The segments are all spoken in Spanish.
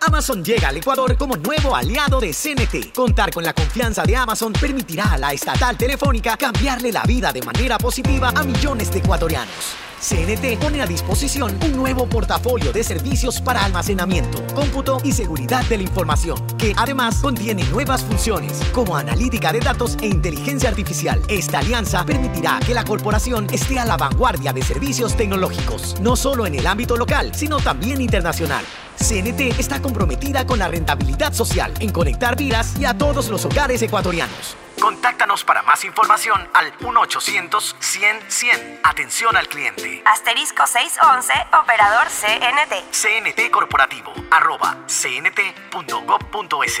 Amazon llega al Ecuador como nuevo aliado de CNT. Contar con la confianza de Amazon permitirá a la estatal telefónica cambiarle la vida de manera positiva a millones de ecuatorianos. CNT pone a disposición un nuevo portafolio de servicios para almacenamiento, cómputo y seguridad de la información, que además contiene nuevas funciones como analítica de datos e inteligencia artificial. Esta alianza permitirá que la corporación esté a la vanguardia de servicios tecnológicos, no solo en el ámbito local, sino también internacional. CNT está comprometida con la rentabilidad social en conectar vidas y a todos los hogares ecuatorianos. Contáctanos para más información al 1-800-100-100. Atención al cliente. Asterisco 611, operador CNT. CNT Corporativo, arroba cnt.gov.es.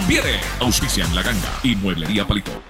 conviene. Auspician La Ganga y Mueblería Palito.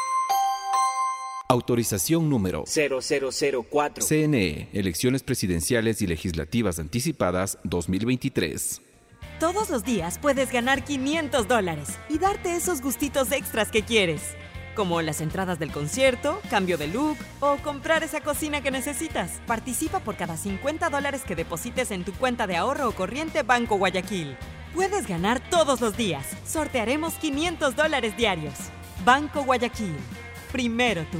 Autorización número 0004. CNE, Elecciones Presidenciales y Legislativas Anticipadas 2023. Todos los días puedes ganar 500 dólares y darte esos gustitos extras que quieres, como las entradas del concierto, cambio de look o comprar esa cocina que necesitas. Participa por cada 50 dólares que deposites en tu cuenta de ahorro o corriente Banco Guayaquil. Puedes ganar todos los días. Sortearemos 500 dólares diarios. Banco Guayaquil. Primero tú.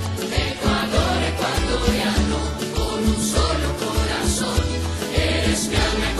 con un solo corazón. Eres mi alma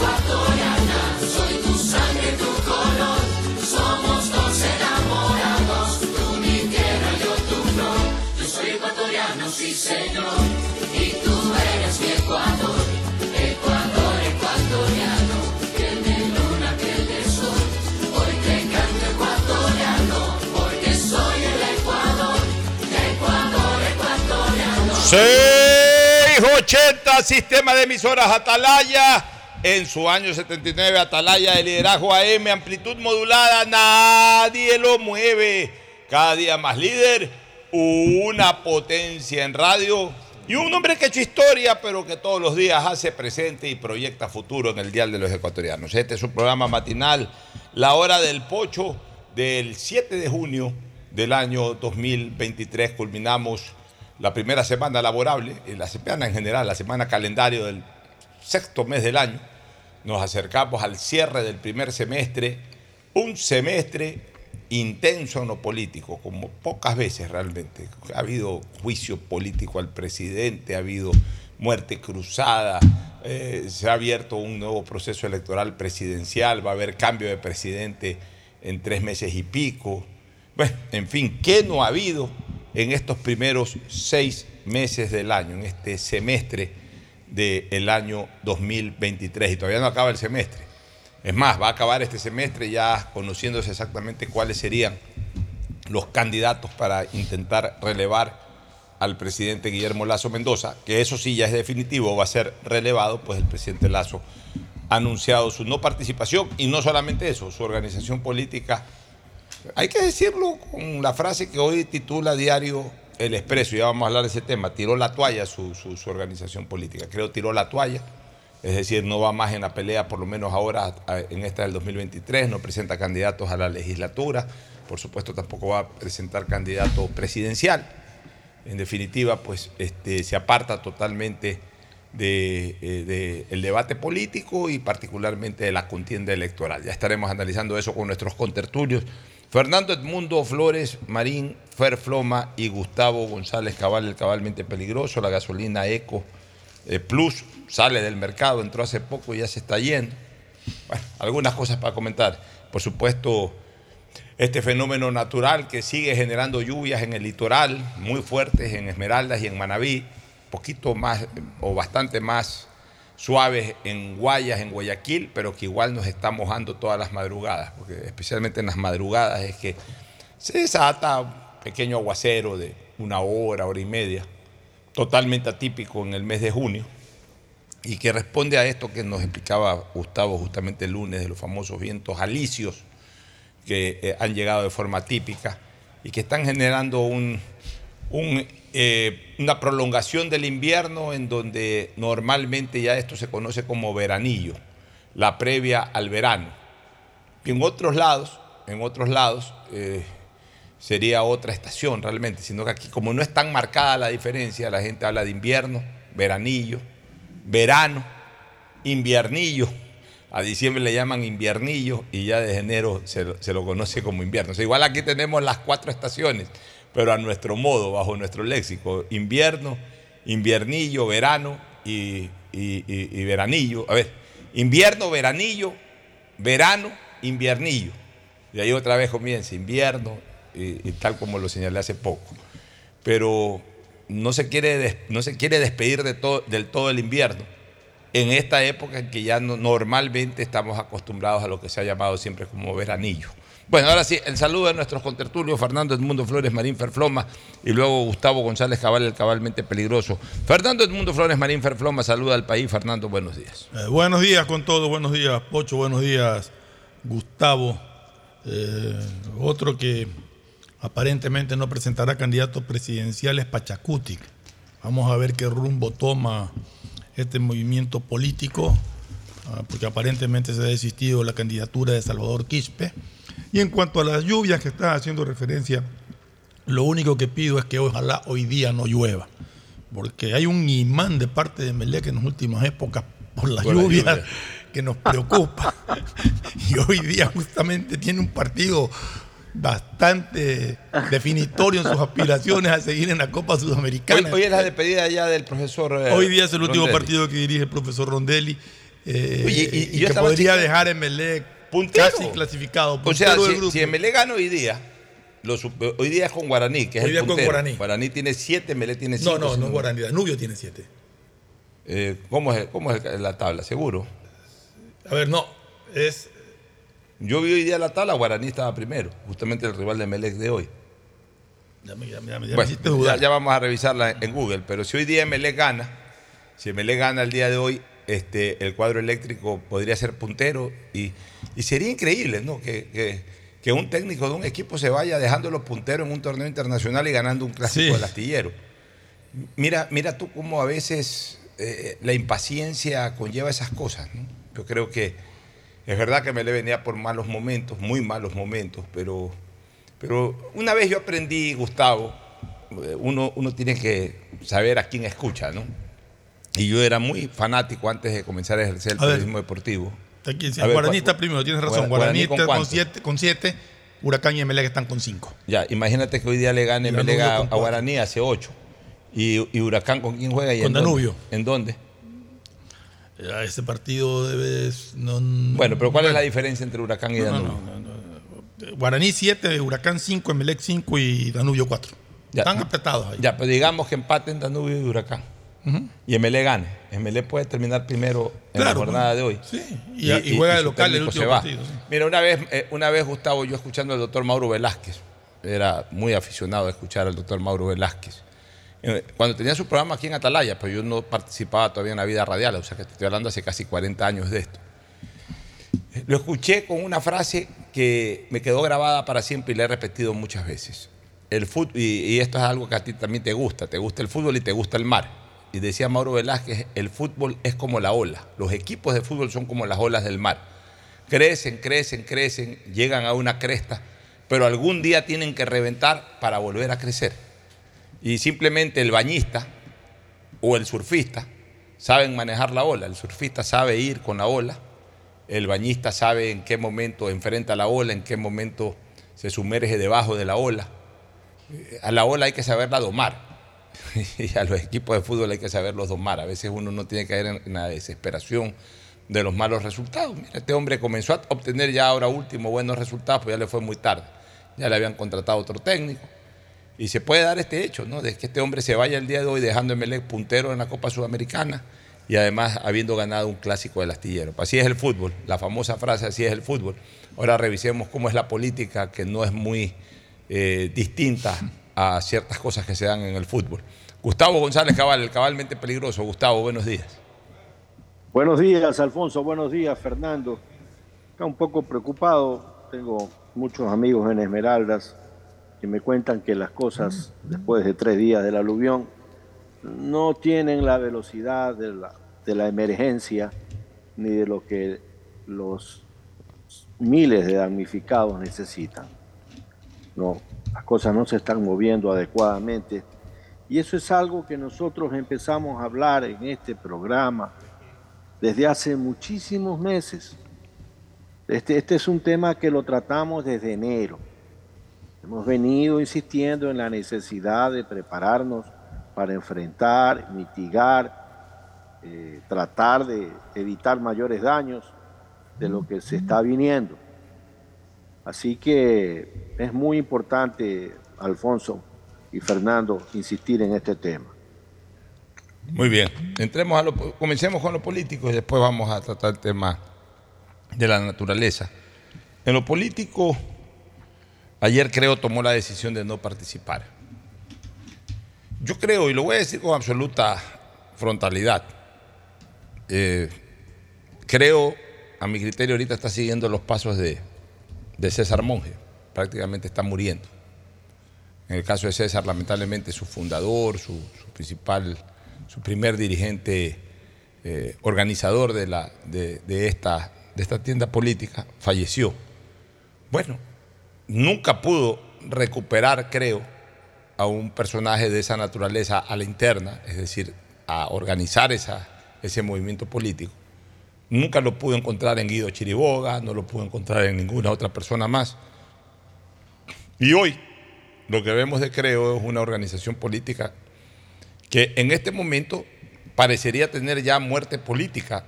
680 Sistema de emisoras Atalaya. En su año 79, Atalaya de liderazgo AM, amplitud modulada, nadie lo mueve. Cada día más líder, una potencia en radio y un hombre que ha hecho historia, pero que todos los días hace presente y proyecta futuro en el Dial de los Ecuatorianos. Este es un programa matinal, La Hora del Pocho, del 7 de junio del año 2023. Culminamos la primera semana laborable, y la semana en general, la semana calendario del sexto mes del año. Nos acercamos al cierre del primer semestre, un semestre intenso en lo político, como pocas veces realmente. Ha habido juicio político al presidente, ha habido muerte cruzada, eh, se ha abierto un nuevo proceso electoral presidencial, va a haber cambio de presidente en tres meses y pico. Bueno, en fin, ¿qué no ha habido en estos primeros seis meses del año, en este semestre del año 2023? Y todavía no acaba el semestre. Es más, va a acabar este semestre ya conociéndose exactamente cuáles serían los candidatos para intentar relevar al presidente Guillermo Lazo Mendoza, que eso sí ya es definitivo, va a ser relevado, pues el presidente Lazo ha anunciado su no participación y no solamente eso, su organización política, hay que decirlo con la frase que hoy titula diario El Expreso, ya vamos a hablar de ese tema, tiró la toalla su, organización política, creo tiró la toalla es decir, no va más en la pelea, por lo menos ahora en esta del 2023, no presenta candidatos a la legislatura, por supuesto tampoco va a presentar candidato presidencial. En definitiva, pues este, se aparta totalmente del de, de debate político y particularmente de la contienda electoral. Ya estaremos analizando eso con nuestros contertulios. Fernando Edmundo Flores Marín, Fer Floma y Gustavo González Cabal, el cabalmente peligroso, la gasolina Eco eh, Plus sale del mercado, entró hace poco y ya se está yendo. Bueno, algunas cosas para comentar. Por supuesto, este fenómeno natural que sigue generando lluvias en el litoral, muy fuertes en Esmeraldas y en Manabí, poquito más o bastante más suaves en Guayas, en Guayaquil, pero que igual nos está mojando todas las madrugadas, porque especialmente en las madrugadas es que se desata un pequeño aguacero de una hora, hora y media, totalmente atípico en el mes de junio y que responde a esto que nos explicaba Gustavo justamente el lunes de los famosos vientos alisios que eh, han llegado de forma típica y que están generando un, un, eh, una prolongación del invierno en donde normalmente ya esto se conoce como veranillo, la previa al verano. Y en otros lados, en otros lados eh, sería otra estación realmente, sino que aquí como no es tan marcada la diferencia, la gente habla de invierno, veranillo, verano, inviernillo. A diciembre le llaman inviernillo y ya de enero se, se lo conoce como invierno. O sea, igual aquí tenemos las cuatro estaciones, pero a nuestro modo, bajo nuestro léxico. Invierno, inviernillo, verano y, veranillo. A ver, invierno, veranillo, verano, inviernillo. Y ahí otra vez comienza invierno y, tal como lo señalé hace poco. Pero no se quiere, no se quiere despedir de todo, del todo el invierno en esta época en que ya no- normalmente estamos acostumbrados a lo que se ha llamado siempre como veranillo. Bueno, ahora sí, el saludo de nuestros contertulios, Fernando Edmundo Flores Marín Ferfloma y luego Gustavo González Cabal, el cabalmente peligroso. Fernando Edmundo Flores Marín Ferfloma saluda al país. Fernando, buenos días. Eh, buenos días con todos, buenos días Pocho, buenos días Gustavo. Eh, otro que aparentemente no presentará candidato presidencial es Pachacutic. Vamos a ver qué rumbo toma este movimiento político, ah, porque aparentemente se ha desistido de la candidatura de Salvador Quispe. Y en cuanto a las lluvias que está haciendo referencia, lo único que pido es que ojalá hoy día no llueva, porque hay un imán de parte de Melec en las últimas épocas por las Por la lluvias lluvia. que nos preocupa. y hoy día justamente tiene un partido bastante definitorio en sus aspiraciones a seguir en la Copa Sudamericana. hoy es la despedida ya del profesor. eh, Hoy día es el último Rondelli. partido que dirige el profesor Rondelli. eh, Oye, y- y y, yo que podría dejar en Melec Puntero. casi clasificado. O sea, puntero del si, grupo. si gana hoy día, hoy día es con Guaraní, que es Hoy el día con puntero. Guaraní. Guaraní tiene siete, Melec tiene no, cinco. no, si no es Guaraní. Danubio tiene siete. Eh, ¿Cómo es, cómo es la tabla? ¿Seguro? A ver, no. Es. Yo vi hoy día la tabla, Guaraní estaba primero, justamente el rival de Melec de hoy. Ya me, ya me- ya me Bueno, hiciste ya, dudar. ya vamos a revisarla en Google, pero si hoy día Melec gana, si Melec gana el día de hoy, este, el cuadro eléctrico podría ser puntero y, y sería increíble ¿no? que, que- que un técnico de un equipo se vaya dejándolo puntero en un torneo internacional y ganando un clásico Sí. del astillero. Mira, mira tú cómo a veces eh, la impaciencia conlleva esas cosas. ¿no? Yo creo que es verdad que me le venía por malos momentos, muy malos momentos, pero, pero una vez yo aprendí, Gustavo, eh, uno, uno tiene que saber a quién escucha, ¿no? Y yo era muy fanático antes de comenzar a ejercer el A ver. deportivo. Aquí dice, A ver, Guaraní ¿cu- está primero, tienes razón. Guara- Guaraní, ¿con está con siete, con siete, Huracán y Emelec están con cinco. Ya, imagínate que hoy día le gane Y Melec Danubio a. Guaraní hace ocho. Y, y Huracán con quién juega? ¿Y Con en dónde? Danubio. ¿En dónde? Ya, ese partido debe. No, Bueno, pero ¿cuál es la diferencia entre Huracán y No, Danubio? Guaraní 7, Huracán 5, Emelec 5 y Danubio 4. Ya. Están apretados ahí. Ya, pero digamos que empaten Danubio y Huracán. Ujú. Y MLE gane. MLE puede terminar primero en Claro, la jornada bueno. de hoy. Sí, y- y juega de local el último partido, sí. Mira, una vez, eh, una vez, Gustavo, yo escuchando al doctor Mauro Velázquez, era muy aficionado a escuchar al doctor Mauro Velázquez. Eh, Cuando tenía su programa aquí en Atalaya, pues yo no participaba todavía en la vida radial, o sea que te estoy hablando hace casi 40 años de esto. Lo escuché con una frase que me quedó grabada para siempre y la he repetido muchas veces. El y, y esto es algo que a ti también te gusta. Te gusta el fútbol y te gusta el mar. Y decía Mauro Velázquez, el fútbol es como la ola. Los equipos de fútbol son como las olas del mar. Crecen, crecen, crecen, llegan a una cresta, pero algún día tienen que reventar para volver a crecer. Y simplemente el bañista o el surfista saben manejar la ola. El surfista sabe ir con la ola el bañista sabe en qué momento enfrenta la ola, en qué momento se sumerge debajo de la ola. A la ola hay que saberla domar. Y a los equipos de fútbol hay que saberlos domar. A veces uno no tiene que caer en la desesperación de los malos resultados. Mira, este hombre comenzó a obtener ya ahora último buenos resultados, pues ya le fue muy tarde. Ya le habían contratado otro técnico. Y se puede dar este hecho, ¿no? De que este hombre se vaya el día de hoy dejando a Emelec puntero en la Copa Sudamericana y además habiendo ganado un clásico del astillero. Así es el fútbol, la famosa frase, así es el fútbol. Ahora revisemos cómo es la política, que no es muy eh, distinta a ciertas cosas que se dan en el fútbol. Gustavo González Cabal, el cabalmente peligroso. Gustavo, buenos días. Buenos días, Alfonso. Buenos días, Fernando. Está un poco preocupado. Tengo muchos amigos en Esmeraldas que me cuentan que las cosas, después de tres días del aluvión, no tienen la velocidad de la, de la emergencia ni de lo que los miles de damnificados necesitan. No, las cosas no se están moviendo adecuadamente y eso es algo que nosotros empezamos a hablar en este programa desde hace muchísimos meses. Este, este es un tema que lo tratamos desde enero. Hemos venido insistiendo en la necesidad de prepararnos para enfrentar, mitigar, eh, tratar de evitar mayores daños de lo que se está viniendo. Así que es muy importante, Alfonso y Fernando, insistir en este tema. Muy bien, entremos a lo, comencemos con lo político y después vamos a tratar el tema de la naturaleza. En lo político, ayer creo tomó la decisión de no participar. Yo creo, y lo voy a decir con absoluta frontalidad, eh, creo, a mi criterio ahorita está siguiendo los pasos de, de César Monge, prácticamente está muriendo. En el caso de César, lamentablemente su fundador, su, principal, su primer dirigente eh, organizador de, la, de, esta, de esta tienda política, falleció. Bueno, nunca pudo recuperar, creo, a un personaje de esa naturaleza a la interna, es decir, a organizar esa, ese movimiento político. Nunca lo pudo encontrar en Guido Chiriboga, no lo pudo encontrar en ninguna otra persona más. Y hoy lo que vemos de Creo es una organización política que en este momento parecería tener ya muerte política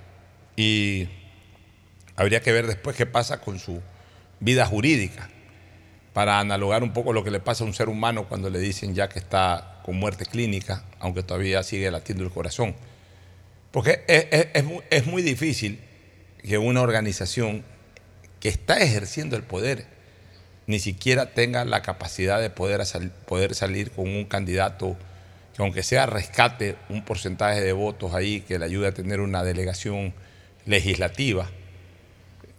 y habría que ver después qué pasa con su vida jurídica para analogar un poco lo que le pasa a un ser humano cuando le dicen ya que está con muerte clínica, aunque todavía sigue latiendo el corazón. Porque es, es, es, muy, es muy difícil que una organización que está ejerciendo el poder ni siquiera tenga la capacidad de poder, sal, poder salir con un candidato que aunque sea rescate un porcentaje de votos ahí que le ayude a tener una delegación legislativa,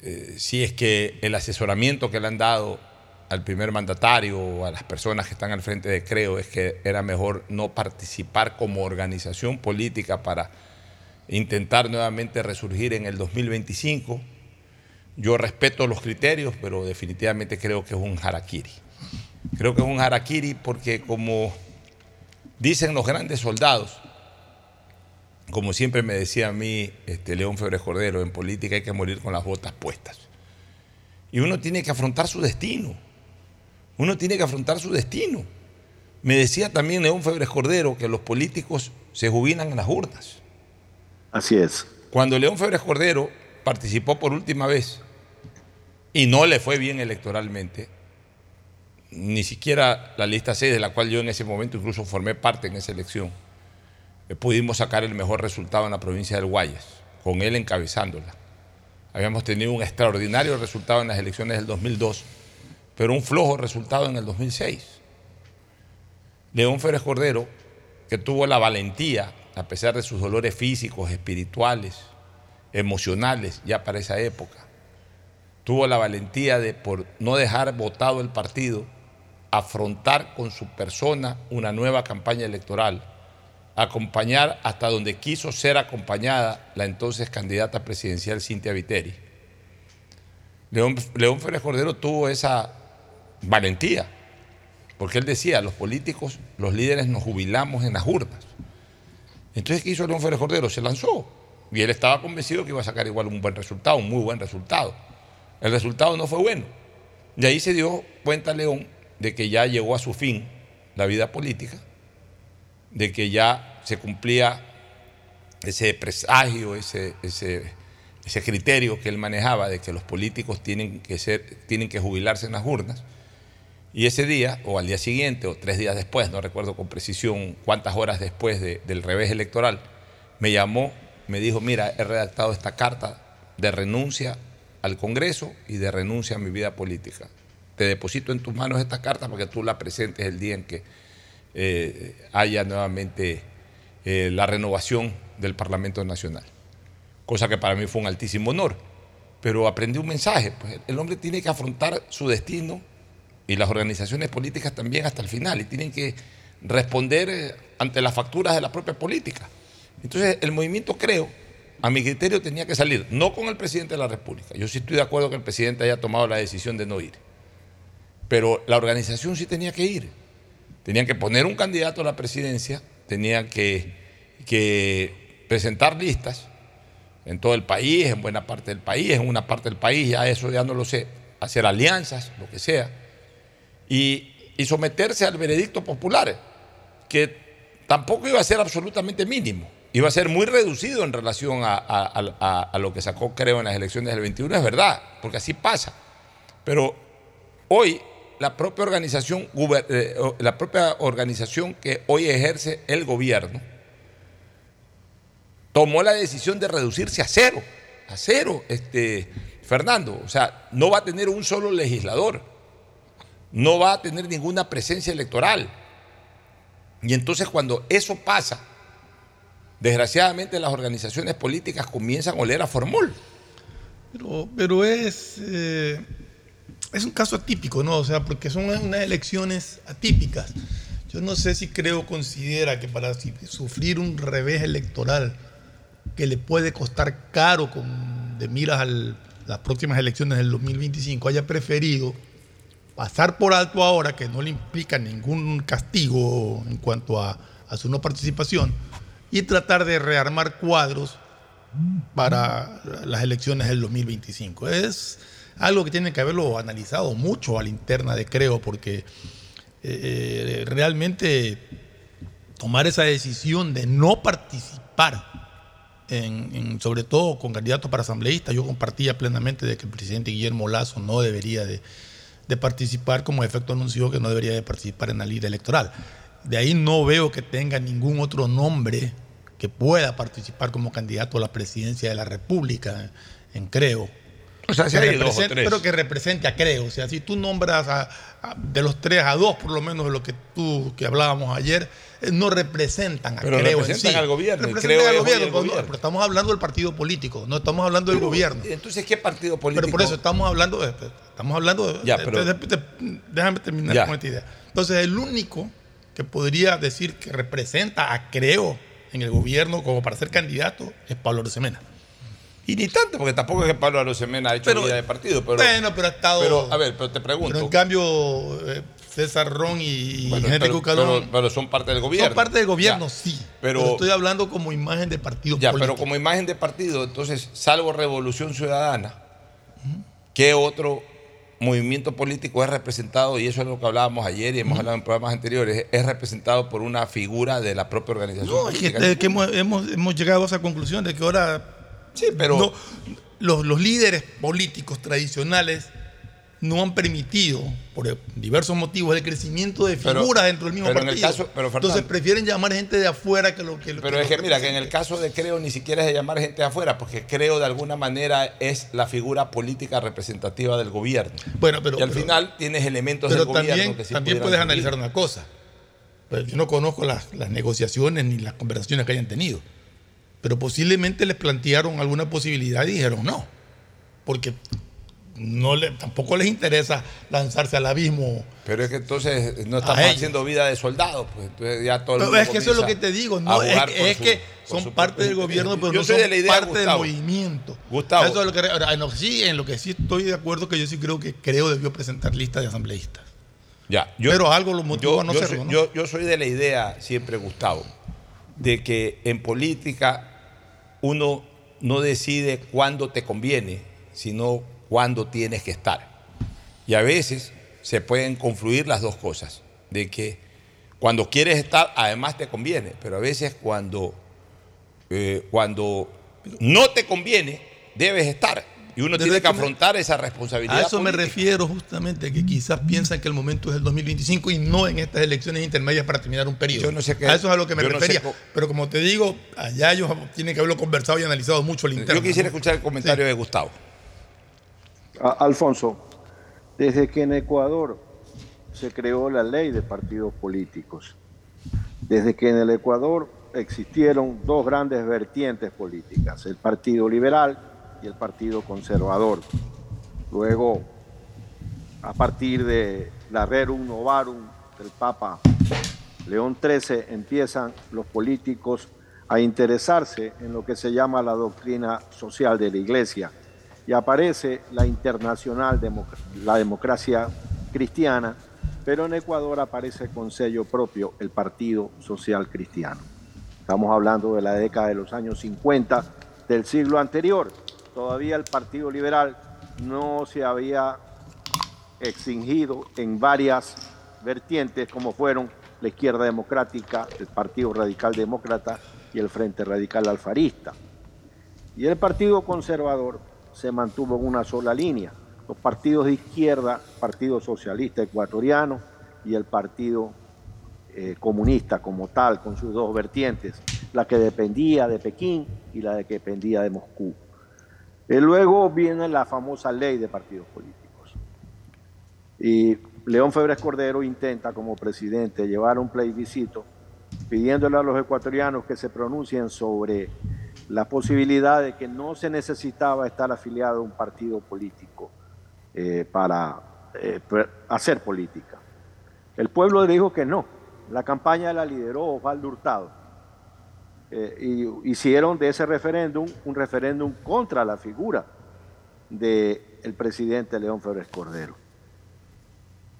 eh, si es que el asesoramiento que le han dado al primer mandatario o a las personas que están al frente de Creo es que era mejor no participar como organización política para intentar nuevamente resurgir en el 2025. Yo respeto los criterios, pero definitivamente creo que es un harakiri. Creo que es un harakiri porque como dicen los grandes soldados, como siempre me decía a mí este, León Febres Cordero, en política hay que morir con las botas puestas. Y uno tiene que afrontar su destino. Uno tiene que afrontar su destino. Me decía también León Febres Cordero que los políticos se jubilan en las urnas. Así es. Cuando León Febres Cordero participó por última vez y no le fue bien electoralmente, ni siquiera la lista 6, de la cual yo en ese momento incluso formé parte en esa elección, eh, pudimos sacar el mejor resultado en la provincia del Guayas, con él encabezándola. Habíamos tenido un extraordinario resultado en las elecciones del 2002, pero un flojo resultado en el 2006. León Férez Cordero, que tuvo la valentía, a pesar de sus dolores físicos, espirituales, emocionales, ya para esa época, tuvo la valentía de, por no dejar votado el partido, afrontar con su persona una nueva campaña electoral, acompañar hasta donde quiso ser acompañada la entonces candidata presidencial Cintia Viteri. León, León Férez Cordero tuvo esa valentía, porque él decía, los políticos, los líderes nos jubilamos en las urnas. Entonces, ¿qué hizo León Férez Cordero? Se lanzó. Y él estaba convencido que iba a sacar igual un buen resultado, un muy buen resultado. El resultado no fue bueno. Y ahí se dio cuenta León de que ya llegó a su fin la vida política, de que ya se cumplía ese presagio, ese, ese, ese criterio que él manejaba de que los políticos tienen que, ser, tienen que jubilarse en las urnas. Y ese día, o al día siguiente, o tres días después, no recuerdo con precisión cuántas horas después de, del revés electoral, me llamó, me dijo, mira, he redactado esta carta de renuncia al Congreso y de renuncia a mi vida política. Te deposito en tus manos esta carta para que tú la presentes el día en que eh, haya nuevamente eh, la renovación del Parlamento Nacional. Cosa que para mí fue un altísimo honor. Pero aprendí un mensaje, pues el hombre tiene que afrontar su destino y las organizaciones políticas también hasta el final y tienen que responder ante las facturas de la propia política. Entonces el movimiento creo a mi criterio tenía que salir, no con el presidente de la República. Yo sí estoy de acuerdo que el presidente haya tomado la decisión de no ir. Pero la organización sí tenía que ir. Tenían que poner un candidato a la presidencia, tenían que, que presentar listas en todo el país, en buena parte del país, en una parte del país, ya eso ya no lo sé, hacer alianzas, lo que sea, y, someterse al veredicto popular, que tampoco iba a ser absolutamente mínimo, iba a ser muy reducido en relación a, a- lo que sacó, creo, en las elecciones del 21, es verdad, porque así pasa. Pero hoy la propia organización, eh, la propia organización que hoy ejerce el gobierno tomó la decisión de reducirse a cero, a cero, este, Fernando. O sea, no va a tener un solo legislador, no va a tener ninguna presencia electoral. Y entonces cuando eso pasa, desgraciadamente las organizaciones políticas comienzan a oler a formol. Pero, pero es, eh, es un caso atípico, ¿no? O sea, porque son unas elecciones atípicas. Yo no sé si creo, considera que para sufrir un revés electoral que le puede costar caro con, de miras a las próximas elecciones del 2025, haya preferido pasar por alto ahora, que no le implica ningún castigo en cuanto a, a su no participación, y tratar de rearmar cuadros para las elecciones del 2025. Es algo que tiene que haberlo analizado mucho a la interna de Creo, porque eh, realmente tomar esa decisión de no participar, en- sobre todo con candidatos para asambleístas, yo compartía plenamente de que el presidente Guillermo Lazo no debería de, de participar, como efecto anunció que no debería de participar en la lista electoral. De ahí no veo que tenga ningún otro nombre que pueda participar como candidato a la presidencia de la República, en Creo. O sea, Que hay dos o tres. Pero que represente a Creo. O sea, si tú nombras a, a- de los tres a dos, por lo menos de lo que tú que hablábamos ayer, no representan a Pero Creo en representan sí. al gobierno, Representan Creo al gobierno, el pero no, pero estamos hablando del partido político, no estamos hablando del gobierno. Entonces, ¿qué partido político? Pero por eso estamos hablando de, estamos hablando de, Ya, pero- de- de- déjame terminar Ya. con esta idea. Entonces, el único que podría decir que representa a Creo en el gobierno como para ser candidato es Pablo Rosemena. Y ni tanto, porque tampoco es que Pablo Arosemena ha hecho Pero- vida de partido. Pero, bueno, pero ha estado. pero, a ver, pero te pregunto. Pero en cambio, eh, César Ron y Bueno, Henry pero, pero- pero son parte del gobierno. son parte del gobierno, Ya. sí. Pero, Pero, estoy hablando como imagen de partido ya, político. pero como imagen de partido, entonces, salvo Revolución Ciudadana, ¿qué otro movimiento político es representado? Y eso es lo que hablábamos ayer y hemos hablado en programas anteriores, es representado por una figura de la propia organización No, es que, hemos, hemos- hemos llegado a esa conclusión de que ahora Sí, pero- no- los, los líderes políticos tradicionales no han permitido, por diversos motivos, el crecimiento de Pero- figuras dentro del mismo pero en partido. el caso- pero, Fernando- Entonces prefieren llamar gente de afuera que lo que Pero es que mira, que en el caso de Creo ni siquiera es de llamar gente de afuera, porque Creo de alguna manera es la figura política representativa del gobierno. Bueno, pero, y al pero- final tienes elementos del gobierno también, que sí también puedes analizar una cosa. Pero yo no conozco las, las negociaciones ni las conversaciones que hayan tenido. Pero posiblemente les plantearon alguna posibilidad y dijeron no. Porque no le, tampoco les interesa lanzarse al abismo. Pero es que entonces no estamos haciendo vida de soldados, pues entonces ya todo el Pero es que eso es lo que te digo. No, es, que- por es su- que por son parte del gobierno, pero Yo no soy son de la idea, parte Gustavo. del movimiento. Gustavo. Eso es lo que, en lo que sí, en lo que sí estoy de acuerdo que yo sí creo que creo debió presentar lista de asambleístas. Ya, yo- pero algo lo motivó yo, a no yo hacerlo. soy, ¿no? yo- yo soy de la idea, siempre, Gustavo, de que en política uno no decide cuándo te conviene, sino cuándo tienes que estar. Y a veces se pueden confluir las dos cosas, de que cuando quieres estar, además te conviene, pero a veces cuando, eh, cuando no te conviene, debes estar. Y uno Desde tiene que me- afrontar esa responsabilidad. A eso me refiero justamente, que quizás piensan que el momento es el 2025 y no en estas elecciones intermedias para terminar un periodo. Yo no sé qué- a eso es a lo que me yo no sé refería. Pero como te digo, allá ellos tienen que haberlo conversado y analizado mucho el interno. Yo quisiera ¿no? escuchar el comentario de Gustavo. Alfonso, desde que en Ecuador se creó la ley de partidos políticos, desde que en el Ecuador existieron dos grandes vertientes políticas, el Partido Liberal y el Partido Conservador. Luego, a partir de la Rerum Novarum del Papa León XIII, empiezan los políticos a interesarse en lo que se llama la doctrina social de la Iglesia y aparece la internacional, la democracia cristiana, pero en Ecuador aparece con sello propio el Partido Social Cristiano. Estamos hablando de la década de los años 50 del siglo anterior. Todavía el Partido Liberal no se había extinguido en varias vertientes como fueron la izquierda democrática, el Partido Radical Demócrata y el Frente Radical Alfarista. Y el Partido Conservador se mantuvo en una sola línea. Los partidos de izquierda, Partido Socialista Ecuatoriano y el Partido eh, Comunista como tal, con sus dos vertientes, la que dependía de Pekín y la que dependía de Moscú. Y luego viene la famosa ley de partidos políticos. Y León Febres Cordero intenta como presidente llevar un plebiscito pidiéndole a los ecuatorianos que se pronuncien sobre la posibilidad de que no se necesitaba estar afiliado a un partido político eh, para eh, hacer política. El pueblo dijo que no. La campaña la lideró Osvaldo Hurtado. Eh, y hicieron de ese referéndum un referéndum contra la figura del presidente León Febres Cordero.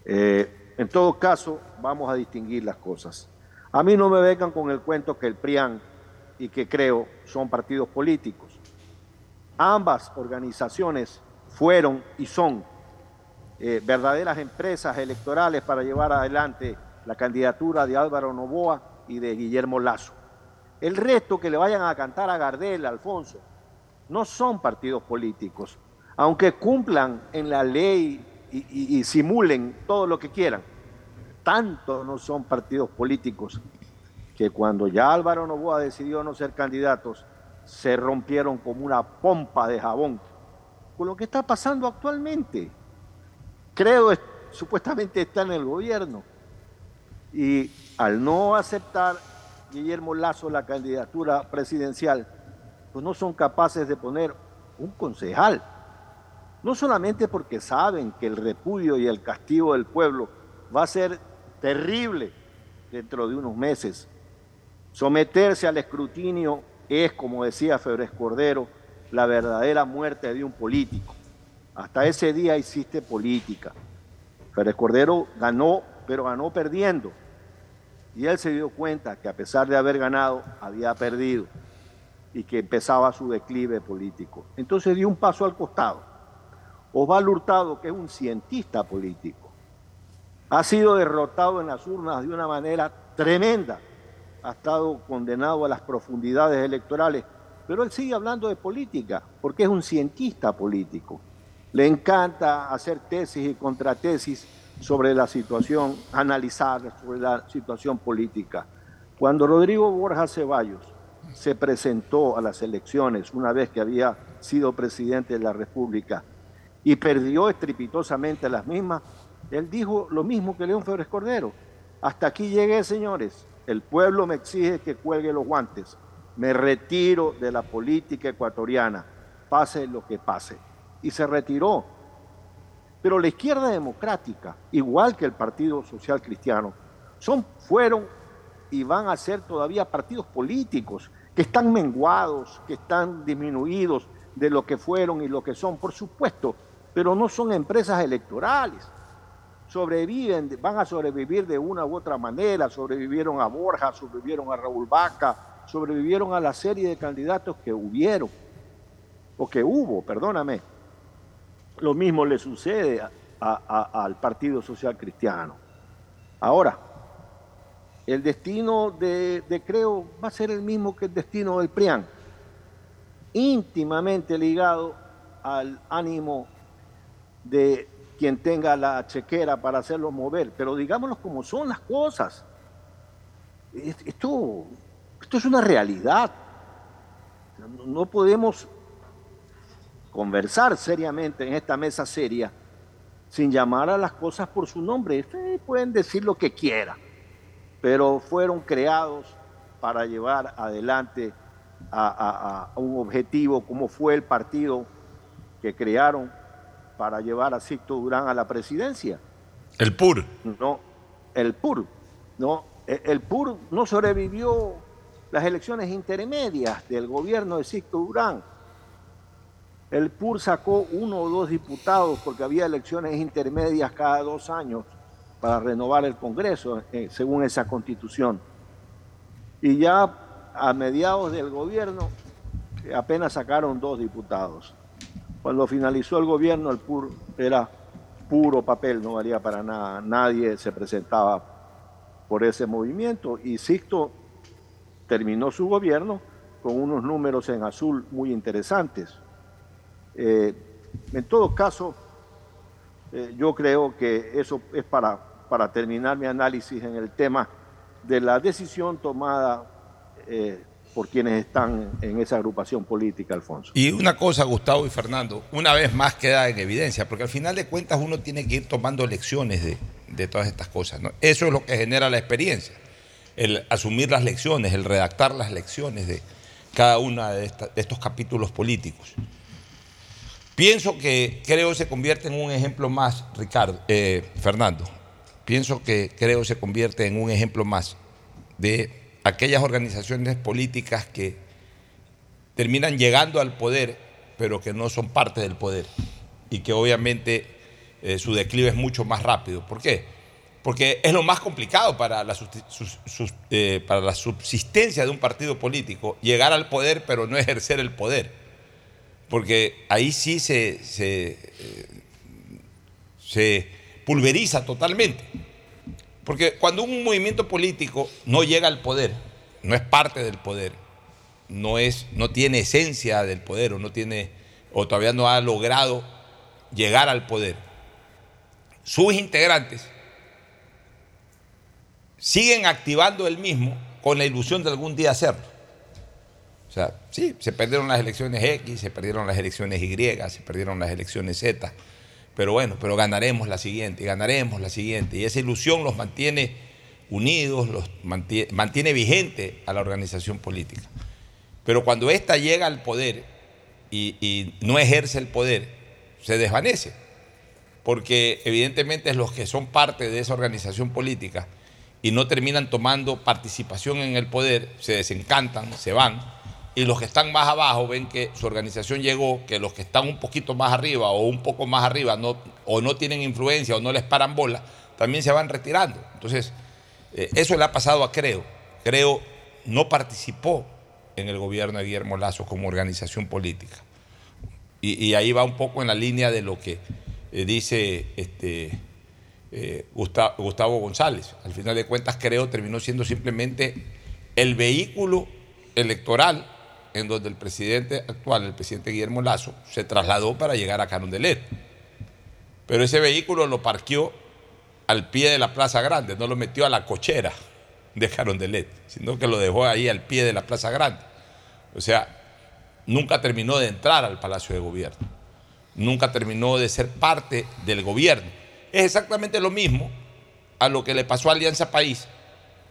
en todo caso, vamos a distinguir las cosas. A mí no me vengan con el cuento que el PRIAN y que creo son partidos políticos. Ambas organizaciones fueron y son eh, verdaderas empresas electorales para llevar adelante la candidatura de Álvaro Novoa y de Guillermo Lazo. El resto que le vayan a cantar a Gardel, Alfonso, no son partidos políticos, aunque cumplan en la ley y simulen todo lo que quieran tanto no son partidos políticos que cuando ya Álvaro Novoa decidió no ser candidatos, se rompieron como una pompa de jabón con lo que está pasando actualmente. Creo, supuestamente está en el gobierno. Y al no aceptar Guillermo Lazo la candidatura presidencial, pues no son capaces de poner un concejal. No solamente porque saben que el repudio y el castigo del pueblo va a ser terrible dentro de unos meses. Someterse al escrutinio es, como decía Febres Cordero, la verdadera muerte de un político. Hasta ese día hiciste política. Febres Cordero ganó, pero ganó perdiendo. Y él se dio cuenta que a pesar de haber ganado, había perdido y que empezaba su declive político. Entonces dio un paso al costado. Osvaldo Hurtado, que es un cientista político, ha sido derrotado en las urnas de una manera tremenda, ha estado condenado a las profundidades electorales, pero él sigue hablando de política, porque es un cientista político. Le encanta hacer tesis y contratesis sobre la situación, analizar sobre la situación política. Cuando Rodrigo Borja Ceballos se presentó a las elecciones una vez que había sido presidente de la República y perdió estrepitosamente las mismas, él dijo lo mismo que León Febres Cordero. Hasta aquí llegué, señores. El pueblo me exige que cuelgue los guantes. Me retiro de la política ecuatoriana, pase lo que pase. Y se retiró. Pero la izquierda democrática, igual que el Partido Social Cristiano, son, fueron y van a ser todavía partidos políticos que están menguados, que están disminuidos de lo que fueron y lo que son, por supuesto, pero no son empresas electorales sobreviven, van a sobrevivir de una u otra manera, sobrevivieron a Borja, sobrevivieron a Raúl Vaca, sobrevivieron a la serie de candidatos que hubieron, o que hubo, perdóname. Lo mismo le sucede al Partido Social Cristiano. Ahora, el destino de, Creo va a ser el mismo que el destino del PRIAN, íntimamente ligado al ánimo de quien tenga la chequera para hacerlo mover, pero digámoslo como son las cosas. Esto, esto es una realidad. No podemos conversar seriamente en esta mesa seria sin llamar a las cosas por su nombre. Ustedes pueden decir lo que quieran, pero fueron creados para llevar adelante a, a un objetivo como fue el partido que crearon para llevar a Sicto Durán a la presidencia. El PUR. No, el PUR. No, e, el PUR no sobrevivió las elecciones intermedias del gobierno de Sixto Durán. El PUR sacó uno o dos diputados porque había elecciones intermedias cada dos años para renovar el Congreso, eh, según esa constitución. Y ya a mediados del gobierno eh, apenas sacaron dos diputados. Cuando finalizó el gobierno, el PUR era puro papel, no valía para nada. Nadie se presentaba por ese movimiento y Sixto terminó su gobierno con unos números en azul muy interesantes. Eh, en todo caso, eh, yo creo que eso es para, para terminar mi análisis en el tema de la decisión tomada eh, por quienes están en esa agrupación política, Alfonso. Y una cosa, Gustavo y Fernando, una vez más queda en evidencia, porque al final de cuentas uno tiene que ir tomando lecciones de, todas estas cosas. Eso es lo que genera la experiencia, el asumir las lecciones, el redactar las lecciones de cada uno de estos capítulos políticos. Pienso que creo se convierte en un ejemplo más, Ricardo, eh, Fernando. Pienso que creo se convierte en un ejemplo más de aquellas organizaciones políticas que terminan llegando al poder, pero que no son parte del poder y que obviamente eh, su declive es mucho más rápido. ¿Por qué? Porque es lo más complicado eh, para la subsistencia de un partido político, llegar al poder, pero no ejercer el poder. Porque ahí sí se, se, eh, se pulveriza totalmente. Porque cuando un movimiento político no llega al poder, no es parte del poder, no, es, no tiene esencia del poder o, no tiene, o todavía no ha logrado llegar al poder, sus integrantes siguen activando el mismo con la ilusión de algún día hacerlo. O sea, sí, se perdieron las elecciones X, se perdieron las elecciones Y, se perdieron las elecciones Z, pero bueno, pero ganaremos la siguiente, ganaremos la siguiente. Y esa ilusión los mantiene unidos, los mantiene, mantiene vigente a la organización política. Pero cuando ésta llega al poder y, y no ejerce el poder, se desvanece. Porque evidentemente los que son parte de esa organización política y no terminan tomando participación en el poder, se desencantan, se van. Y los que están más abajo ven que su organización llegó, que los que están un poquito más arriba o un poco más arriba o no tienen influencia o no les paran bola, también se van retirando. Entonces, eh, eso le ha pasado a Creo. Creo no participó en el gobierno de Guillermo Lazo como organización política. Y, ahí va un poco en la línea de lo que eh, dice este, eh, Gusta- Gustavo González. Al final de cuentas, Creo terminó siendo simplemente el vehículo electoral en donde el presidente actual, el presidente Guillermo Lazo, se trasladó para llegar a Carondelet. Pero ese vehículo lo parqueó al pie de la Plaza Grande, no lo metió a la cochera de Carondelet, sino que lo dejó ahí al pie de la Plaza Grande. O sea, nunca terminó de entrar al Palacio de Gobierno, nunca terminó de ser parte del gobierno. Es exactamente lo mismo a lo que le pasó a Alianza País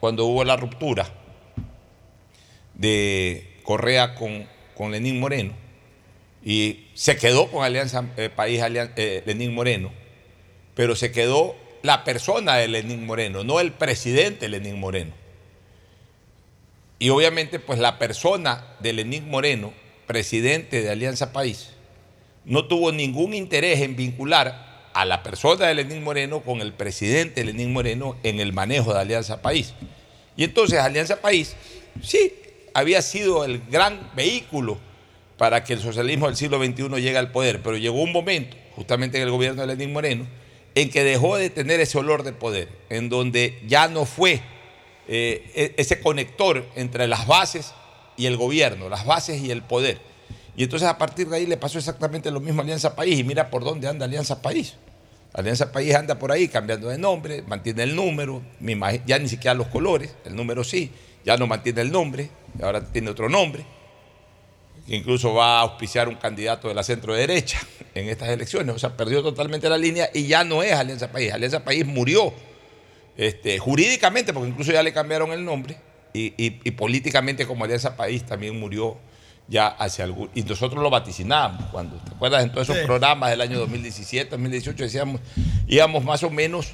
cuando hubo la ruptura de Correa con, con Lenín Moreno y se quedó con Alianza eh, País eh, Lenín Moreno, pero se quedó la persona de Lenín Moreno, no el presidente Lenín Moreno. Y obviamente, pues la persona de Lenín Moreno, presidente de Alianza País, no tuvo ningún interés en vincular a la persona de Lenín Moreno con el presidente Lenín Moreno en el manejo de Alianza País. Y entonces Alianza País, sí, había sido el gran vehículo para que el socialismo del siglo XXI llegue al poder, pero llegó un momento, justamente en el gobierno de Lenín Moreno, en que dejó de tener ese olor de poder, en donde ya no fue eh, e- ese conector entre las bases y el gobierno, las bases y el poder. Y entonces a partir de ahí le pasó exactamente lo mismo a Alianza País. Y mira por dónde anda Alianza País. Alianza País anda por ahí cambiando de nombre, mantiene el número, ya ni siquiera los colores, el número sí, ya no mantiene el nombre, ahora tiene otro nombre, que incluso va a auspiciar un candidato de la centro derecha en estas elecciones. O sea, perdió totalmente la línea y ya no es Alianza País. Alianza País murió este, jurídicamente, porque incluso ya le cambiaron el nombre, y, y- y políticamente como Alianza País también murió ya hace algún... Y nosotros lo vaticinábamos cuando, ¿te acuerdas? En todos esos Sí. programas del año 2017, 2018, decíamos, íbamos más o menos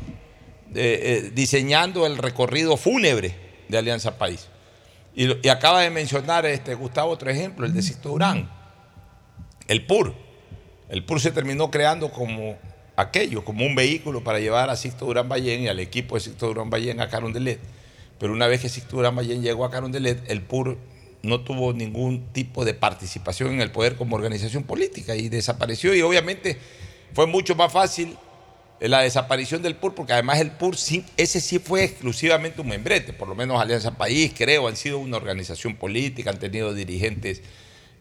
eh, eh, diseñando el recorrido fúnebre de Alianza País. Y, acaba de mencionar este, Gustavo otro ejemplo, el de Sixto Durán, el PUR. El PUR se terminó creando como aquello, como un vehículo para llevar a Sixto Durán Ballén y al equipo de Sixto Durán Ballén a Carondelet. Pero una vez que Sixto Durán Ballén llegó a Carondelet, el PUR no tuvo ningún tipo de participación en el poder como organización política y desapareció. Y obviamente fue mucho más fácil la desaparición del PUR, porque además el PUR, sí, ese sí fue exclusivamente un membrete, por lo menos Alianza País, creo, han sido una organización política, han tenido dirigentes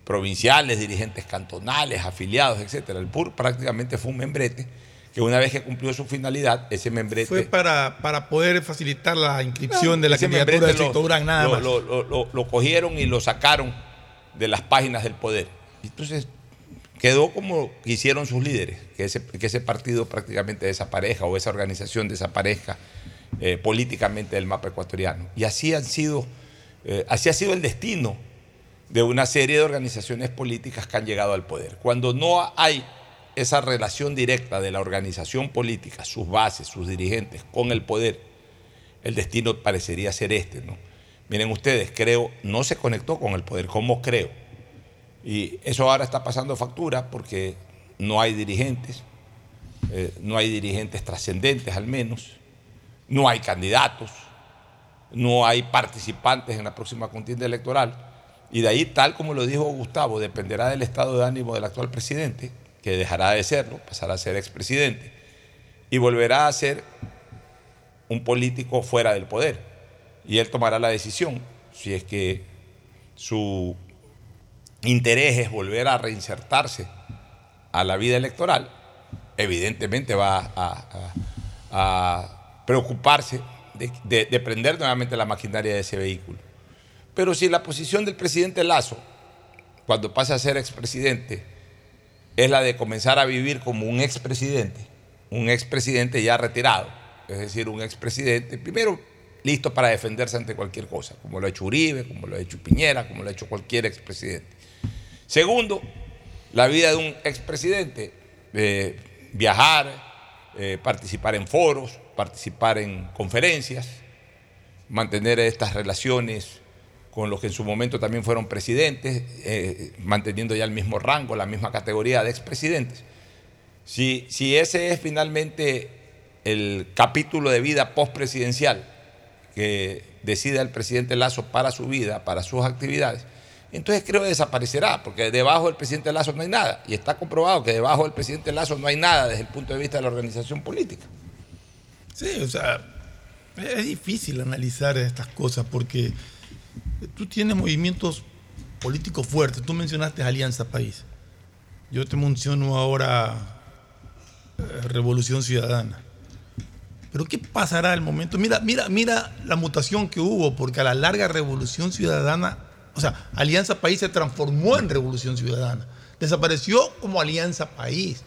provinciales, dirigentes cantonales, afiliados, etcétera. El PUR prácticamente fue un membrete que una vez que cumplió su finalidad, ese membrete... Fue para, para poder facilitar la inscripción de la candidatura de Sixto Durán, nada lo- más. Lo, lo- lo- lo cogieron y lo sacaron de las páginas del poder. Entonces quedó como quisieron sus líderes, que ese, partido prácticamente desaparezca o esa organización desaparezca eh, políticamente del mapa ecuatoriano. Y así han sido, eh, así ha sido el destino de una serie de organizaciones políticas que han llegado al poder. Cuando no hay esa relación directa de la organización política, sus bases, sus dirigentes, con el poder, el destino parecería ser este, ¿no? Miren ustedes, creo, no se conectó con el poder, como creo. Y eso ahora está pasando factura porque no hay dirigentes, eh, no hay dirigentes trascendentes al menos, no hay candidatos, no hay participantes en la próxima contienda electoral. Y de ahí, tal como lo dijo Gustavo, dependerá del estado de ánimo del actual presidente, que dejará de serlo, pasará a ser expresidente, y volverá a ser un político fuera del poder. Y él tomará la decisión si es que su interés es volver a reinsertarse a la vida electoral, evidentemente va a, preocuparse de, de- de prender nuevamente la maquinaria de ese vehículo. Pero si la posición del presidente Lazo, cuando pase a ser expresidente, es la de comenzar a vivir como un expresidente, un expresidente ya retirado, es decir, un expresidente, primero listo para defenderse ante cualquier cosa, como lo ha hecho Uribe, como lo ha hecho Piñera, como lo ha hecho cualquier expresidente. Segundo, la vida de un expresidente, eh, viajar, participar en foros, participar en conferencias, mantener estas relaciones con los que en su momento también fueron presidentes, eh, manteniendo ya el mismo rango, la misma categoría de expresidentes. Si, si ese es finalmente el capítulo de vida postpresidencial que decida el presidente Lazo para su vida, para sus actividades, entonces creo que desaparecerá, porque debajo del presidente Lazo no hay nada. Y está comprobado que debajo del presidente Lazo no hay nada desde el punto de vista de la organización política. Sí, o sea, es difícil analizar estas cosas porque tú tienes movimientos políticos fuertes. Tú mencionaste Alianza País. Yo te menciono ahora eh, Revolución Ciudadana. Pero ¿qué pasará al momento? Mira, mira, mira la mutación que hubo, porque a la larga Revolución Ciudadana, o sea, Alianza País se transformó en Revolución Ciudadana. Desapareció como Alianza País.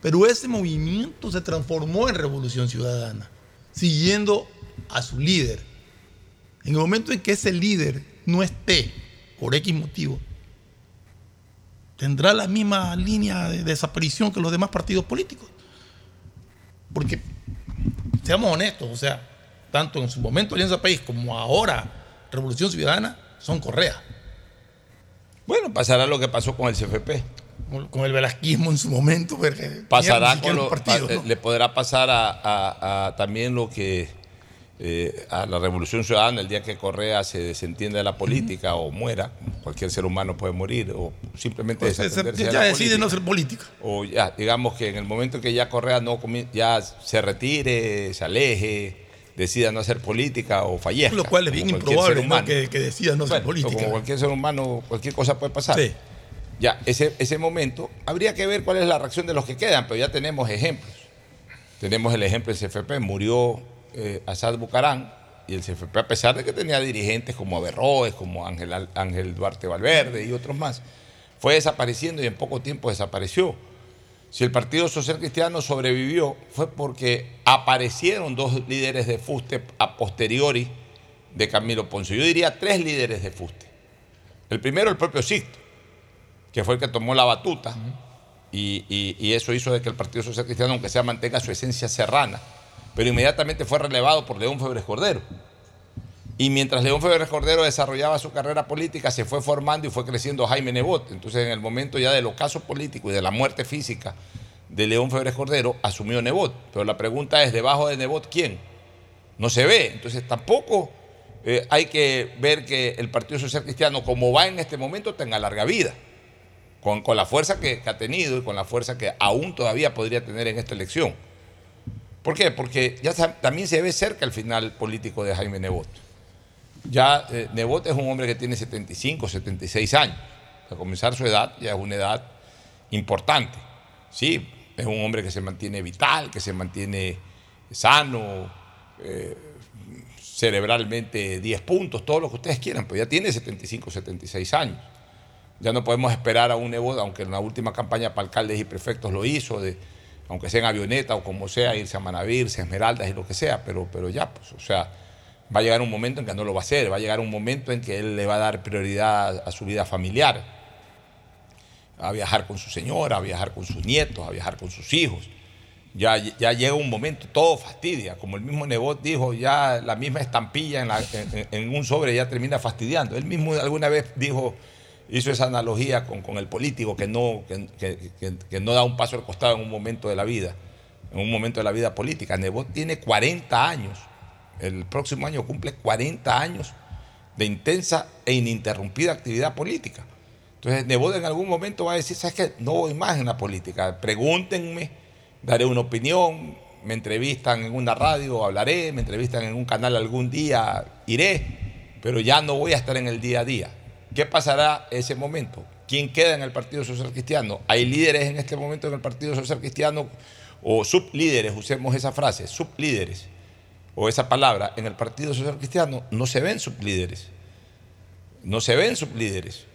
Pero ese movimiento se transformó en Revolución Ciudadana, siguiendo a su líder. En el momento en que ese líder no esté, por X motivo, tendrá la misma línea de desaparición que los demás partidos políticos. Porque, seamos honestos, o sea, tanto en su momento Alianza País como ahora Revolución Ciudadana son correa. Bueno, pasará lo que pasó con el CFP. Con- el velasquismo en su momento. porque Pasará con siquiera lo- un partido, pa- ¿no? le podrá pasar a, a- a también lo que eh, a la Revolución Ciudadana el día que Correa se desentiende de la política o muera, cualquier ser humano puede morir o simplemente Pues, se- ya de la decide política. no ser política. O ya, digamos que en el momento que ya Correa no ya se retire, se aleje, decida no hacer política o fallezca. Lo cual es bien improbable que, que decida no Bueno, política. Como cualquier ser humano, cualquier cosa puede pasar. Sí. Ya, ese, ese momento, habría que ver cuál es la reacción de los que quedan, pero ya tenemos ejemplos. Tenemos el ejemplo del CFP, murió eh, Asad Bucarán, y el CFP, a pesar de que tenía dirigentes como Averroes, como Ángel, Ángel Duarte Valverde y otros más, fue desapareciendo y en poco tiempo desapareció. Si el Partido Social Cristiano sobrevivió, fue porque aparecieron dos líderes de fuste a posteriori de Camilo Ponce. Yo diría tres líderes de fuste. El primero, el propio Sixto, que fue el que tomó la batuta, y, y- y eso hizo de que el Partido Social Cristiano, aunque sea, mantenga su esencia serrana, pero inmediatamente fue relevado por León Febres Cordero. Y mientras León Febres Cordero desarrollaba su carrera política, se fue formando y fue creciendo Jaime Nebot. Entonces, en el momento ya del ocaso político y de la muerte física de León Febres Cordero, asumió Nebot. Pero la pregunta es, ¿debajo de Nebot quién? No se ve. Entonces, tampoco eh, hay que ver que el Partido Social Cristiano, como va en este momento, tenga larga vida. Con, la fuerza que, que ha tenido y con la fuerza que aún todavía podría tener en esta elección. ¿Por qué? Porque ya también se ve cerca el final político de Jaime Nebot. Ya eh, es un hombre que tiene 75, 76 años. A comenzar su edad ya es una edad importante. Sí, es un hombre que se mantiene vital, que se mantiene sano, eh, cerebralmente 10 puntos, todo lo que ustedes quieran, pero ya tiene 75, 76 años. Ya no podemos esperar a un Nebot, aunque en la última campaña para alcaldes y prefectos lo hizo, aunque sea en avioneta o como sea, irse a Manaví, irse a Esmeraldas y lo que sea, pero, pero ya, pues, o sea, va a llegar un momento en que no lo va a hacer, va a llegar un momento en que él le va a dar prioridad a su vida familiar, a viajar con su señora, a viajar con sus nietos, a viajar con sus hijos. Ya, ya llega un momento, todo fastidia, como el mismo Nebot dijo, ya la misma estampilla en, un sobre ya termina fastidiando. Él mismo alguna vez dijo, hizo esa analogía con, con el político que no, que- que- que no da un paso al costado en un momento de la vida, en un momento de la vida política. Nebot tiene 40 años, el próximo año cumple 40 años de intensa e ininterrumpida actividad política. Entonces Nebot en algún momento va a decir, ¿sabes qué? No voy más en la política, pregúntenme, daré una opinión, me entrevistan en una radio, hablaré, me entrevistan en un canal algún día, iré, pero ya no voy a estar en el día a día. ¿Qué pasará ese momento? ¿Quién queda en el Partido Social Cristiano? ¿Hay líderes en este momento en el Partido Social Cristiano o sublíderes, usemos esa frase, sublíderes o esa palabra en el Partido Social Cristiano? No se ven sublíderes. No se ven sublíderes.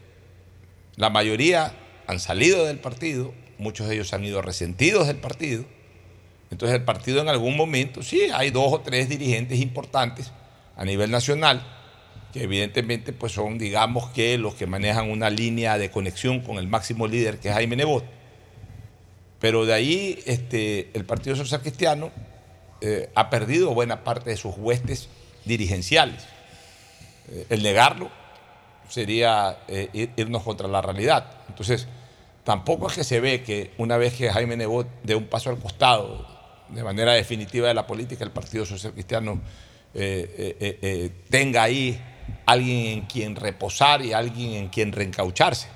La mayoría han salido del partido, muchos de ellos han ido resentidos del partido. Entonces el partido en algún momento, sí, hay dos o tres dirigentes importantes a nivel nacional, que evidentemente pues son, digamos que los que manejan una línea de conexión con el máximo líder que es Jaime Nebot. Pero de ahí este, el Partido Social Cristiano eh, ha perdido buena parte de sus huestes dirigenciales. Eh, el negarlo sería eh, ir- irnos contra la realidad. Entonces, tampoco es que se ve que una vez que Jaime Nebot dé un paso al costado de manera definitiva de la política, el Partido Social Cristiano eh, eh, eh, tenga ahí alguien en quien reposar y alguien en quien reencaucharse.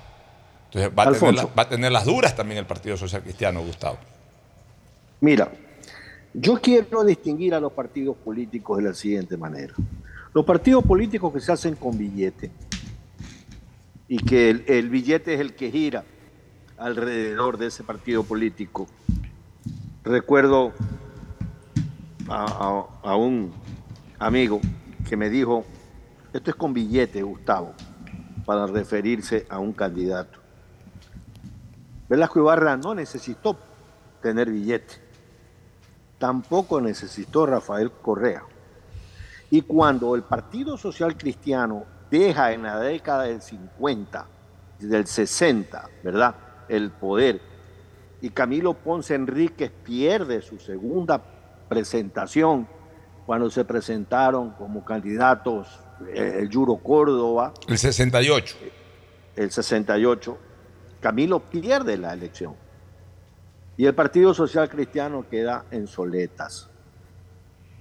Entonces va a, tener, va a tener las duras también el Partido Social Cristiano, Gustavo. Mira, yo quiero distinguir a los partidos políticos de la siguiente manera. Los partidos políticos que se hacen con billete y que el, billete es el que gira alrededor de ese partido político. Recuerdo a un amigo que me dijo, esto es con billete, Gustavo, para referirse a un candidato. Velasco Ibarra no necesitó tener billete. Tampoco necesitó Rafael Correa. Y cuando el Partido Social Cristiano deja en la década del 50, del 60, ¿verdad? El poder, y Camilo Ponce Enríquez pierde su segunda presentación cuando se presentaron como candidatos eh, el Yuro Córdoba, El 68. el 68, Camilo pierde la elección. Y el Partido Social Cristiano queda en soletas.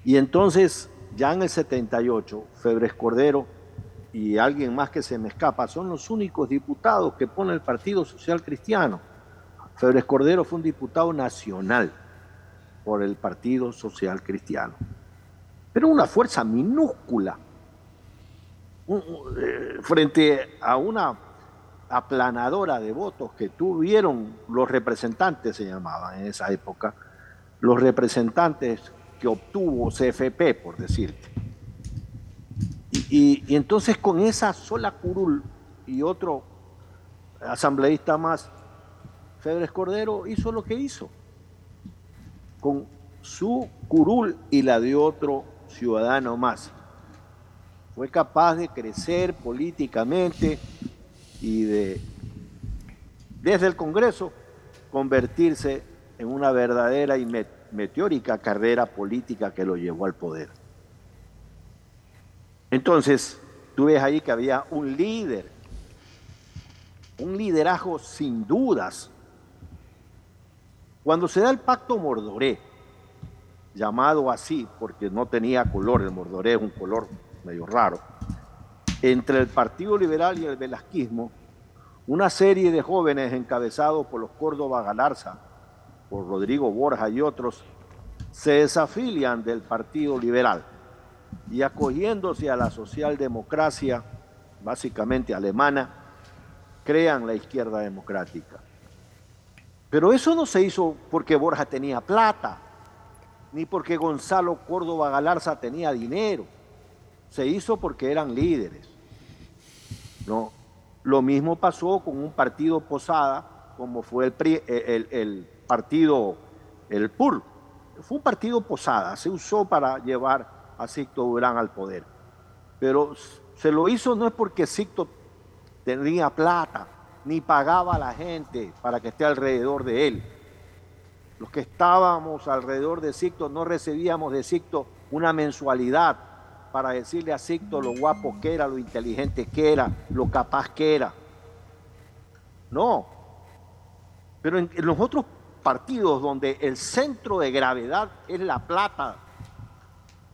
Y entonces, ya en el 78, Febres Cordero y alguien más que se me escapa son los únicos diputados que pone el Partido Social Cristiano. Febres Cordero fue un diputado nacional por el Partido Social Cristiano. Pero una fuerza minúscula eh, frente a una aplanadora de votos que tuvieron los representantes, se llamaban en esa época, los representantes que obtuvo CFP, por decirte. Y, entonces con esa sola curul y otro asambleísta más, Febres Cordero hizo lo que hizo. Con su curul y la de otro ciudadano más. Fue capaz de crecer políticamente y de, desde el Congreso, convertirse en una verdadera y met- meteórica carrera política que lo llevó al poder. Entonces, tú ves ahí que había un líder, un liderazgo sin dudas. Cuando se da el pacto Mordoré, llamado así porque no tenía color, el Mordoré es un color medio raro, entre el Partido Liberal y el Velasquismo, una serie de jóvenes encabezados por los Córdoba Galarza, por Rodrigo Borja y otros, se desafilian del Partido Liberal y acogiéndose a la socialdemocracia, básicamente alemana, crean la izquierda democrática. Pero eso no se hizo porque Borja tenía plata, ni porque Gonzalo Córdoba Galarza tenía dinero. Se hizo porque eran líderes. No, lo mismo pasó con un partido Posada, como fue el, el partido, el PUR. Fue un partido Posada, se usó para llevar a Sicto Durán al poder. Pero se lo hizo no es porque Sicto tenía plata, ni pagaba a la gente para que esté alrededor de él. Los que estábamos alrededor de Sicto no recibíamos de Sicto una mensualidad para decirle a Sicto lo guapo que era, lo inteligente que era, lo capaz que era. No. Pero en, en los otros partidos donde el centro de gravedad es la plata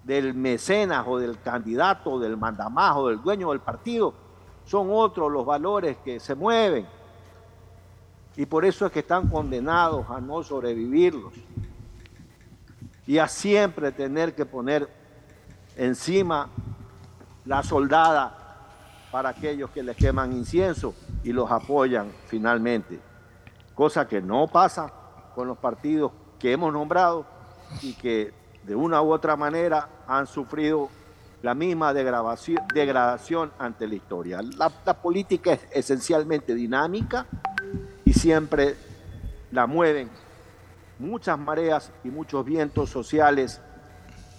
del mecenas o del candidato, o del mandamás o del dueño del partido, son otros los valores que se mueven. Y por eso es que están condenados a no sobrevivirlos. Y a siempre tener que poner encima la soldada para aquellos que les queman incienso y los apoyan finalmente. Cosa que no pasa con los partidos que hemos nombrado y que de una u otra manera han sufrido la misma degradación, ante la historia. La, la política es esencialmente dinámica y siempre la mueven muchas mareas y muchos vientos sociales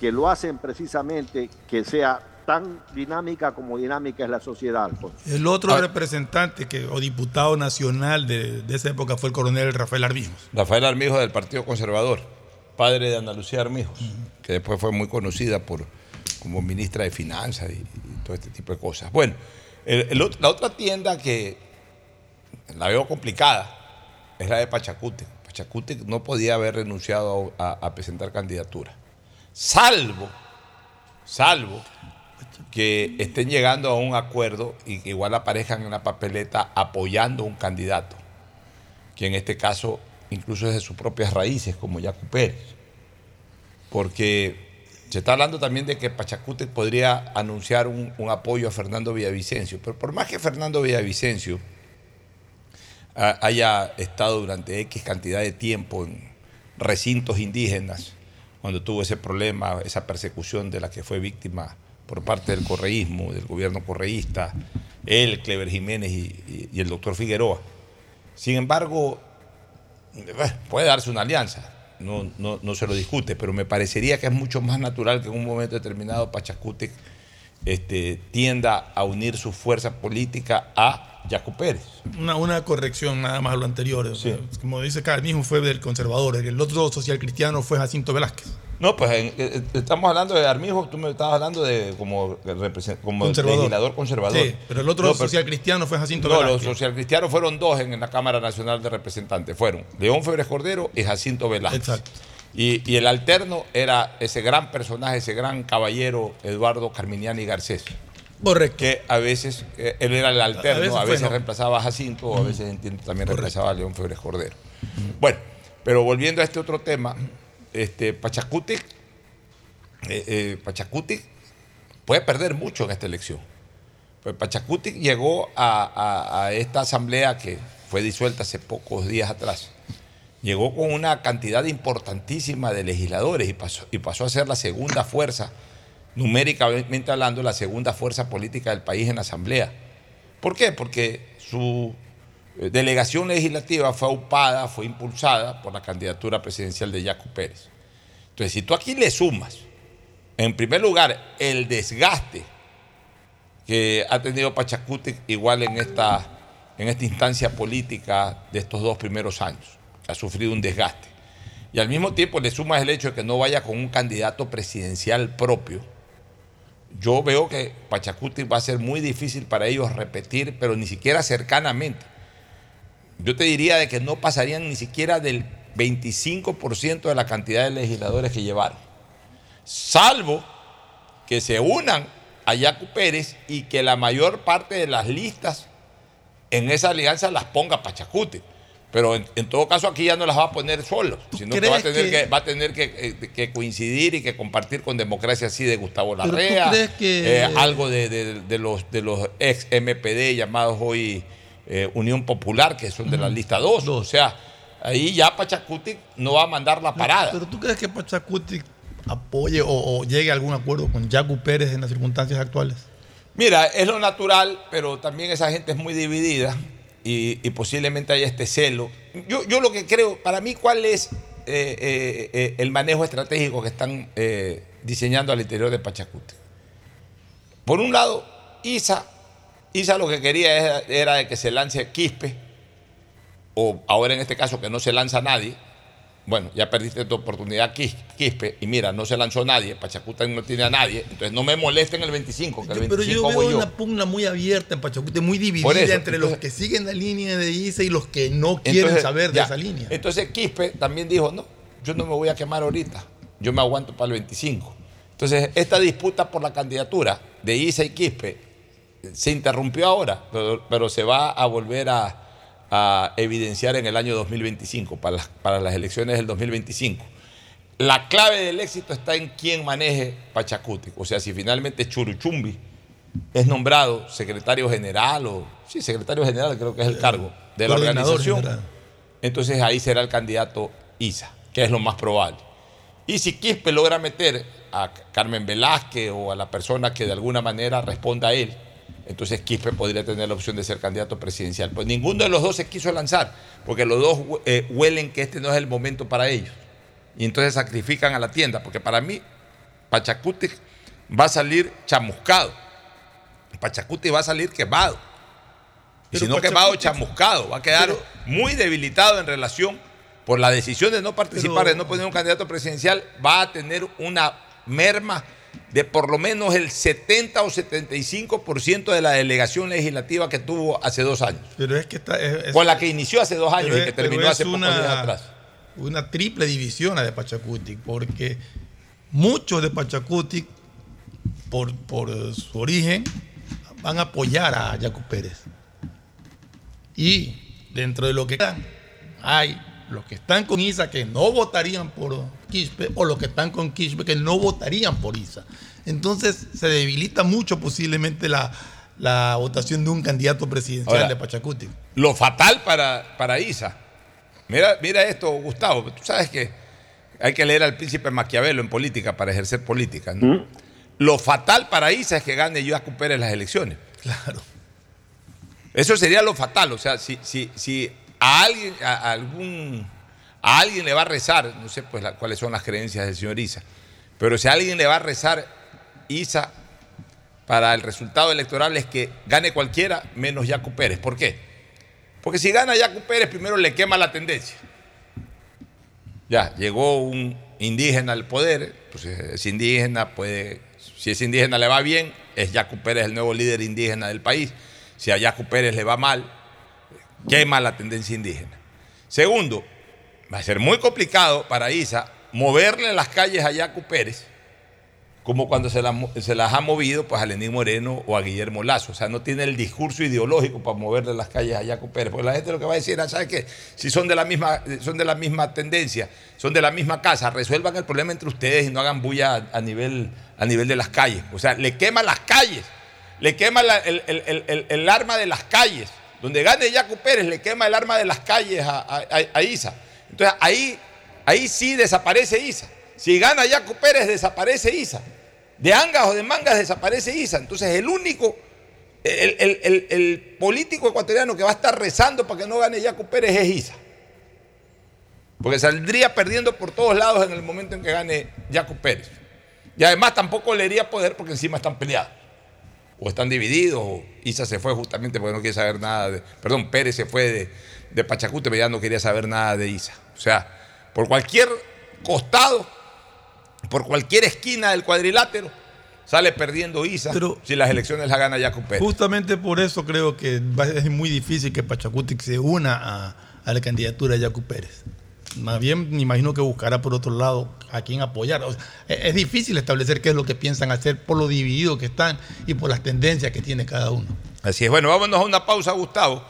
que lo hacen precisamente que sea tan dinámica como dinámica es la sociedad. Alfonso. El otro representante que, o diputado nacional de, de esa época fue el coronel Rafael Armijos. Rafael Armijos del Partido Conservador, padre de Ana Lucía Armijos, que después fue muy conocida por, como ministra de Finanzas y, y todo este tipo de cosas. Bueno, el- el ot- la otra tienda que la veo complicada es la de Pachacute. Pachacute no podía haber renunciado a, a presentar candidatura, salvo, salvo que estén llegando a un acuerdo y que igual aparezcan en la papeleta apoyando un candidato que en este caso incluso es de sus propias raíces, como Yacu Pérez. Porque se está hablando también de que Pachacute podría anunciar un, un apoyo a Fernando Villavicencio, pero por más que Fernando Villavicencio haya estado durante X cantidad de tiempo en recintos indígenas, cuando tuvo ese problema, esa persecución de la que fue víctima por parte del correísmo, del gobierno correísta, él, Clever Jiménez y, el doctor Figueroa. Sin embargo, bueno, puede darse una alianza, no, no, no se lo discute, pero me parecería que es mucho más natural que en un momento determinado Pachacútec este, tienda a unir su fuerza política a Yacu Pérez. Una, una corrección nada más a lo anterior. Como dice acá, el mismo fue del conservador. El otro social cristiano fue Jacinto Velázquez. No, pues en- eh, estamos hablando de Armijo, tú me estabas hablando de como, como Conservador. legislador conservador. Sí, pero el otro No, social cristiano fue Jacinto No, los Velázquez. socialcristianos fueron dos en, en la Cámara Nacional de Representantes. Fueron León Febres Cordero y Jacinto Velázquez. Exacto. Y, y el alterno era ese gran personaje, ese gran caballero Eduardo Carminiani Garcés. Correcto. Que a veces, eh, él era el alterno, veces a veces, reemplazaba a Jacinto, o a veces entiendo, también reemplazaba a León Febres Cordero. Bueno, pero volviendo a este otro tema, este, Pachacútec, eh, eh, puede perder mucho en esta elección. Pues Pachacutic llegó a, a- a esta asamblea que fue disuelta hace pocos días atrás. Llegó con una cantidad importantísima de legisladores y pasó, y pasó a ser la segunda fuerza, numéricamente hablando, la segunda fuerza política del país en la asamblea. ¿Por qué? Porque su eh, delegación legislativa fue aupada, fue impulsada por la candidatura presidencial de Yacu Pérez. Entonces, si tú aquí le sumas, en primer lugar, el desgaste que ha tenido Pachacútec igual en esta, en esta instancia política de estos dos primeros años. Ha sufrido un desgaste. Y al mismo tiempo le sumas el hecho de que no vaya con un candidato presidencial propio, yo veo que Pachacuti va a ser muy difícil para ellos repetir, pero ni siquiera cercanamente. Yo te diría de que no pasarían ni siquiera del 25% de la cantidad de legisladores que llevaron. Salvo que se unan a Yacu Pérez y que la mayor parte de las listas en esa alianza las ponga Pachacuti. Pero en, en todo caso aquí ya no las va a poner solo, sino que va a tener, que... que- va a tener que, eh, que coincidir y que compartir con democracia así de Gustavo Larrea, crees que- eh, algo de, de- de los, de los ex MPD llamados hoy eh, Unión Popular, que son de la lista 2. O sea, ahí ya Pachacuti no va a mandar la parada. Pero tú crees que Pachacuti apoye o, o llegue a algún acuerdo con Yacu Pérez en las circunstancias actuales? Mira, es lo natural, pero también esa gente es muy dividida y, posiblemente haya este celo. Yo, yo lo que creo, para mí, ¿cuál es eh, eh, eh, el manejo estratégico que están diseñando al interior de Pachacuti? Por un lado, Isa, Isa lo que quería era, era que se lance Quispe, o ahora en este caso que no se lanza nadie. Bueno, ya perdiste tu oportunidad Quis- Quispe y mira, no se lanzó nadie, Pachacuti no tiene a nadie, entonces no me molesten el 25, que el Pero 25 yo voy veo yo. una pugna muy abierta en Pachacuti, muy dividida eso, entre los que siguen la línea de Isa y los que no quieren Entonces, saber de ya. esa línea. Entonces Quispe también dijo, no, yo no me voy a quemar ahorita, yo me aguanto para el 25. Entonces, esta disputa por la candidatura de Isa y Quispe se interrumpió ahora, pero, pero se va a volver a, a evidenciar en el año 2025, para las, para las elecciones del 2025. La clave del éxito está en quién maneje Pachacuti. O sea, si finalmente Churuchumbi es nombrado secretario general o, sí, secretario general creo que es el cargo de la organización, general. entonces ahí será el candidato Isa, que es lo más probable. Y si Quispe logra meter a Carmen Velázquez o a la persona que de alguna manera responda a él, entonces Quispe podría tener la opción de ser candidato presidencial. Pues ninguno de los dos se quiso lanzar, porque los dos eh, huelen que este no es el momento para ellos. Y entonces sacrifican a la tienda, porque para mí Pachacuti va a salir chamuscado. Pachacuti va a salir quemado. Y si no quemado, chamuscado. Va a quedar Pero- muy debilitado en relación por la decisión de no participar, Pero- de no poner un candidato presidencial, va a tener una merma de por lo menos el 70 o 75% de la delegación legislativa que tuvo hace dos años. Pero es que está. es- es- Con la que inició hace dos años y que terminó hace pocos una- días atrás. Una triple división la de Pachacuti, porque muchos de Pachacuti, por, por su origen, van a apoyar a Yacu Pérez. Y dentro de lo que hay los que están con Isa que no votarían por Quispe o los que están con Quispe que no votarían por Isa. Entonces se debilita mucho posiblemente la, la votación de un candidato presidencial Ahora, de Pachacuti. Lo fatal para, para Isa. Mira, mira esto, Gustavo. Tú sabes que hay que leer al príncipe Maquiavelo en política para ejercer política. ¿no? Lo fatal para Isa es que gane Joaquín Pérez las elecciones. Claro. Eso sería lo fatal. O sea, si, si, si a alguien, a, a algún, a alguien le va a rezar, no sé pues cuáles son las creencias del señor Isa, pero si a alguien le va a rezar Isa para el resultado electoral es que gane cualquiera menos Yacu Pérez. ¿Por qué? Porque si gana Yacu Pérez, primero le quema la tendencia. Ya, llegó un indígena al poder, pues es indígena, puede, si es indígena le va bien, es Yacu Pérez el nuevo líder indígena del país. Si a Yacu Pérez le va mal, quema la tendencia indígena. Segundo, va a ser muy complicado para Isa moverle las calles a Yacu Pérez, como cuando se, la- las ha movido pues, a Lenín Moreno o a Guillermo Lazo. O sea, no tiene el discurso ideológico para moverle las calles a Yacu Pérez. Porque la gente lo que va a decir es, ¿sabes qué? Si son de, la misma, son de tendencia, son de la misma casa, resuelvan el problema entre ustedes y no hagan bulla a, nivel, a nivel de las calles. O sea, le quema las calles, le quema el, arma de las calles. Donde gane Yacu Pérez, le quema el arma de las calles a- a Isa. Entonces, ahí, ahí sí desaparece Isa. Si gana Yacu Pérez, desaparece Isa. De angas o de mangas desaparece Isa. Entonces el único, el, el- el- político ecuatoriano que va a estar rezando para que no gane Yacu Pérez es Isa. Porque saldría perdiendo por todos lados en el momento en que gane Yacu Pérez. Y además tampoco le iría poder porque encima están peleados. O están divididos, o Isa se fue justamente porque no quiere saber nada de. Perdón, Pérez se fue de, de Pachacute, pero ya no quería saber nada de Isa. O sea, por cualquier costado, por cualquier esquina del cuadrilátero, sale perdiendo ISA si las elecciones las gana Jaco Pérez. Justamente por eso creo que va- es muy difícil que Pachacutic se una a, a la candidatura de Jaco Pérez. Más bien, me imagino que buscará por otro lado a quién apoyar. O sea, es, es difícil establecer qué es lo que piensan hacer por lo divididos que están y por las tendencias que tiene cada uno. Así es. Bueno, vámonos a una pausa, Gustavo.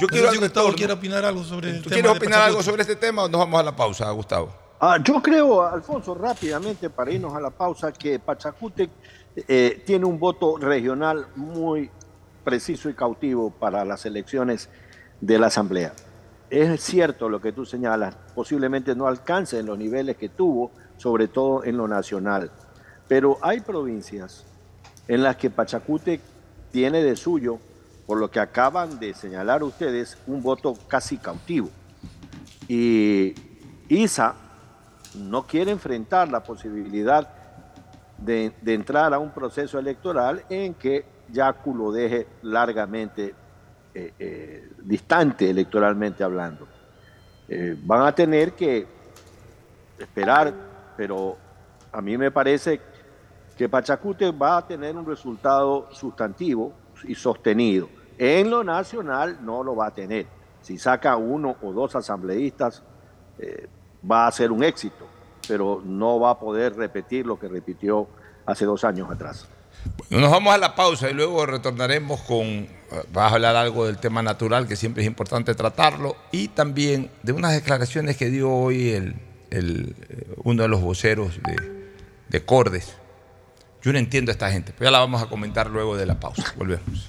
Yo No quiero si Gustavo quiere opinar algo sobre el ¿Tú tema quieres opinar algo sobre este tema o nos vamos a la pausa, Gustavo? Ah, yo creo, Alfonso, rápidamente para irnos a la pausa, que Pachacútec eh, tiene un voto regional muy preciso y cautivo para las elecciones de la Asamblea. Es cierto lo que tú señalas, posiblemente no alcance en los niveles que tuvo, sobre todo en lo nacional. Pero hay provincias en las que Pachacútec tiene de suyo, por lo que acaban de señalar ustedes, un voto casi cautivo. Y ISA no quiere enfrentar la posibilidad de, entrar a un proceso electoral en que Yacu lo deje largamente eh, eh, distante electoralmente hablando. Eh, van a tener que esperar, pero a mí me parece que Pachacute va a tener un resultado sustantivo y sostenido. En lo nacional no lo va a tener. Si saca uno o dos asambleístas, eh, va a ser un éxito, pero no va a poder repetir lo que repitió hace dos años atrás. Nos vamos a la pausa y luego retornaremos con. eh, Vas a hablar algo del tema natural, que siempre es importante tratarlo, y también de unas declaraciones que dio hoy el, eh, uno de los voceros de, de Cordes. Yo no entiendo a esta gente, pero ya la vamos a comentar luego de la pausa. Volvemos.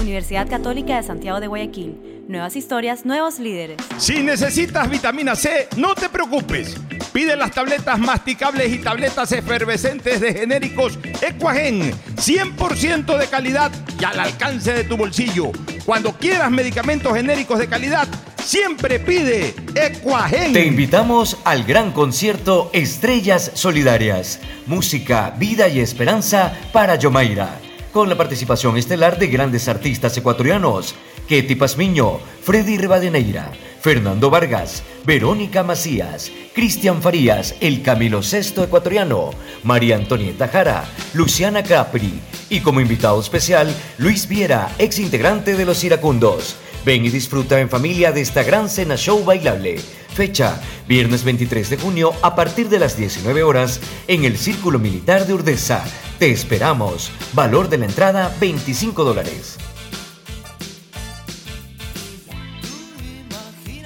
Universidad Católica de Santiago de Guayaquil. Nuevas historias, nuevos líderes. Si necesitas vitamina C, no te preocupes. Pide las tabletas masticables y tabletas efervescentes de genéricos Equagen, 100% de calidad y al alcance de tu bolsillo. Cuando quieras medicamentos genéricos de calidad, siempre pide Equagen. Te invitamos al gran concierto Estrellas Solidarias, música, vida y esperanza para Yomaira, con la participación estelar de grandes artistas ecuatorianos, Ketty Pazmiño, Freddy Rivadeneira, Fernando Vargas, Verónica Macías, Cristian Farías, el Camilo Sexto ecuatoriano, María Antonieta Jara, Luciana Capri y como invitado especial, Luis Viera, ex integrante de Los Iracundos. Ven y disfruta en familia de esta gran cena show bailable. Fecha, viernes 23 de junio a partir de las 19 horas en el Círculo Militar de Urdesa. Te esperamos. Valor de la entrada 25 dólares.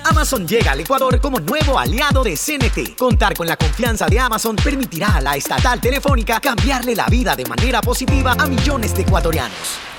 Amazon llega al Ecuador como nuevo aliado de CNT. Contar con la confianza de Amazon permitirá a la estatal telefónica cambiarle la vida de manera positiva a millones de ecuatorianos.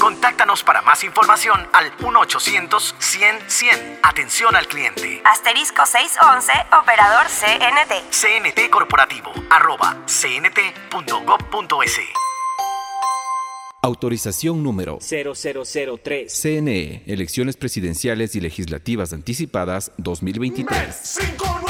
Contáctanos para más información al 1-800-100-100. Atención al cliente. Asterisco 611, operador CNT. CNT Corporativo, arroba cnt.gov.es. Autorización número 0003. CNE, Elecciones Presidenciales y Legislativas Anticipadas 2023. 593.es. Tu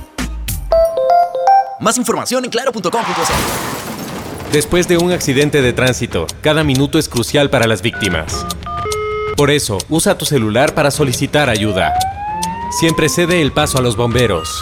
Más información en claro.com.es. Después de un accidente de tránsito, cada minuto es crucial para las víctimas. Por eso, usa tu celular para solicitar ayuda. Siempre cede el paso a los bomberos.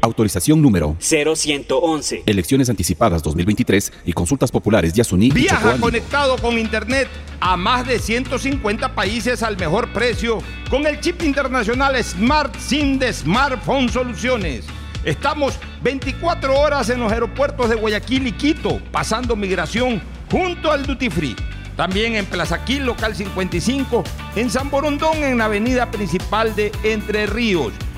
Autorización número 0111. Elecciones anticipadas 2023 y consultas populares Yasuní y Viaja conectado con Internet a más de 150 países al mejor precio con el chip internacional Smart SIM de Smartphone Soluciones. Estamos 24 horas en los aeropuertos de Guayaquil y Quito, pasando migración junto al Duty Free. También en Plaza Quil, local 55, en San Borondón, en la avenida principal de Entre Ríos.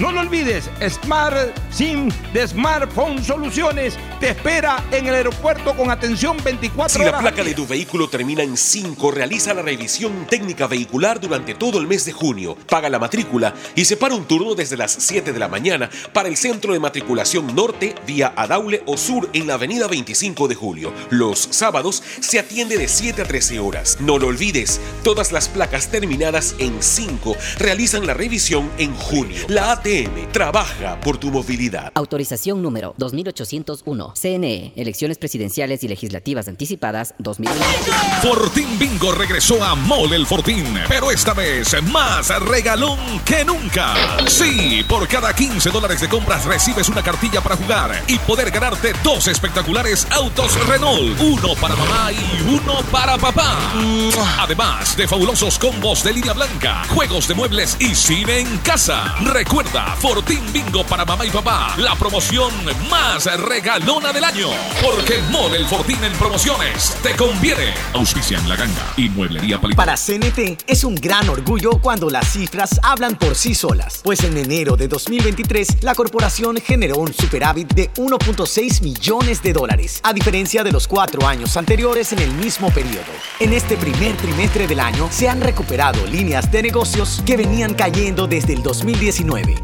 No lo olvides, Smart SIM de Smartphone Soluciones te espera en el aeropuerto con atención 24 Si la horas. placa de tu vehículo termina en 5, realiza la revisión técnica vehicular durante todo el mes de junio. Paga la matrícula y separa un turno desde las 7 de la mañana para el centro de matriculación norte vía Adaule o sur en la avenida 25 de julio. Los sábados se atiende de 7 a 13 horas. No lo olvides, todas las placas terminadas en 5 realizan la revisión en junio. La ATM trabaja por tu movilidad. Autorización número 2801. CNE, Elecciones Presidenciales y Legislativas Anticipadas 2020. Fortín Bingo regresó a Mole el Fortín, pero esta vez más regalón que nunca. Sí, por cada 15 dólares de compras recibes una cartilla para jugar y poder ganarte dos espectaculares autos Renault, uno para mamá y uno para papá. Además de fabulosos combos de línea blanca, juegos de muebles y cine en casa. Recuerda, Fortín Bingo para mamá y papá, la promoción más regalona del año. Porque Mole el Fortín en promociones te conviene. Auspicia en la ganga y mueblería Palito. Para CNT es un gran orgullo cuando las cifras hablan por sí solas, pues en enero de 2023 la corporación generó un superávit de 1.6 millones de dólares, a diferencia de los cuatro años anteriores en el mismo periodo. En este primer trimestre del año se han recuperado líneas de negocios que venían cayendo desde el 2019.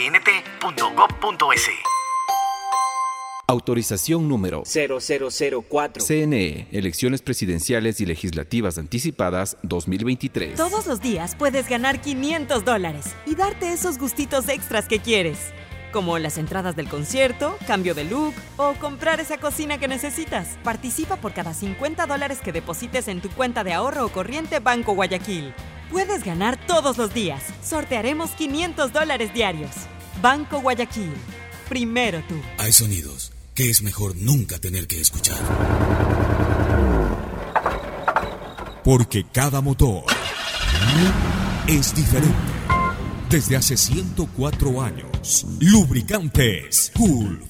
cnt.gov.es. Autorización número 0004. CNE, Elecciones Presidenciales y Legislativas Anticipadas 2023. Todos los días puedes ganar 500 dólares y darte esos gustitos extras que quieres, como las entradas del concierto, cambio de look o comprar esa cocina que necesitas. Participa por cada 50 dólares que deposites en tu cuenta de ahorro o corriente Banco Guayaquil. Puedes ganar todos los días. Sortearemos 500 dólares diarios. Banco Guayaquil. Primero tú. Hay sonidos que es mejor nunca tener que escuchar. Porque cada motor es diferente. Desde hace 104 años, lubricantes Gulf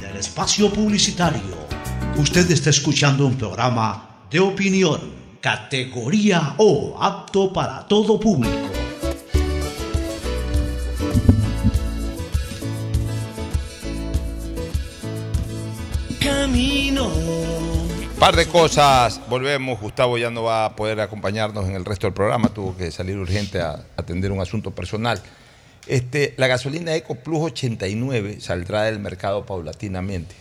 espacio publicitario. Usted está escuchando un programa de opinión, categoría O, apto para todo público. Camino. Par de cosas, volvemos. Gustavo ya no va a poder acompañarnos en el resto del programa, tuvo que salir urgente a atender un asunto personal. Este, la gasolina Eco Plus 89 saldrá del mercado paulatinamente.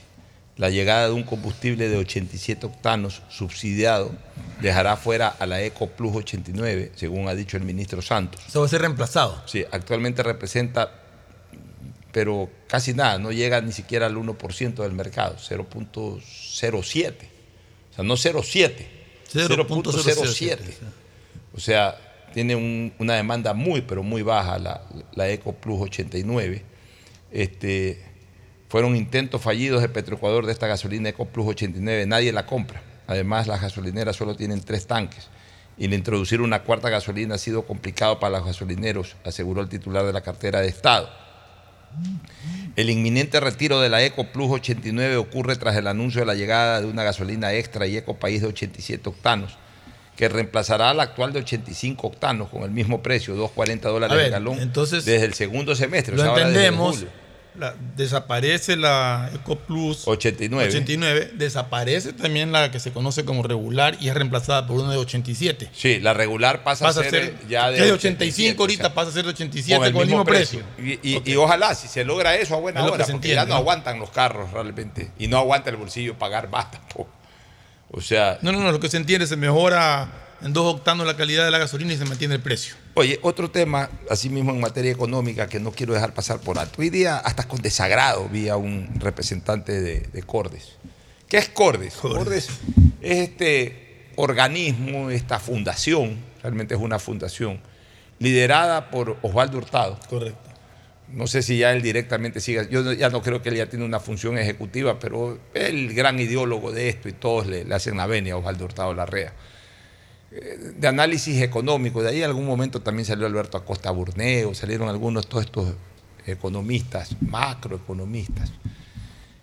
La llegada de un combustible de 87 octanos subsidiado dejará fuera a la Eco Plus 89, según ha dicho el ministro Santos. Eso va a ser reemplazado. Sí, actualmente representa, pero casi nada, no llega ni siquiera al 1% del mercado, 0.07. O sea, no 0.7, 0.07. O sea, tiene un- una demanda muy, pero muy baja la, la Eco Plus 89. Este, fueron intentos fallidos de Petroecuador de esta gasolina Eco Plus 89, nadie la compra. Además, las gasolineras solo tienen tres tanques y el introducir una cuarta gasolina ha sido complicado para los gasolineros, aseguró el titular de la cartera de Estado. El inminente retiro de la Eco Plus 89 ocurre tras el anuncio de la llegada de una gasolina extra y Eco País de 87 octanos, que reemplazará la actual de 85 octanos con el mismo precio, 2.40 dólares ver, el galón, entonces, desde el segundo semestre. o Lo sea, entendemos. la- desaparece la EcoPlus 89. 89, desaparece también la que se conoce como regular y es reemplazada por una de 87. Sí, la regular pasa, Pasa a ser, ya de, de 85 ahorita pasa a ser de 87 con el, mismo precio. Y, y- y ojalá, si se logra eso a buena Es hora, porque entiende, ya no ¿no? aguantan los carros realmente. Y no aguanta el bolsillo pagar más tampoco. O sea, No, no, no, lo que se entiende se mejora en dos octanos la calidad de la gasolina y se mantiene el precio. Oye, otro tema, así mismo en materia económica, que no quiero dejar pasar por alto. Hoy día, hasta con desagrado, vi a un representante de, de Cordes. ¿Qué es Cordes? Cordes es este organismo, esta fundación, realmente es una fundación, liderada por Osvaldo Hurtado. Correcto. No sé si ya él directamente siga, yo ya no creo que él ya tiene una función ejecutiva, pero el gran ideólogo de esto y todos le, hacen la venia a Osvaldo Hurtado Larrea eh, de análisis económico. De ahí en algún momento también salió Alberto Acosta Burneo, salieron algunos todos estos economistas, macroeconomistas,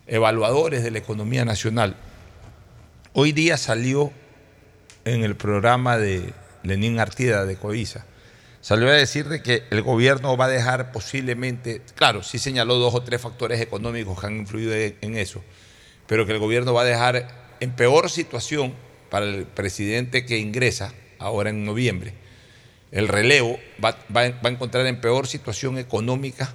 evaluadores de la economía nacional. Hoy día salió en el programa de Lenín Artida de Coiza, salió a decir de que el gobierno va a dejar posiblemente, claro, sí señaló dos o tres factores económicos que han influido en eso, pero que el gobierno va a dejar en peor situación para el presidente que ingresa ahora en noviembre. El relevo va, va- va a encontrar en peor situación económica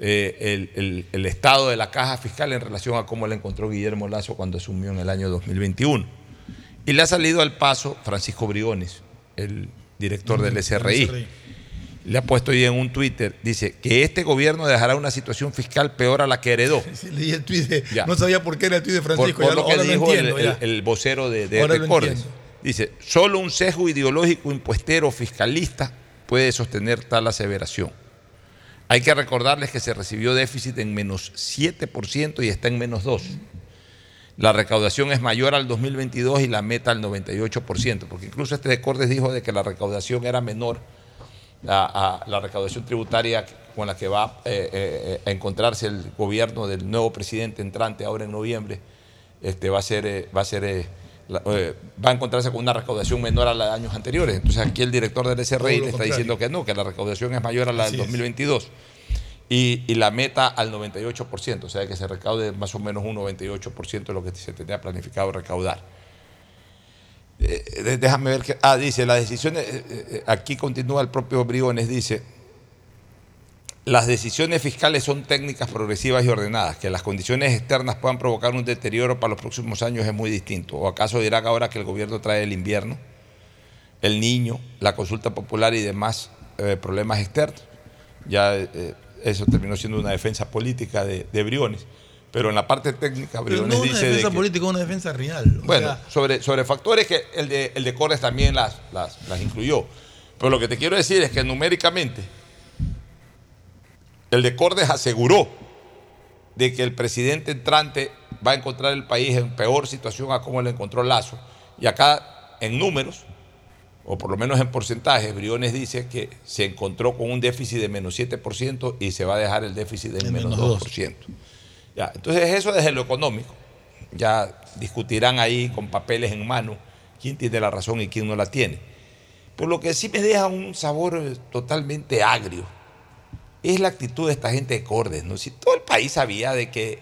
eh, el, el- el estado de la caja fiscal en relación a cómo la encontró Guillermo Lazo cuando asumió en el año 2021. Y le ha salido al paso Francisco Briones, el director del SRI. Le ha puesto hoy en un Twitter, dice que este gobierno dejará una situación fiscal peor a la que heredó. Sí, leí el de- no sabía por qué era el tuit de Francisco, por ya lo que dijo el, entiendo. ya. el- el vocero de, de, Ahora de lo Cordes. entiendo. Dice, solo un sesgo ideológico impuestero fiscalista puede sostener tal aseveración. Hay que recordarles que se recibió déficit en menos 7% y está en menos 2%. La recaudación es mayor al 2022 y la meta al 98%, porque incluso este de Cordes dijo de que la recaudación era menor a, a la recaudación tributaria con la que va eh, eh, a encontrarse el gobierno del nuevo presidente entrante ahora en noviembre, este, va a ser, eh, va a ser eh, la- eh, va a encontrarse con una recaudación menor a la de años anteriores. Entonces aquí el director del SRI le está contrario. diciendo que no, que la recaudación es mayor a la Así del es. 2022 y, la meta al 98%, o sea que se recaude más o menos un 98% de lo que se tenía planificado recaudar. Eh, eh, déjame ver que. Ah, dice, la decisión. eh, aquí continúa el propio Briones, dice. las decisiones fiscales son técnicas progresivas y ordenadas, que las condiciones externas puedan provocar un deterioro para los próximos años es muy distinto. ¿O acaso dirán ahora que el gobierno trae el invierno, el niño, la consulta popular y demás problemas externos? Ya eso terminó siendo una defensa política de, de Briones. Pero en la parte técnica, Pero Briones no una dice de defensa que- política, una defensa real. Bueno, sea, sobre, sobre factores que el de, el de Cordes también las, las, las incluyó. Pero lo que te quiero decir es que numéricamente el de Cordes aseguró de que el presidente entrante va a encontrar el país en peor situación a como lo encontró Lazo. Y acá, en números, o por lo menos en porcentajes, Briones dice que se encontró con un déficit de menos 7% y se va a dejar el déficit de En menos menos 2%. Ya, entonces eso desde lo económico. Ya discutirán ahí con papeles en mano quién tiene la razón y quién no la tiene. Por lo que sí me deja un sabor eh, totalmente agrio es la actitud de esta gente de Cordes. ¿no? Si todo el país sabía de que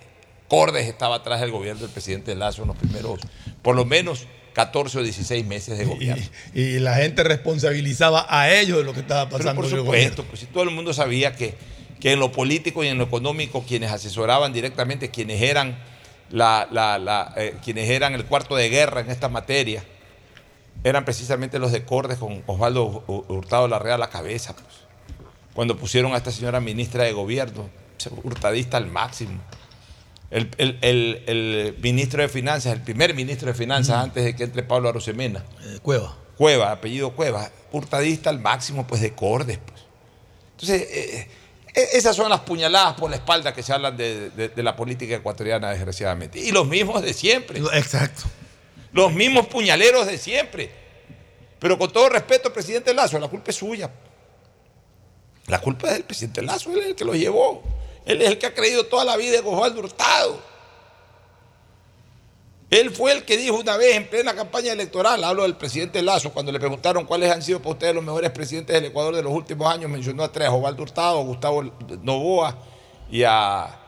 Cordes estaba atrás del gobierno del presidente Lazo en los primeros, por lo menos 14 o 16 meses de gobierno. y la gente responsabilizaba a ellos de lo que estaba Pero pasando por en el supuesto, pues si todo el mundo sabía que, que en lo político y en lo económico quienes asesoraban directamente, quienes eran, la, la- la, eh, quienes eran el cuarto de guerra en esta materia, eran precisamente los de Cordes con Osvaldo Hu- Hurtado Larrea a la cabeza. pues. Cuando pusieron a esta señora ministra de gobierno, hurtadista al máximo. El, el- el- el ministro de Finanzas, el primer ministro de Finanzas antes de que entre Pablo Arosemena. Eh, Cueva. Cueva, apellido Cueva, hurtadista al máximo, pues de Cordes. Pues. Entonces, eh, eh, esas son las puñaladas por la espalda que se hablan de, de- de la política ecuatoriana, desgraciadamente. Y los mismos de siempre. Exacto. Los mismos puñaleros de siempre. Pero con todo respeto, presidente Lazo, la culpa es suya. La culpa es del presidente Lazo, él es el que lo llevó. Él es el que ha creído toda la vida en Osvaldo Hurtado. Él fue el que dijo una vez en plena campaña electoral, hablo del presidente Lazo, cuando le preguntaron cuáles han sido para ustedes los mejores presidentes del Ecuador de los últimos años, mencionó a tres, Osvaldo Hurtado, a Gustavo Novoa y a,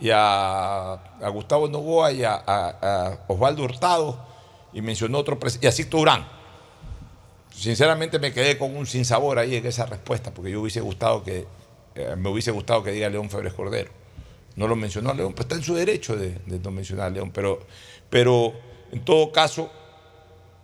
y a, Gustavo Novoa y a, Osvaldo Hurtado, y mencionó otro presidente, y a Durán. Sinceramente me quedé con un sinsabor ahí en esa respuesta, porque yo hubiese gustado que, eh, me hubiese gustado que diga León Febres Cordero. No lo mencionó a León, pues está en su derecho de, de no mencionar a León, pero, pero en todo caso,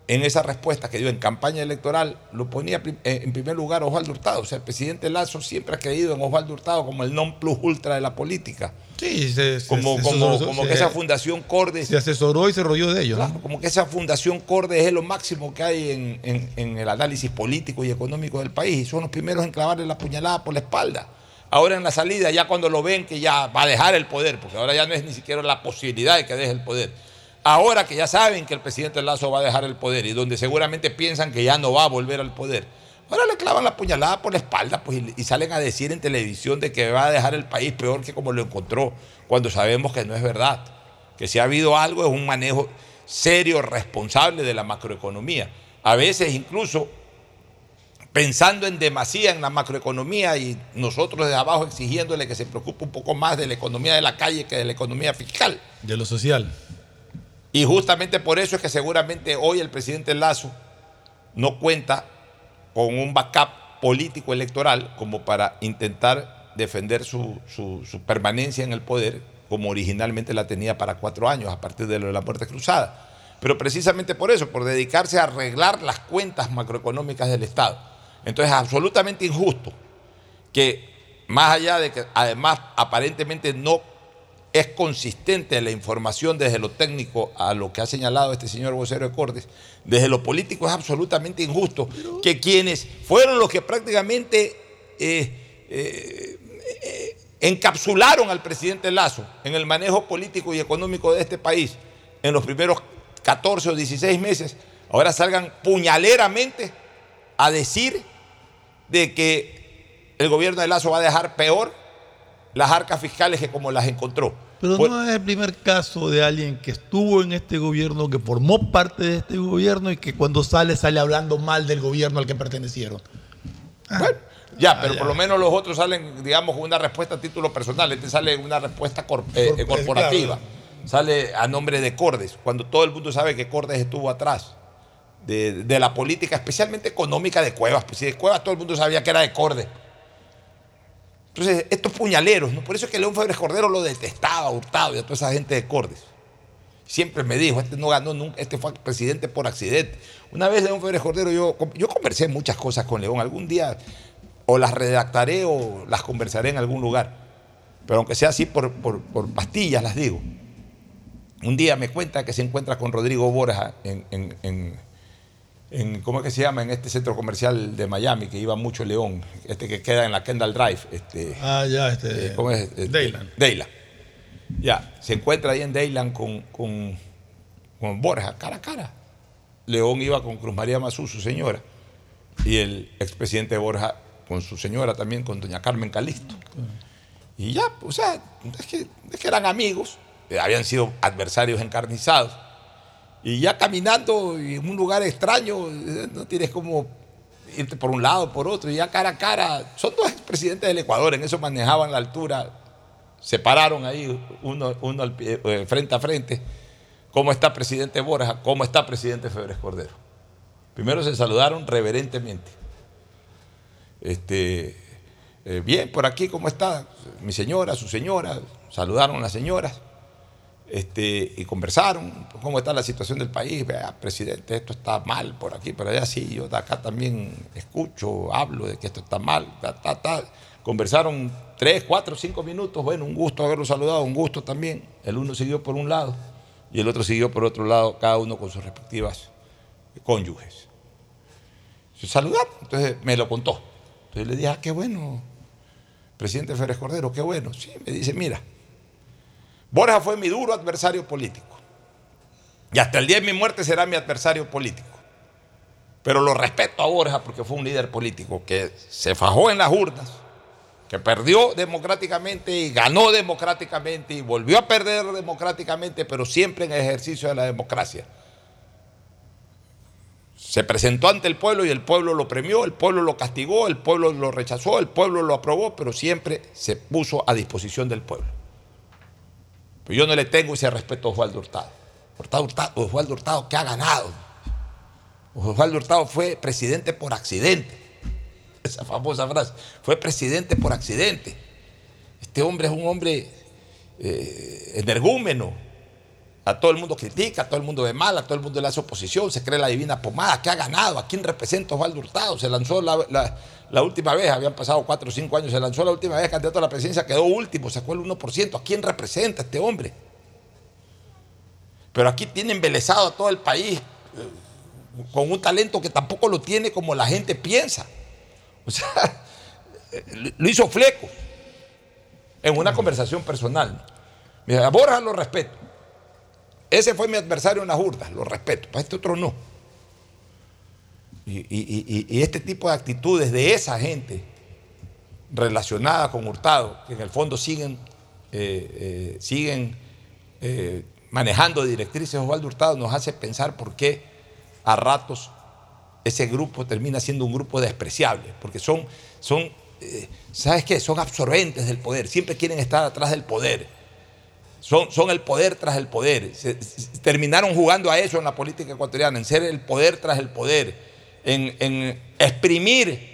en esa respuesta que dio en campaña electoral, lo ponía eh, en primer lugar Osvaldo Hurtado. O sea, el presidente Lazo siempre ha creído en Osvaldo Hurtado como el non plus ultra de la política. Sí, se, Como, se- como, se- como que esa fundación Cordes se asesoró y se rolló de ellos. ¿no? Claro, como que esa fundación Cordes es lo máximo que hay en, en- en el análisis político y económico del país y son los primeros en clavarle la puñalada por la espalda. Ahora en la salida, ya cuando lo ven que ya va a dejar el poder, porque ahora ya no es ni siquiera la posibilidad de que deje el poder. Ahora que ya saben que el presidente Lazo va a dejar el poder y donde seguramente piensan que ya no va a volver al poder, ahora le clavan la puñalada por la espalda pues, y, y salen a decir en televisión de que va a dejar el país peor que como lo encontró, cuando sabemos que no es verdad. Que si ha habido algo es un manejo serio, responsable de la macroeconomía. A veces incluso pensando en demasía en la macroeconomía y nosotros desde abajo exigiéndole que se preocupe un poco más de la economía de la calle que de la economía fiscal. De lo social. Y justamente por eso es que seguramente hoy el presidente Lazo no cuenta con un backup político electoral como para intentar defender su, su- su permanencia en el poder como originalmente la tenía para cuatro años a partir de lo de la muerte cruzada. Pero precisamente por eso, por dedicarse a arreglar las cuentas macroeconómicas del Estado. Entonces es absolutamente injusto que más allá de que además aparentemente no es consistente la información desde lo técnico a lo que ha señalado este señor vocero de Cortes, desde lo político es absolutamente injusto que quienes fueron los que prácticamente eh, eh, encapsularon al presidente Lazo en el manejo político y económico de este país en los primeros 14 o 16 meses, ahora salgan puñaleramente a decir de que el gobierno de Lazo va a dejar peor las arcas fiscales que como las encontró. Pero Por- no es el primer caso de alguien que estuvo en este gobierno, que formó parte de este gobierno y que cuando sale sale hablando mal del gobierno al que pertenecieron. Bueno, ya, pero por lo menos los otros salen, digamos, con una respuesta a título personal. Este sale una respuesta cor- eh, Cor- corporativa. claro. Sale a nombre de Cordes, cuando todo el mundo sabe que Cordes estuvo atrás de, la política, especialmente económica de Cuevas. Pues si de Cuevas todo el mundo sabía que era de Cordes. Entonces, estos puñaleros, ¿no? por eso es que León Febres Cordero lo detestaba, Hurtado y a toda esa gente de Cordes. Siempre me dijo, este no ganó nunca, este fue presidente por accidente. Una vez León Febres Cordero, yo, yo conversé muchas cosas con León. Algún día o las redactaré o las conversaré en algún lugar. Pero aunque sea así por, por, pastillas, las digo. Un día me cuenta que se encuentra con Rodrigo Borja en, en- ¿cómo es que se llama? En este centro comercial de Miami, que iba mucho León, este que queda en la Kendall Drive. Este, Ah, ya, este. eh, ¿Cómo es? Este, Dayland. Dayland. Ya, se encuentra ahí en Dayland con, con, con Borja, cara a cara. León iba con Cruz María Mazú, su señora, y el expresidente Borja con su señora también, con doña Carmen Calixto. Y ya, o sea, es que, es que eran amigos, eh, habían sido adversarios encarnizados. Y ya caminando en un lugar extraño, eh, no tienes como irte por un lado, por otro, y ya cara a cara. Son dos expresidentes del Ecuador, en eso manejaban la altura, se pararon ahí, uno, uno al pie- eh, frente a frente. ¿Cómo está presidente Borja? ¿Cómo está presidente Febres Cordero? Primero se saludaron reverentemente. Este, eh, bien, por aquí, ¿cómo está? Mi señora, su señora, saludaron las señoras este, y conversaron, cómo está la situación del país, vea, presidente, esto está mal por aquí, por allá, sí, yo de acá también escucho, hablo de que esto está mal, ta, ta. Conversaron tres, cuatro, cinco minutos, bueno, un gusto haberlo saludado, un gusto también. El uno siguió por un lado y el otro siguió por otro lado, cada uno con sus respectivas cónyuges. Se saludaron, entonces me lo contó. Entonces le dije, ah, qué bueno, presidente Férez Cordero, qué bueno. Sí, me dice, mira, Borja fue mi duro adversario político. Y hasta el día de mi muerte será mi adversario político. Pero lo respeto a Borja porque fue un líder político que se fajó en las urnas, que perdió democráticamente y ganó democráticamente y volvió a perder democráticamente, pero siempre en ejercicio de la democracia. Se presentó ante el pueblo y el pueblo lo premió, el pueblo lo castigó, el pueblo lo rechazó, el pueblo lo aprobó, pero siempre se puso a disposición del pueblo. Yo no le tengo ese respeto a Osvaldo Hurtado. Hurtado, Hurtado Osvaldo Hurtado, que ha ganado? Osvaldo Hurtado fue presidente por accidente. Esa famosa frase. Fue presidente por accidente. Este hombre es un hombre eh, energúmeno. A todo el mundo critica, a todo el mundo ve mal, a todo el mundo le hace oposición, se cree la divina pomada. ¿Qué ha ganado? ¿A quién representa Osvaldo Hurtado? Se lanzó la, la- última vez, habían pasado cuatro o cinco años, se lanzó la última vez candidato a la presidencia, quedó último, sacó el 1%. ¿A quién representa este hombre? Pero aquí tiene embelesado a todo el país eh, con un talento que tampoco lo tiene como la gente piensa. O sea, lo hizo fleco en una conversación personal. Mira, a Borja lo respeto. Ese fue mi adversario en las urnas, lo respeto. Para este otro no. Y, este tipo de actitudes de esa gente relacionada con Hurtado, que en el fondo siguen, eh, eh, siguen eh, manejando directrices Osvaldo Hurtado, nos hace pensar por qué a ratos ese grupo termina siendo un grupo despreciable, porque son, son ¿sabes qué? Son absorbentes del poder, siempre quieren estar atrás del poder. Son, son el poder tras el poder. Terminaron jugando a eso en la política ecuatoriana, en ser el poder tras el poder, en, en exprimir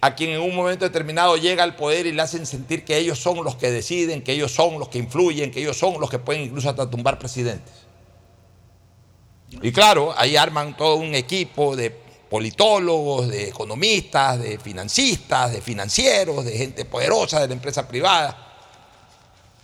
a quien en un momento determinado llega al poder y le hacen sentir que ellos son los que deciden, que ellos son los que influyen, que ellos son los que pueden incluso hasta tumbar presidentes. Y claro, ahí arman todo un equipo de politólogos, de economistas, de financistas, de financieros, de gente poderosa de la empresa privada,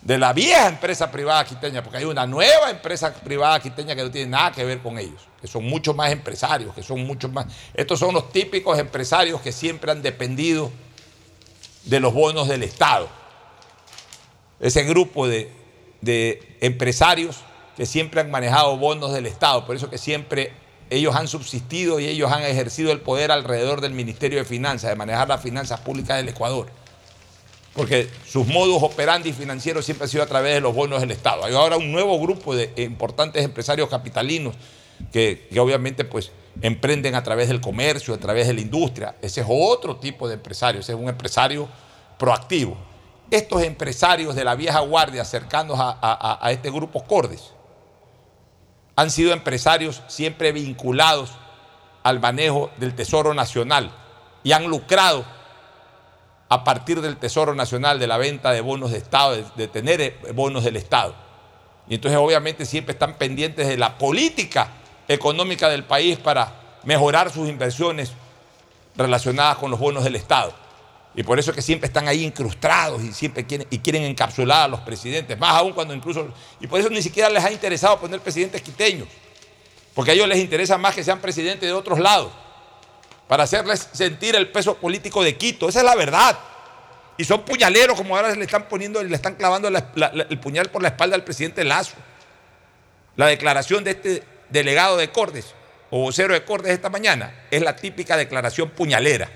de la vieja empresa privada quiteña, porque hay una nueva empresa privada quiteña que no tiene nada que ver con ellos, que son mucho más empresarios, que son mucho más... Estos son los típicos empresarios que siempre han dependido de los bonos del Estado. Ese grupo de, de empresarios que siempre han manejado bonos del Estado, por eso que siempre ellos han subsistido y ellos han ejercido el poder alrededor del Ministerio de Finanzas, de manejar las finanzas públicas del Ecuador. Porque sus modus operandi financieros siempre han sido a través de los bonos del Estado. Hay ahora un nuevo grupo de importantes empresarios capitalinos que, obviamente pues emprenden a través del comercio, a través de la industria. Ese es otro tipo de empresario, ese es un empresario proactivo. Estos empresarios de la vieja guardia cercanos a este grupo Cordes han sido empresarios siempre vinculados al manejo del Tesoro Nacional y han lucrado a partir del Tesoro Nacional, de la venta de bonos de Estado, de, de tener eh, bonos del Estado. Y entonces obviamente siempre están pendientes de la política económica del país para mejorar sus inversiones relacionadas con los bonos del Estado. Y por eso es que siempre están ahí incrustados y siempre quieren, y quieren encapsular a los presidentes, más aún cuando incluso... Y por eso ni siquiera les ha interesado poner presidentes quiteños, porque a ellos les interesa más que sean presidentes de otros lados, para hacerles sentir el peso político de Quito. Esa es la verdad. Y son puñaleros como ahora le están poniendo, le están clavando la- la- la- el puñal por la espalda al presidente Lazo. La declaración de este delegado de Cordes o vocero de Cordes esta mañana es la típica declaración puñalera.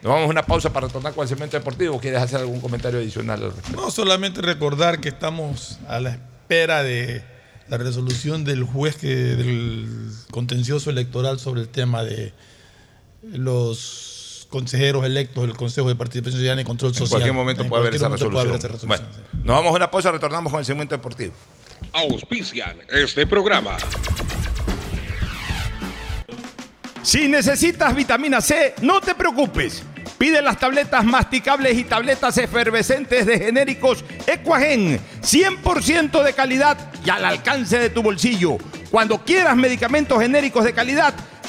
Nos vamos a una pausa para retornar con el segmento deportivo. ¿Quieres hacer algún comentario adicional al respecto? No solamente recordar que estamos a la espera de la resolución del juez del contencioso electoral sobre el tema de los consejeros electos del Consejo de Participación Ciudadana y Control En Social. cualquier momento En puede haber esa cualquier momento puede haber esa resolución. Bueno, nos vamos a una pausa, retornamos con el segmento deportivo. Auspician este programa. Si necesitas vitamina C, no te preocupes. Pide las tabletas masticables y tabletas efervescentes de genéricos Equagen, 100% de calidad y al alcance de tu bolsillo. Cuando quieras medicamentos genéricos de calidad,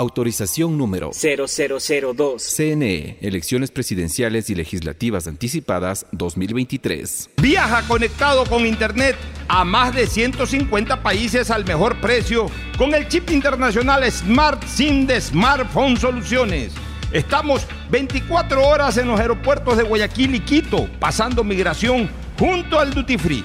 Autorización número 0002. CNE, Elecciones Presidenciales y Legislativas Anticipadas 2023. Viaja conectado con Internet a más de 150 países al mejor precio con el chip internacional Smart SIM de Smartphone Soluciones. Estamos 24 horas en los aeropuertos de Guayaquil y Quito, pasando migración junto al Duty Free.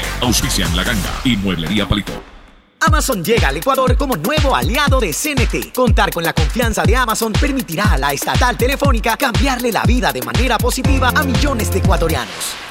Auspician La Ganga y Mueblería Palito. Amazon llega al Ecuador como nuevo aliado de CNT. Contar con la confianza de Amazon permitirá a la estatal telefónica cambiarle la vida de manera positiva a millones de ecuatorianos.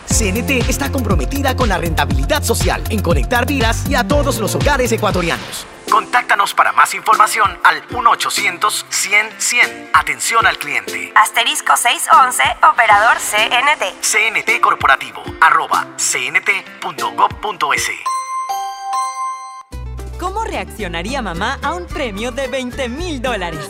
CNT está comprometida con la rentabilidad social en conectar vidas y a todos los hogares ecuatorianos. Contáctanos para más información al 1-800-100-100. Atención al cliente. Asterisco 611, operador CNT. CNT Corporativo, arroba cnt.gov.es. ¿Cómo reaccionaría mamá a un premio de 20 mil dólares?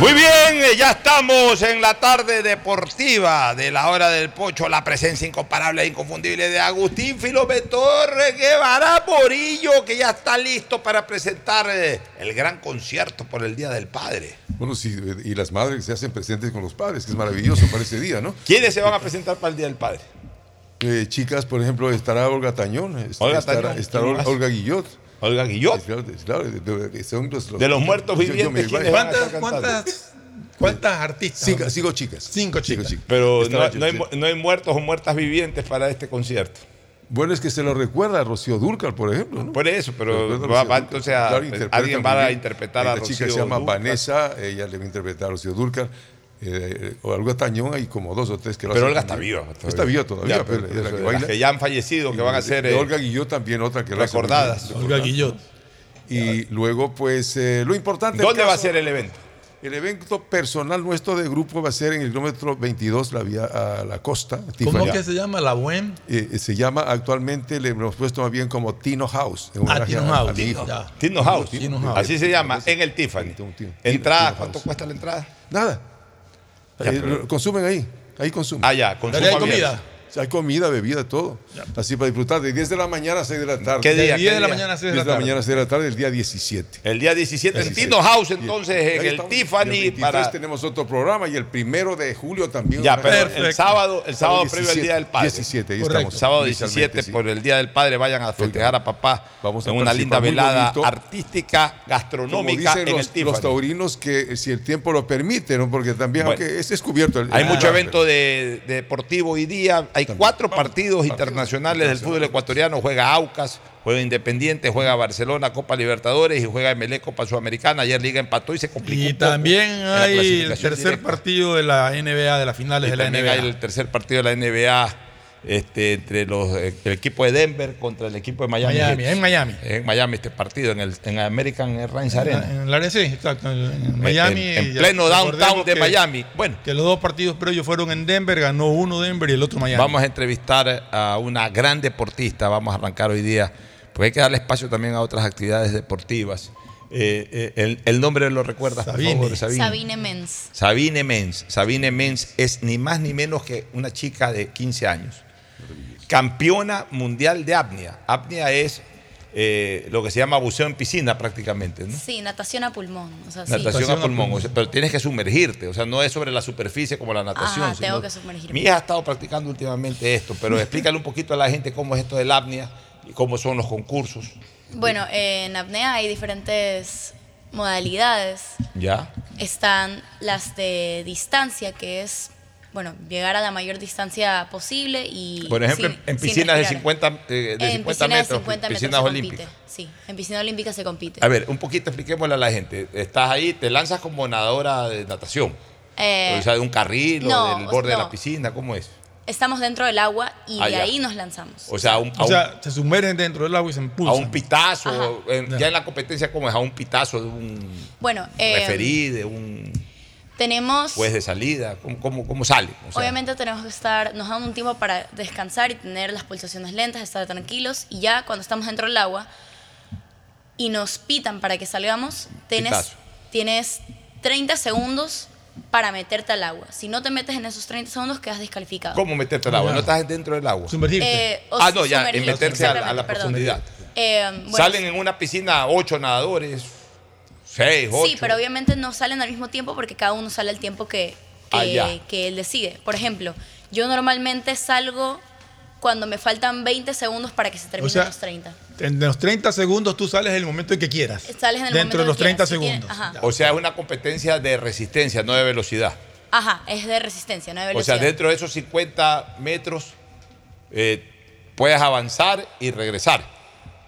Muy bien, eh, ya estamos en la tarde deportiva de la hora del pocho, la presencia incomparable e inconfundible de Agustín Filometorre Guevara Morillo, que ya está listo para presentar eh, el gran concierto por el Día del Padre. Bueno, sí, y las madres se hacen presentes con los padres, que es maravilloso para ese día, ¿no? ¿Quiénes se van a presentar para el Día del Padre? Eh, chicas, por ejemplo, estará Olga Tañón, Olga estará. Olga Guillot. Olga Guillot. Claro, de- claro, de- de- de- son los, De los muertos yo- yo vivientes, me- ¿quiénes van a ¿Cuántas, artistas? Cinco, cinco chicas. Cinco chicas. Pero no, hay, mu- no hay muertos o muertas vivientes para este concierto. Bueno, es que se lo recuerda a Rocío Durcal, por ejemplo. ¿no? Por eso, pero va- Rocío va Dúrcal. entonces a- interpreta alguien va a interpretar a La chica Rocío se llama Dúrcal. Vanessa, ella le va a interpretar a Rocío Durcal. Eh, o Olga Tañón, hay como dos o tres que lo Pero hacen Olga está viva. todavía. Está viva todavía, Ya, pero pero es la eso que las ya han fallecido, que van a ser eh, Olga Guillot también otra que recordadas. Olga Guillot. Y luego, pues, eh, lo importante. ¿Dónde va a ser el evento? El evento personal nuestro de grupo va a ser en el kilómetro 22, la vía a la costa. ¿Cómo que se llama? La Buen. Eh, se llama actualmente, le hemos puesto más bien como Tino House. en Ah, Tino a- House. a mi hijo. Ya. Tino House. Tino House. Así se llama, en el Tiffany. Tino- Tino- Entrada, Tino ¿cuánto House. cuesta la entrada? Nada. Ya, Eh, pero- consumen ahí, ahí consumen. Ah, ya, abierto. comida. Hay comida, bebida, todo. Así para disfrutar de 10 de la mañana a 6 de la tarde. ¿Qué día? De 10 ¿Qué de la día? mañana a 6 10 de la tarde. mañana a 6 de la tarde, el día 17. El día 17 en 17. Tino House, entonces, en el estamos. Tiffany. El 23 para... tenemos otro programa y el primero de julio también. Ya, pero el Perfecto. sábado, el sábado previo al 17, Día del Padre. 17, ahí Correcto. estamos. Sábado inicialmente, 17, sí. por el Día del Padre, vayan a festejar a papá Vamos a en una linda velada bonito. artística, Como gastronómica dicen en los, el Tiffany. los taurinos que si el tiempo lo permite, ¿no? porque también, Bueno. aunque es descubierto. el- Hay el- mucho ah, evento de, de deportivo hoy día. Hay cuatro partidos internacionales del fútbol ecuatoriano. Juega Aucas, juega Independiente, juega Barcelona, Copa Libertadores y juega MLE Copa Sudamericana. Ayer Liga empató y se complicó. Y también hay el tercer directa. partido de la NBA, de las finales Y de la también NBA. hay el tercer partido de la NBA este, entre los, eh, el equipo de Denver contra el equipo de Miami. En Miami. En Miami este partido, en el en American Airlines Arena. En el área sí, exacto. En, en Miami. En- en pleno downtown de que- Miami. Bueno. Que los dos partidos previos fueron en Denver, ganó uno Denver y el otro Miami. Vamos a entrevistar a una gran deportista, vamos a arrancar hoy día, porque hay que darle espacio también a otras actividades deportivas. Eh, eh, el, el nombre lo recuerdas, por Sabine. favor, Sabine. Sabine Mens. Sabine Mens. Sabine Mens es ni más ni menos que una chica de 15 años. Campeona mundial de apnea. Apnea es eh, lo que se llama buceo en piscina prácticamente, ¿no? Sí, natación a pulmón. O sea, sí. Natación a pulmón, o sea, pero tienes que sumergirte, o sea, no es sobre la superficie como la natación. Ajá, tengo que sumergirme. Mi hija ha estado practicando últimamente esto, pero explícale un poquito a la gente cómo es esto del apnea y cómo son los concursos. Bueno, en apnea hay diferentes modalidades. ¿Ya? Están las de distancia, que es, bueno, llegar a la mayor distancia posible y... Por ejemplo, sin- en piscinas de respirar. 50, eh, de en 50 piscina metros, de 50 metros piscinas se olímpicas. compite. Sí, en piscina olímpica se compite. A ver, un poquito expliquémosle a la gente. Estás ahí, te lanzas como nadadora de natación. Eh, o sea, de un carril no, o del borde de no. la piscina, ¿cómo es? Estamos dentro del agua y Ah, de ya. ahí nos lanzamos. O sea, a un, a O un- sea, se sumergen dentro del agua y se a impulsan. un pitazo, en- ya en la competencia, ¿cómo es? A un pitazo de un Bueno, eh, referí, de un tenemos... juez de salida, ¿cómo, cómo, cómo sale? O sea, Obviamente tenemos que estar, nos dan un tiempo para descansar y tener las pulsaciones lentas, estar tranquilos y ya cuando estamos dentro del agua y nos pitan para que salgamos, tienes, Pitazo. tienes 30 segundos para meterte al agua. Si no te metes en esos 30 segundos quedas descalificado. ¿Cómo meterte al agua? ¿No estás dentro del agua? Eh, o ah, no, ya, en sumergirte, meterse a, la- a la profundidad. Eh, bueno, Salen en una piscina ocho nadadores, seis, ocho. Sí, pero obviamente no salen al mismo tiempo porque cada uno sale al tiempo que, que, Ah, que él decide. Por ejemplo, yo normalmente salgo cuando me faltan 20 segundos para que se terminen sea, los 30. En los 30 segundos tú sales en el momento en que quieras. Sales en el Dentro de momento los que 30 quieras, si tienes- segundos. ajá. O sea, es una competencia de resistencia, no de velocidad. Ajá, es de resistencia, no de O velocidad. sea, dentro de esos 50 metros eh, puedes avanzar y regresar.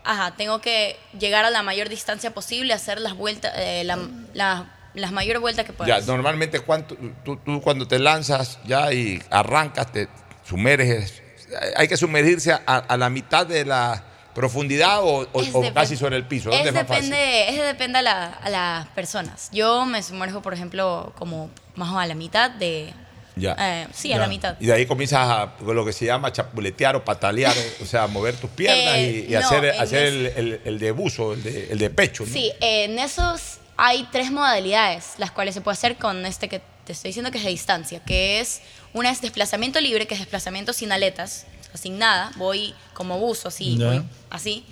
Ajá, tengo que llegar a la mayor distancia posible, hacer las vueltas, eh, la- la- las mayores vueltas que Ya, puedas. normalmente cuánto, tú, tú cuando te lanzas ya y arrancas, te sumerges. Hay que sumergirse a, a la mitad de la profundidad o, o- o casi sobre el piso. ¿Dónde Es es, más fácil? depende, es depende a, la- a las personas. Yo me sumerjo, por ejemplo, como más o a la mitad de... Ya. eh, sí, a la mitad. Y de ahí comienzas a lo que se llama chapuletear o patalear, o sea, mover tus piernas Eh, y, y no, hacer, hacer el, el- el de buzo, el de, el de pecho. ¿no? Sí, en esos hay tres modalidades, las cuales se puede hacer con este que te estoy diciendo que es de distancia, que es una es desplazamiento libre, que es desplazamiento sin aletas, o sea, sin nada, voy como buzo, así, Ya. voy así.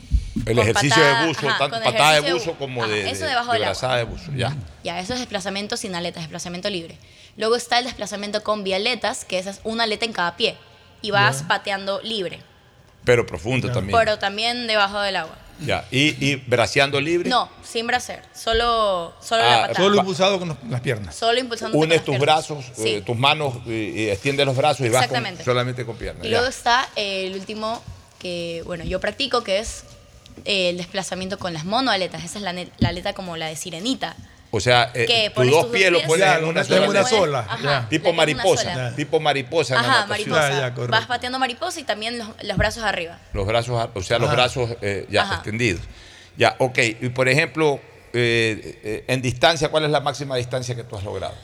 El ejercicio patada- de buzo, ajá, tanto patada de buzo como ajá, de, eso de- debajo de brazada de buzo. Ya. Ya, eso es desplazamiento sin aletas, desplazamiento libre. Luego está el desplazamiento con bialetas, que esa es una aleta en cada pie, y vas Ya. pateando libre, Pero profundo también. pero también debajo del agua. Ya. Y, y braceando libre. No, sin bracer, solo, solo Ah, la patada. Solo impulsado con las piernas. Solo impulsando Unes tus brazos, Sí. eh, tus manos, y, y extiendes los brazos y vas con- solamente con piernas. Y ya. luego está el último que, bueno, yo practico, que es eh, el desplazamiento con las monoaletas. Esa es la, la aleta como la de sirenita. O sea, eh, tus dos pies lo pies, pones en una sola. una aleta. sola, Ajá. ya. Tipo mariposa. sola. Tipo mariposa en la Ajá, mariposa. Ya, ya, correcto. Vas pateando mariposa y también los, los brazos arriba. Los brazos, a- o sea, los brazos eh, ya Ajá. extendidos. Ya, ok. Y por ejemplo, eh, eh, en distancia, ¿cuál es la máxima distancia que tú has logrado?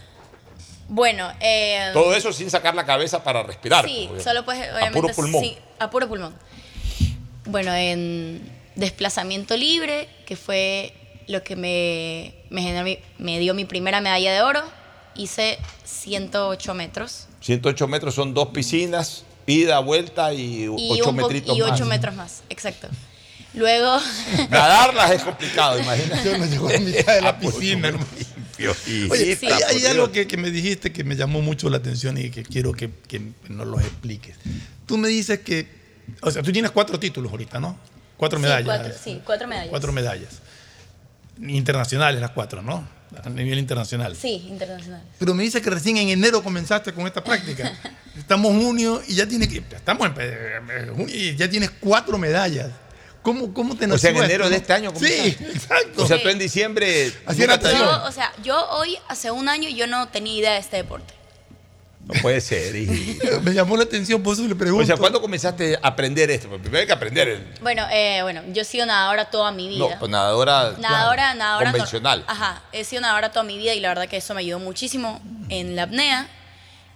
Bueno, eh, Todo eso sin sacar la cabeza para respirar. Sí, obviamente. solo puedes, A obviamente. puro pulmón. sí, a puro pulmón. Bueno, en desplazamiento libre, que fue lo que me, me, generó mi- me dio mi primera medalla de oro, hice 108 metros. 108 metros son dos piscinas, ida, vuelta y, Y, 8 un po- metritos y 8 más. metros más, exacto. Luego, Nadarlas es complicado, imagínate. Yo no llego a la mitad de la Ah, pues, piscina. Oye, hijita, hay, algo que, que me dijiste que me llamó mucho la atención y que quiero que, que nos lo expliques. Tú me dices que, o sea, tú tienes cuatro títulos ahorita, ¿no? Cuatro sí, medallas. cuatro, sí, cuatro medallas. Cuatro medallas. Internacionales las cuatro, ¿no? A nivel internacional. Sí, internacional. Pero me dice que recién en enero comenzaste con esta práctica. Estamos en junio y ya tienes que, estamos en eh, junio y ya tienes cuatro medallas. ¿Cómo, cómo te O nació sea, en enero de este año Sí, exacto. O sea, tú en diciembre. Natación. dio. Yo, o sea, yo hoy, hace un año, yo no tenía idea de este deporte. No puede ser. hijito. Me llamó la atención, por eso le pregunto. O sea, ¿cuándo comenzaste a aprender esto? Porque primero hay que aprender. El, Bueno, eh, bueno, yo he sido nadadora toda mi vida. no, pues nadadora, Nadadora, nadadora. nor- convencional. Ajá, he sido nadadora toda mi vida y la verdad que eso me ayudó muchísimo en la apnea.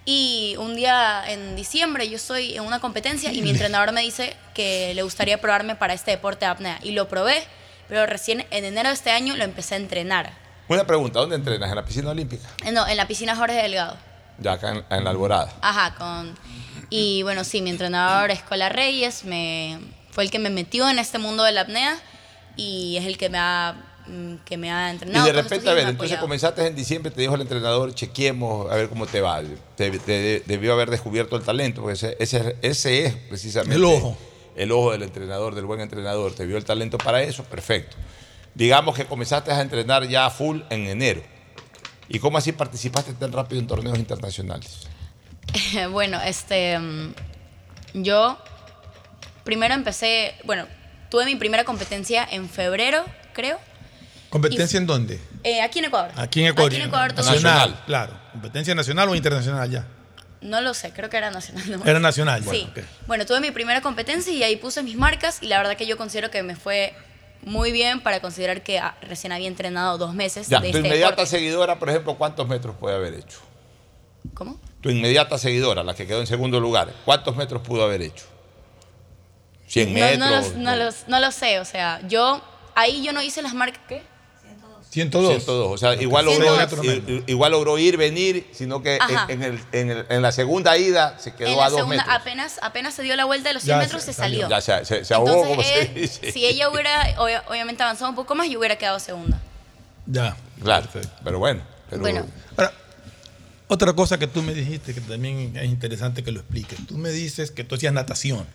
Y un día en diciembre yo estoy en una competencia y mi entrenador me dice que le gustaría probarme para este deporte de apnea. Y lo probé, pero recién en enero de este año lo empecé a entrenar. Una pregunta, ¿dónde entrenas? ¿En la piscina olímpica? Eh, No, en la piscina Jorge Delgado. Ya acá en, en la Alborada. Ajá, con... Y bueno, sí, mi entrenador Escola Reyes me, fue el que me metió en este mundo de la apnea y es el que me ha, mm, que me ha Y entrenado. de todos estos repente, a ver, entonces comenzaste en diciembre, te dijo el entrenador, chequeemos, a ver cómo te va. Te, te- debió haber descubierto el talento, porque ese, ese, ese es precisamente El ojo. el ojo del entrenador, del buen entrenador. Te vio el talento para eso, perfecto. Digamos que comenzaste a entrenar ya a full en enero. ¿Y cómo así participaste tan rápido en torneos internacionales? bueno, este, mm, yo primero empecé, bueno, tuve mi primera competencia en febrero, creo, ¿Competencia en dónde? eh, aquí en Ecuador. Aquí en Ecuador. Aquí en Ecuador todo- Nacional, claro. ¿Competencia nacional o internacional ya? No lo sé, creo que era nacional. ¿no? Era nacional. Sí. Bueno, ok. Bueno, tuve mi primera competencia y ahí puse mis marcas y la verdad que yo considero que me fue muy bien para considerar que ah, recién había entrenado dos meses Ya, de tu este inmediata deporte. seguidora, por ejemplo, ¿cuántos metros puede haber hecho? ¿Cómo? Tu inmediata seguidora, la que quedó en segundo lugar, ¿cuántos metros pudo haber hecho? 100 No, metros. no, los- no los- no lo sé, o sea, yo ahí yo no hice las marcas, ¿qué? 102. 102. O sea, igual logró, 102. i- i- igual logró ir, venir, sino que en, en el- en el- en la segunda ida se quedó en a la dos segunda, metros. apenas, apenas se dio la vuelta de los 100 Ya metros, se se salió. Ya se, se- se ahogó, como Entonces, se él, dice. si ella hubiera obvia- obviamente avanzado un poco más, yo hubiera quedado segunda. Ya. Claro, pero bueno. Pero, Bueno. Ahora, otra cosa que tú me dijiste que también es interesante que lo expliques. Tú me dices que tú hacías natación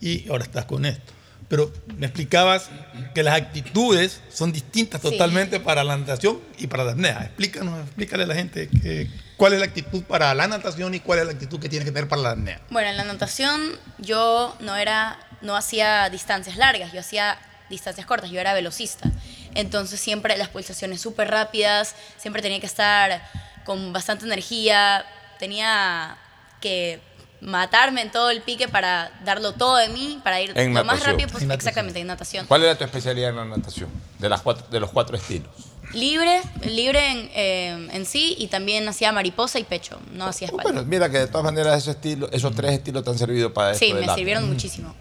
y ahora estás con esto. Pero me explicabas que las actitudes son distintas Sí. totalmente para la natación y para la apnea. Explícanos, explícale a la gente que- cuál es la actitud para la natación y cuál es la actitud que tiene que tener para la apnea. Bueno, en la natación yo no era, no hacía distancias largas, yo hacía distancias cortas, yo era velocista. Entonces siempre las pulsaciones súper rápidas, siempre tenía que estar con bastante energía, tenía que matarme en todo el pique para darlo todo de mí, para ir En lo más rápido posible. Exactamente, en natación. ¿Cuál era tu especialidad en la natación? De, las cuatro, de los cuatro estilos. Libre, libre en, eh, en sí y también hacía mariposa y pecho, no hacía espalda. Bueno, mira que de todas maneras esos, estilos, esos tres estilos te han servido para esto. sí, me arte. sirvieron muchísimo.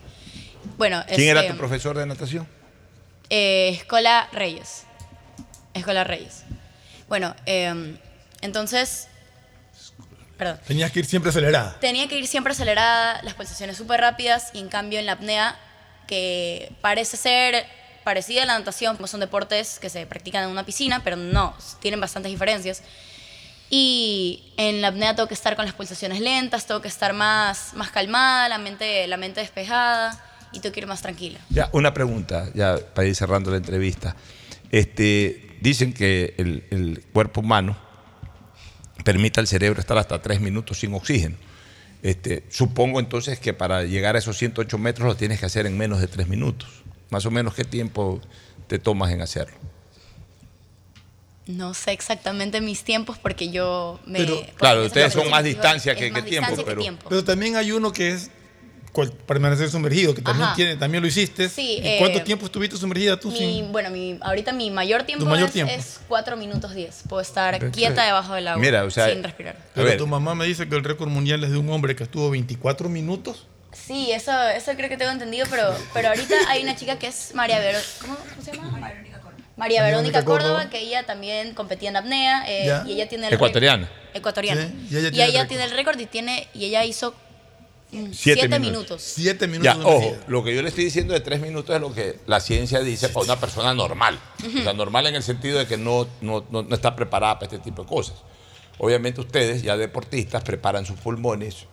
Bueno, ¿Quién era este, tu profesor de natación? Eh, Escola Reyes. Escola Reyes. Bueno, eh, entonces, perdón. Tenías que ir siempre acelerada. Tenía que ir siempre acelerada, las pulsaciones súper rápidas y en cambio en la apnea, que parece ser parecida a la natación, como son deportes que se practican en una piscina, pero no, tienen bastantes diferencias. Y en la apnea tengo que estar con las pulsaciones lentas, tengo que estar más, más calmada, la mente, la mente despejada y tengo que ir más tranquila. Ya, una pregunta, ya para ir cerrando la entrevista. Este, dicen que el, el cuerpo humano permite al cerebro estar hasta tres minutos sin oxígeno. Este, supongo entonces que para llegar a esos 108 metros lo tienes que hacer en menos de tres minutos. Más o menos, ¿qué tiempo te tomas en hacerlo? No sé exactamente mis tiempos porque yo me... Pero- Claro, ustedes son más distancia es que, más que tiempo, pero tiempo. Pero también hay uno que es permanecer sumergido, que también, tiene, también lo hiciste. Sí, ¿Y cuánto eh, tiempo estuviste sumergida tú? Mi- sin- Bueno, mi, ahorita mi mayor tiempo, mayor es, tiempo. es 4 minutos 10. Puedo estar Perfecto. quieta debajo del agua Mira, o sea, sin respirar. Pero tu mamá me dice que el récord mundial es de un hombre que estuvo 24 minutos. Sí, eso, eso creo que tengo entendido, pero, pero ahorita hay una chica que es María Verónica. ¿cómo, cómo se llama? María Verónica Córdoba. María Verónica Córdoba, que ella también competía en apnea eh, y ella tiene el Ecuatoriana. récord. Ecuatoriana. Sí, y ella, tiene, el récord y tiene y ella hizo 7 minutos. Siete minutos. Ya, ojo, lo que yo le estoy diciendo de tres minutos es lo que la ciencia dice para una persona normal. O sea, normal en el sentido de que no, no, no- no está preparada para este tipo de cosas. Obviamente ustedes, ya deportistas, preparan sus pulmones,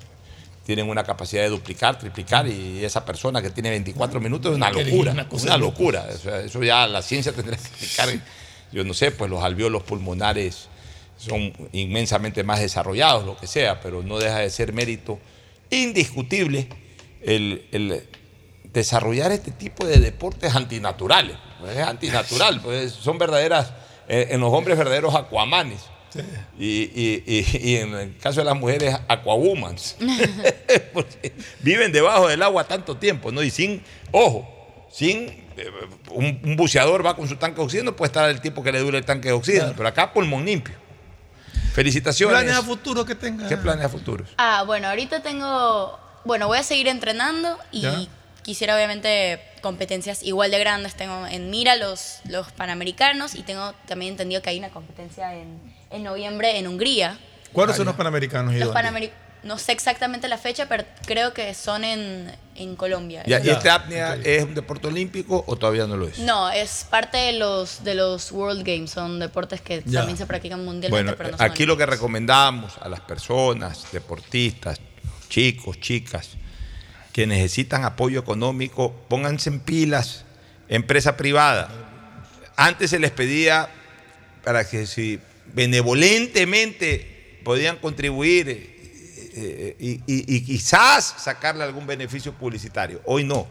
tienen una capacidad de duplicar, triplicar, y esa persona que tiene 24 minutos es una locura. una Una, locura. O sea, eso ya la ciencia tendrá que explicar. Yo no sé, pues los alveolos pulmonares son inmensamente más desarrollados, lo que sea, pero no deja de ser mérito indiscutible el, el desarrollar este tipo de deportes antinaturales. Pues es antinatural, pues son verdaderas, eh, en los hombres verdaderos acuamanes. Y, y- y- y en el caso de las mujeres, aquawomans. Viven debajo del agua tanto tiempo, ¿no? Y sin, ojo, sin eh, un, un buceador va con su tanque de oxígeno, puede estar el tiempo que le dure el tanque de oxígeno, pero acá pulmón limpio. Felicitaciones. ¿Planes a futuro que tenga? ¿Qué planes a futuro? Ah, bueno, ahorita tengo. Bueno, voy a seguir entrenando y Ya. quisiera, obviamente, competencias igual de grandes. Tengo en mira los, los panamericanos y tengo también entendido que hay una competencia en, en noviembre en Hungría. ¿Cuáles son los panamericanos? y Los panamericanos. No sé exactamente la fecha, pero creo que son en, en Colombia. Ya, ¿Y este apnea es un deporte olímpico o todavía no lo es? No, es parte de los, de los World Games. Son deportes que Ya. también se practican mundialmente, Bueno, pero no son aquí lo que recomendamos a las personas, deportistas, chicos, chicas, que necesitan apoyo económico, pónganse en pilas, empresa privada. Antes se les pedía para que si benevolentemente podían contribuir eh, eh, y, y- y quizás sacarle algún beneficio publicitario. Hoy no.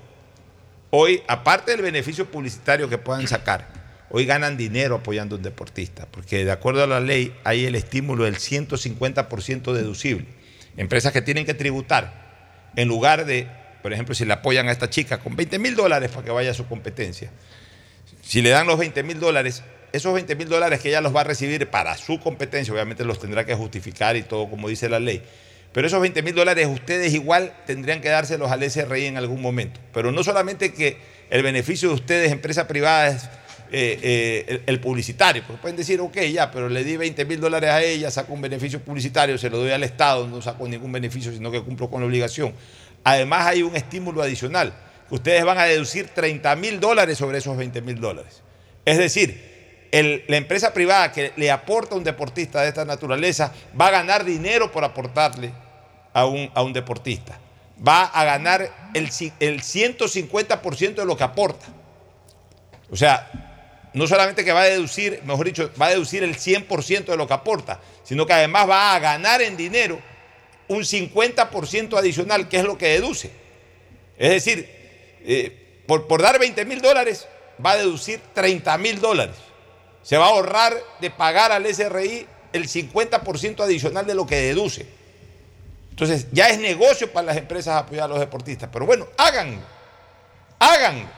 Hoy, aparte del beneficio publicitario que puedan sacar, hoy ganan dinero apoyando a un deportista, porque de acuerdo a la ley hay el estímulo del 150% deducible. Empresas que tienen que tributar, en lugar de, por ejemplo, si le apoyan a esta chica con 20 mil dólares para que vaya a su competencia, si le dan los 20 mil dólares, esos 20 mil dólares que ella los va a recibir para su competencia, obviamente los tendrá que justificar y todo como dice la ley. Pero esos 20 mil dólares ustedes igual tendrían que dárselos al SRI en algún momento. Pero no solamente que el beneficio de ustedes, empresa privada, es eh, eh, el, el publicitario. Porque pueden decir, ok, ya, pero le di 20 mil dólares a ella, saco un beneficio publicitario, se lo doy al Estado, no saco ningún beneficio, sino que cumplo con la obligación. Además hay un estímulo adicional. Ustedes van a deducir 30 mil dólares sobre esos 20 mil dólares. Es decir, la empresa privada que le aporta a un deportista de esta naturaleza va a ganar dinero por aportarle a un, a un deportista. Va a ganar el, el 150% de lo que aporta. O sea, no solamente que va a deducir, mejor dicho, va a deducir el 100% de lo que aporta, sino que además va a ganar en dinero un 50% adicional, que es lo que deduce. Es decir, eh, por, por dar 20 mil dólares, va a deducir 30 mil dólares. Se va a ahorrar de pagar al SRI el 50% adicional de lo que deduce. Entonces, ya es negocio para las empresas apoyar a los deportistas. Pero bueno, háganlo. Háganlo.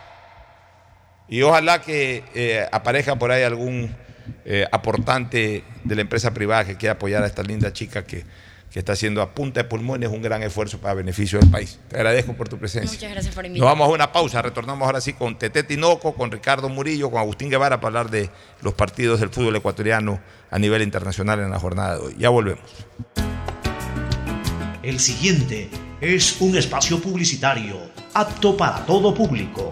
Y ojalá que eh, aparezca por ahí algún eh, aportante de la empresa privada que quiera apoyar a esta linda chica que, que está haciendo a punta de pulmones un gran esfuerzo para beneficio del país. Te agradezco por tu presencia. Muchas gracias por Nos invitarme. vamos a una pausa, retornamos ahora sí con Tete Tinoco, con Ricardo Murillo, con Agustín Guevara para hablar de los partidos del fútbol ecuatoriano a nivel internacional en la jornada de hoy. Ya volvemos. El siguiente es un espacio publicitario apto para todo público.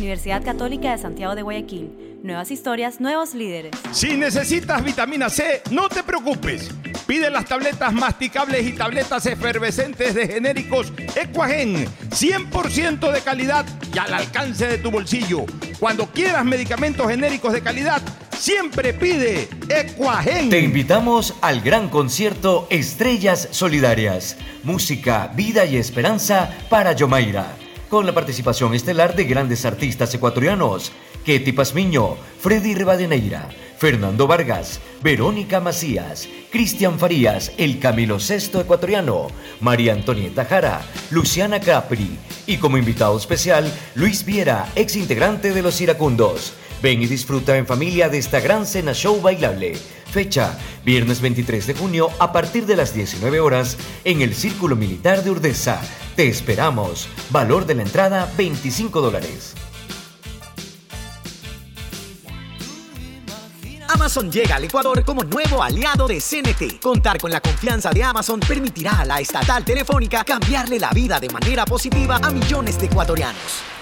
Universidad Católica de Santiago de Guayaquil. Nuevas historias, nuevos líderes. Si necesitas vitamina C, no te preocupes. Pide las tabletas masticables y tabletas efervescentes de genéricos Equagen, 100% de calidad y al alcance de tu bolsillo. Cuando quieras medicamentos genéricos de calidad, siempre pide Equagen. Te invitamos al gran concierto Estrellas Solidarias, música, vida y esperanza para Yomaira, con la participación estelar de grandes artistas ecuatorianos, Ketty Pazmiño, Freddy Rivadeneira, Fernando Vargas, Verónica Macías, Cristian Farías, el Camilo Sexto ecuatoriano, María Antonieta Jara, Luciana Capri y como invitado especial, Luis Viera, ex integrante de Los Iracundos. Ven y disfruta en familia de esta gran cena show bailable. Fecha, viernes 23 de junio a partir de las 19 horas en el Círculo Militar de Urdesa. Te esperamos. Valor de la entrada 25 dólares. Amazon llega al Ecuador como nuevo aliado de CNT. Contar con la confianza de Amazon permitirá a la estatal telefónica cambiarle la vida de manera positiva a millones de ecuatorianos.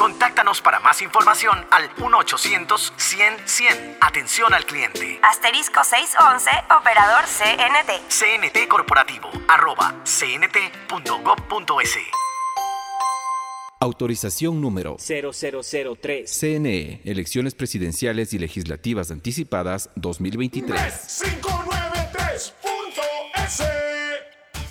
Contáctanos para más información al 1-800-100-100. Atención al cliente. Asterisco 611, operador CNT. CNT Corporativo, arroba cnt.gov.es. Autorización número 0003. CNE, Elecciones Presidenciales y Legislativas Anticipadas 2023. 593.es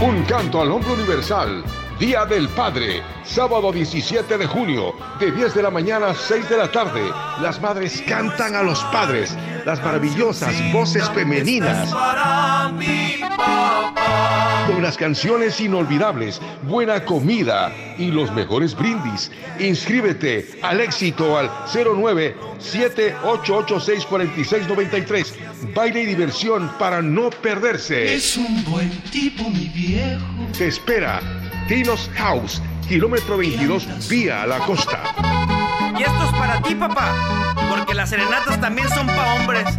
Un canto al hombre universal. Día del Padre, sábado 17 de junio, de 10 de la mañana a 6 de la tarde. Las madres cantan a los padres, las maravillosas voces femeninas. Con las canciones inolvidables, buena comida y los mejores brindis. Inscríbete al éxito al 09 78864693. Baile y diversión para no perderse. Es un buen tipo, mi viejo. Te espera Tinos House, kilómetro 22, vía a la costa. Y esto es para ti, papá, porque las serenatas también son para hombres.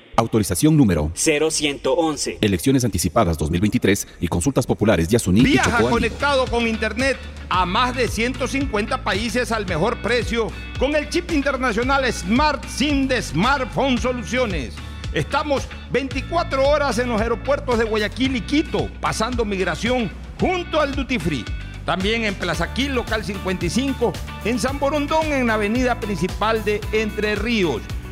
Autorización número 0111. Elecciones anticipadas 2023 y consultas populares Yasuní y Viaja conectado con Internet a más de 150 países al mejor precio con el chip internacional Smart SIM de Smartphone Soluciones. Estamos 24 horas en los aeropuertos de Guayaquil y Quito, pasando migración junto al Duty Free. También en Plaza Quil, local 55, en San Borondón, en la avenida principal de Entre Ríos.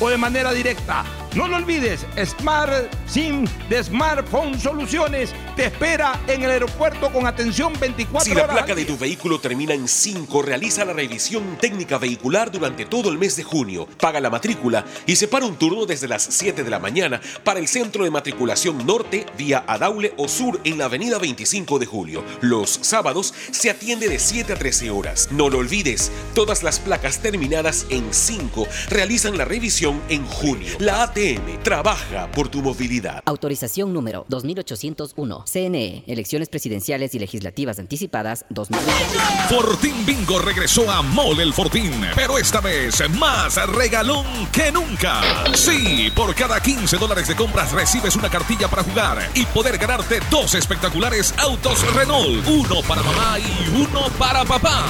o de manera directa. No lo olvides, Smart SIM de Smartphone Soluciones te espera en el aeropuerto con atención 24 Si la horas. placa de tu vehículo termina en 5, realiza la revisión técnica vehicular durante todo el mes de junio. Paga la matrícula y separa un turno desde las 7 de la mañana para el centro de matriculación norte vía Adaule o sur en la avenida 25 de julio. Los sábados se atiende de 7 a 13 horas. No lo olvides, todas las placas terminadas en 5 realizan la revisión en junio. La ATM trabaja por tu movilidad. Autorización número 2801. CNE. Elecciones presidenciales y legislativas anticipadas 2020. Fortín Bingo regresó a Mole el Fortín, pero esta vez más regalón que nunca. Sí, por cada 15 dólares de compras recibes una cartilla para jugar y poder ganarte dos espectaculares autos Renault, uno para mamá y uno para papá.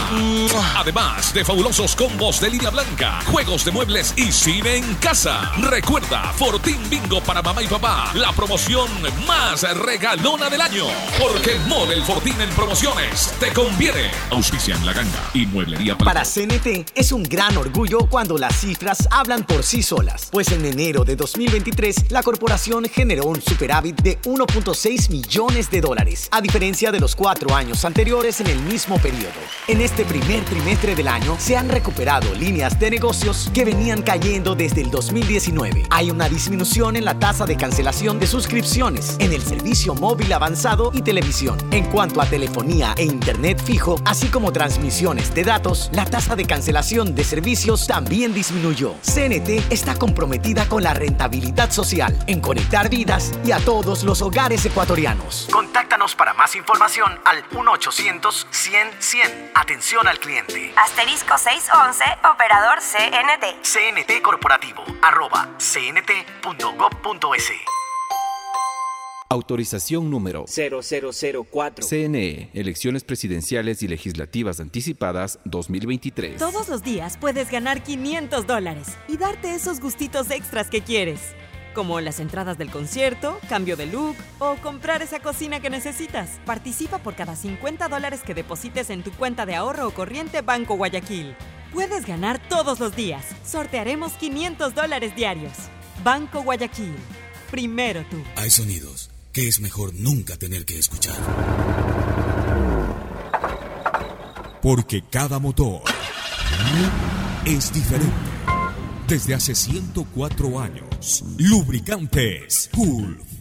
Además de fabulosos combos de línea blanca, juegos de muebles y cine en casa. Recuerda, Fortín Bingo para mamá y papá, la promoción más regalona del año. Porque Mole el Fortín en promociones te conviene. Auspicia en la ganga y mueblería Para CNT es un gran orgullo cuando las cifras hablan por sí solas, pues en enero de 2023 la corporación generó un superávit de 1.6 millones de dólares, a diferencia de los cuatro años anteriores en el mismo periodo. En este primer trimestre del año se han recuperado líneas de negocios que venían cayendo desde el 2019. Hay una disminución en la tasa de cancelación de suscripciones en el servicio móvil avanzado y televisión. En cuanto a telefonía e internet fijo, así como transmisiones de datos, la tasa de cancelación de servicios también disminuyó. CNT está comprometida con la rentabilidad social, en conectar vidas y a todos los hogares ecuatorianos. Contáctanos para más información al 1-800-100-100. Atención al cliente. Asterisco 611, operador CNT. CNT Corporativo, arroba cnt.gov.es. Autorización número 0004. CNE, Elecciones Presidenciales y Legislativas Anticipadas 2023. Todos los días puedes ganar 500 dólares y darte esos gustitos extras que quieres. Como las entradas del concierto, cambio de look o comprar esa cocina que necesitas. Participa por cada 50 dólares que deposites en tu cuenta de ahorro o corriente Banco Guayaquil. Puedes ganar todos los días. Sortearemos 500 dólares diarios. Banco Guayaquil. Primero tú. Hay sonidos que es mejor nunca tener que escuchar. Porque cada motor es diferente. Desde hace 104 años, Lubricantes Gulf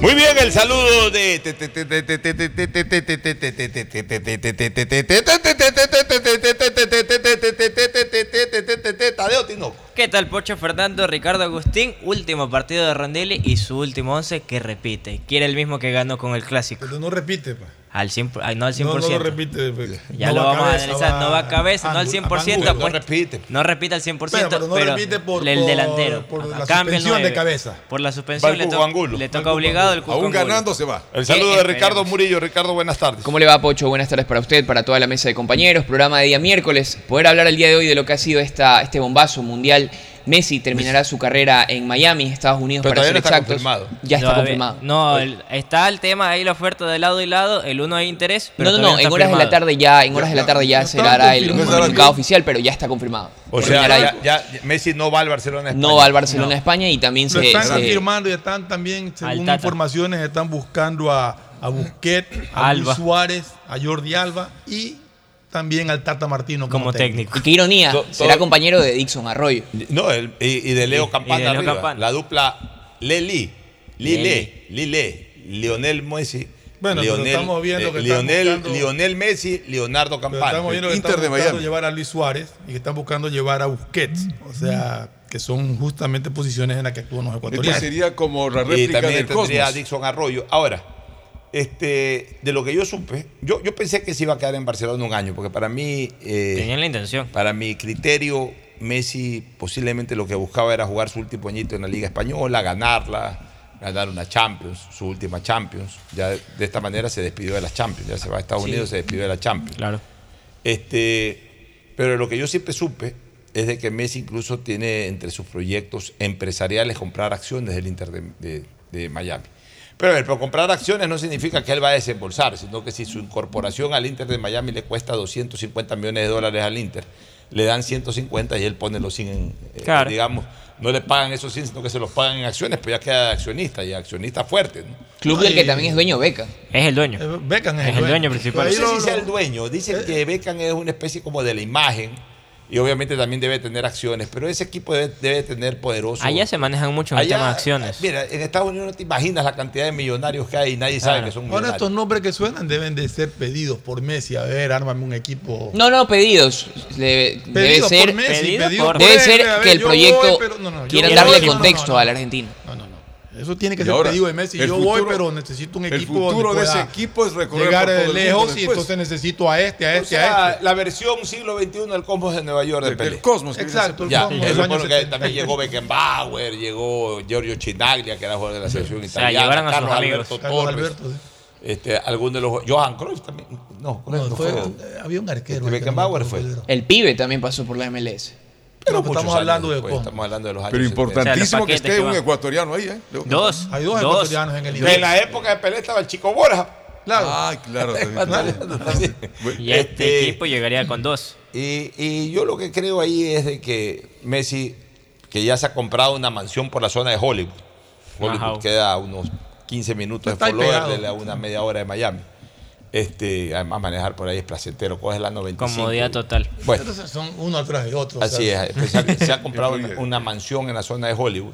Muy bien, el saludo de Tadeo Tinoco. ¿Qué tal, Pocho Fernando? Ricardo Agustín, último partido de Rondelli y su último once que repite. Quiere el mismo que ganó con el clásico. Pero no repite, pa. Al 100, ay, no al 100%. No, no lo repite. pues. Ya No lo va vamos a analizar. va no va a cabeza, no al a 100%. Angulo. pues, No repite. No repite al 100%, Pero, pero, pero no repite por- el delantero. por la Cambia el suspensión de 9. cabeza. Por la suspensión le, el to- Cuco Angulo. le Va el toca obligado el Angulo. Cuco Aún Angulo. ganando se va. El saludo de Ricardo Murillo. Ricardo, buenas tardes. ¿Cómo le va, Pocho? Buenas tardes para usted, para toda la mesa de compañeros. Programa de día miércoles. Poder hablar el día de hoy de lo que ha sido esta, este bombazo mundial. Messi terminará su carrera en Miami, Estados Unidos, Pero para ser no está exactos. confirmado. Ya está confirmado. No, el- está el tema ahí, la oferta de lado y lado. El uno hay interés. Pero no, no, no, en horas de la tarde ya, en horas de la tarde ya se hará el comunicado oficial, pero ya está confirmado. O sea, ya, ya Messi no va al Barcelona. España. no va al Barcelona a España y también Lo se, están se- confirmando y están también, según informaciones, están buscando a, a Busquets, a Alba. Luis Suárez, a Jordi Alba y también al Tata Martino como, Como técnico. y qué ironía, To- será todo- compañero de Dixon Arroyo. No, el- y, y de Leo Y- Campana y de Leo arriba. Campana. La dupla Leli, Lile, Lile, Lionel Messi. Bueno, pero Lionel, estamos viendo que están Lionel, buscando- Lionel Messi, Leonardo Campana. estamos viendo que Inter están de buscando Miami. llevar a Luis Suárez y que están buscando llevar a Busquets. O sea, que son justamente posiciones en las que actúan los ecuatorianos. sería como la y réplica también del tendría a Cosmos. Dixon Arroyo. Ahora, este, de lo que yo supe, yo, yo pensé que se iba a quedar en Barcelona un año, porque para mí, eh, Tenían la intención. para mi criterio, Messi posiblemente lo que buscaba era jugar su último añito en la Liga Española, ganarla, ganar una Champions, su última Champions. Ya de esta manera se despidió de las Champions. Ya se va a Estados Sí. Unidos, se despidió de la Champions. Claro. Este, pero lo que yo siempre supe es de que Messi incluso tiene entre sus proyectos empresariales comprar acciones del Inter de, de- de Miami. Pero a ver, pero comprar acciones no significa que él va a desembolsar, sino que si su incorporación al Inter de Miami le cuesta 250 millones de dólares al Inter, le dan 150 y él pone los 100 en, eh, Claro. digamos, no le pagan esos 100, sino que se los pagan en acciones, pues ya queda de accionista y accionista fuerte. ¿no? Club del que también es dueño Beca. Es el dueño. Beckham es el dueño principal. No sé si sea el dueño. Dicen que Beckham es una especie como de la imagen y obviamente también debe tener acciones, pero ese equipo debe, debe tener poderoso. Allá se manejan mucho en Allá, tema de acciones. Mira, en Estados Unidos no te imaginas la cantidad de millonarios que hay y nadie sabe que son Ahora millonarios. estos nombres que suenan deben de ser pedidos por Messi. A ver, ármame un equipo. No, no, pedidos. Debe, debe Pedido ser, por Messi, debe pedido por- ser A ver, que el proyecto voy, pero- no, no, quiera voy, darle no, no, contexto no, no. Eso tiene que Y ser ahora, pedido de Messi. el Yo voy, futuro- pero necesito un el equipo futuro donde de ese equipo es recorrer llegar por todo de el mundo lejos y entonces necesito a este, a O este, sea, a este. la versión siglo XXI del Cosmos de Nueva York de Pelé. Cosmos, Exacto, el Ya, Cosmos eso de los bueno años que 70. también llegó Beckenbauer, llegó Giorgio Chinaglia, que era jugador de la selección sea, italiana, llevaron a sus Carlos amigos. Alberto Torres, Alberto, sí. este, algunos de los Johan Cruyff también. No, No, no, fue- fue. eh, había un arquero. Este Beckenbauer fue. El pibe también pasó por la MLS. Pero No, muchos estamos hablando de después, Cosmos. Estamos hablando de los años Pero 70. importantísimo O sea, que esté un ecuatoriano ahí, ¿eh? Dos. Hay dos, Dos. ecuatorianos en el en la época de Pelé estaba el Chico Borja. Claro. Ah. Y este equipo llegaría con dos. Y, y yo lo que creo ahí es de que Messi, que ya se ha comprado una mansión por la zona de Hollywood. Hollywood Ajá. queda a unos 15 minutos de ahí Fort pegado. Lauderdale, a una media hora de Miami. Este, además manejar por ahí es placentero, coges la 95. Comodidad total. Bueno, Entonces son uno atrás de otro. así es. especial- se ha comprado una, una mansión en la zona de Hollywood.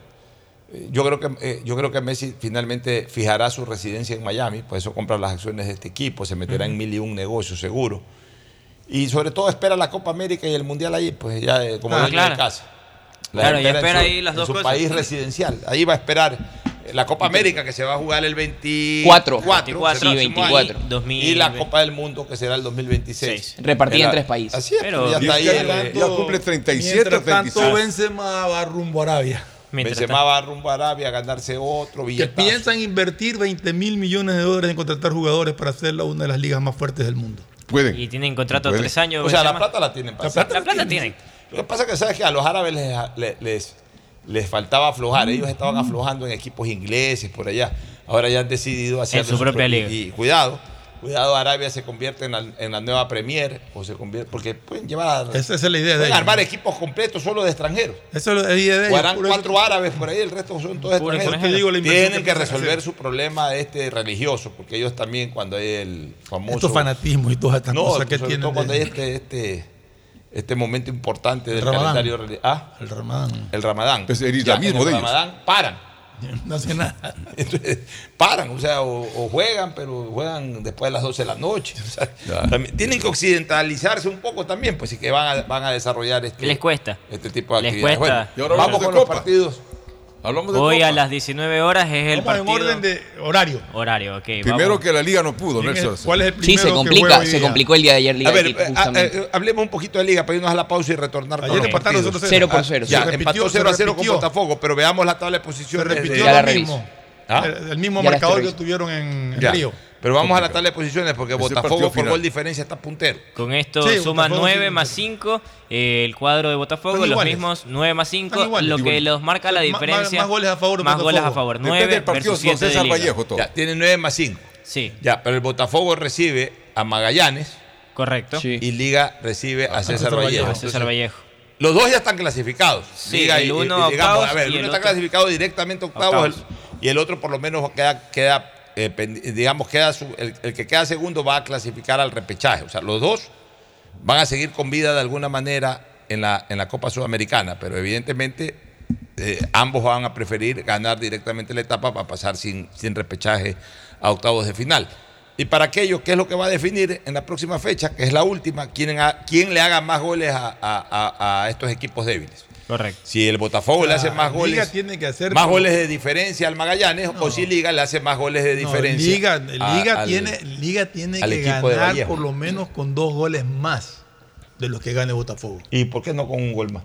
Eh, Yo creo, que, eh, yo creo que Messi finalmente fijará su residencia en Miami, por eso compra las acciones de este equipo, se meterá en mil y un negocios seguro. Y sobre todo espera la Copa América y el Mundial ahí, pues ya eh, como Ah, dueño claro. de casa. Claro, y en espera su- ahí las en dos su cosas. país residencial. Ahí va a esperar la Copa América que se va a jugar el 24, Cuatro. será el Sí, próximo año, 24. 2000. y la Copa del Mundo que será el 2026. Repartida en tres países. Así es, Pero- ya está ahí. Mientras eh, tanto, ya cumple 37, Mientras tanto, 36. Benzema va rumbo a Arabia. Mientras Benzema va rumbo a Arabia a ganarse otro Que billetazo. piensan invertir 20 mil millones de dólares en contratar jugadores para hacerla una de las ligas más fuertes del mundo. Pueden. Y tienen contrato Puede. tres años. O sea, la plata la tienen. para La plata La plata tienen. Lo que pasa es que sabes que a los árabes les, les, les- les faltaba aflojar. Ellos estaban aflojando en equipos ingleses por allá. Ahora ya han decidido hacer su propia liga. Y, cuidado, cuidado, Arabia se convierte en la, en la nueva Premier o se convierte porque pueden llevar Esa, esa es la idea de ellos. armar equipos completos solo de extranjeros. Esa es la idea de ellos. harán cuatro árabes por ahí, el resto son todos extranjeros. extranjero. Tienen que resolver hacer. su problema este religioso, porque ellos también cuando hay el famoso Estos fanatismos y todas estas no, cosas que tienen. todo cuando de- hay este, este, este momento importante El del Ramadán. calendario Ah, El Ramadán. el Ramadán. Pues el Ya, islamismo en el de ellos. Ramadán paran. No hace nada. Entonces, paran, o sea, o, o juegan, pero juegan después de las 12 de la noche. o sea, Ya. también- tienen que occidentalizarse un poco también, pues sí que van a, van a desarrollar este, Les cuesta. este tipo de Les actividades. cuesta. Vamos con los partidos. Hablamos de Hoy Copa. a las 19 horas es el Vamos en partido. orden de horario. Horario, ok. Primero vamos. que la liga no pudo, ¿Quién es- Nelson. ¿Cuál es el Sí, primero se que complica, se complicó el día de ayer Liga A ver, eh, ah, eh, hablemos un poquito de liga para irnos a la pausa y retornar Ayer empataron partidos. 0-0. Cero por Ah, cero. Ya, Se repitió, empató se 0 a 0 con repitió. Botafogo, pero veamos la tabla de Se posiciones. repitió lo reviso. mismo. ¿Ah? El, el mismo Ya marcador que tuvieron en, en. Río. Pero vamos a la tabla de posiciones porque Ese Botafogo por gol diferencia está puntero. Con esto Sí, suma Botafogo 9 sí, más sí. 5. el cuadro de Botafogo, los mismos 9 más 5. Están iguales. Lo que Iguales. los marca la Más- más- diferencia. más goles a favor de Más Botafogo. goles a favor. Depende 9 del partido versus con 7 de César liga. Vallejo todo. Ya, tiene 9 más 5. Sí, Ya, pero el Botafogo recibe a Magallanes correcto. Sí. y Liga recibe a César, César Vallejo. Vallejo. César Vallejo. Los dos ya están clasificados. Sí, Liga el uno y- y a digamos, octavos a ver, y el uno está otro- clasificado directamente a octavos, Octavos. el- y el otro por lo menos queda, queda eh, digamos, el, que queda segundo va a clasificar al repechaje. O sea, los dos van a seguir con vida de alguna manera en la, en la Copa Sudamericana, pero evidentemente eh, ambos van a preferir ganar directamente la etapa para pasar sin, sin repechaje a octavos de final. Y para aquellos, ¿qué es lo que va a definir en la próxima fecha? Que es la última, quién, quién le haga más goles a- a estos equipos débiles. Correcto. Si el Botafogo le hace más Liga goles, tiene que hacer más como- goles de diferencia al Magallanes, o si Liga le hace más goles de No, diferencia. Liga, a- Liga al- tiene, Liga tiene al que ganar por lo menos con dos goles más de los que gane Botafogo. ¿Y por qué no con un gol más?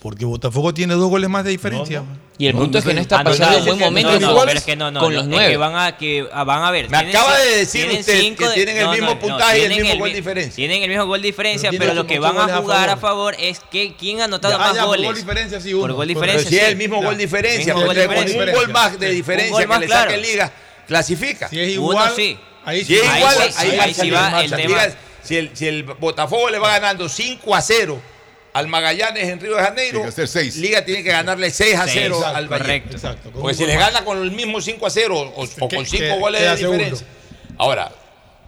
Porque Botafogo tiene dos goles más de diferencia. Y el No, punto no es que no está Ah, pasando un buen momento con- no, pero es que no, no, con no, los es nueve. que van a, que ah, van a ver. Me acaba de decir usted que de- tienen el mismo no, no, puntaje y el mismo gol mi- diferencia. Tienen el mismo gol diferencia, Pero lo que van a goles a jugar a favor. es que quién ha anotado Ya, más ya, por goles. gol diferencia, sí, Por uno. gol Pero diferencia. Pero si es sí. el mismo gol diferencia, gol con un gol más de diferencia gol que le saque. Liga, clasifica. Si es igual, sí. ahí Si es Ahí igual, sí, va el tema. El, si el Botafogo le va ganando 5 a 0 al Magallanes en Río de Janeiro, Tiene que ser seis. Liga tiene que ganarle 6 a Seis, 0 exacto, al Valle. correcto. Exacto. Porque si le gana con el mismo 5 a 0 o, o con 5 que- goles de diferencia. Ahora,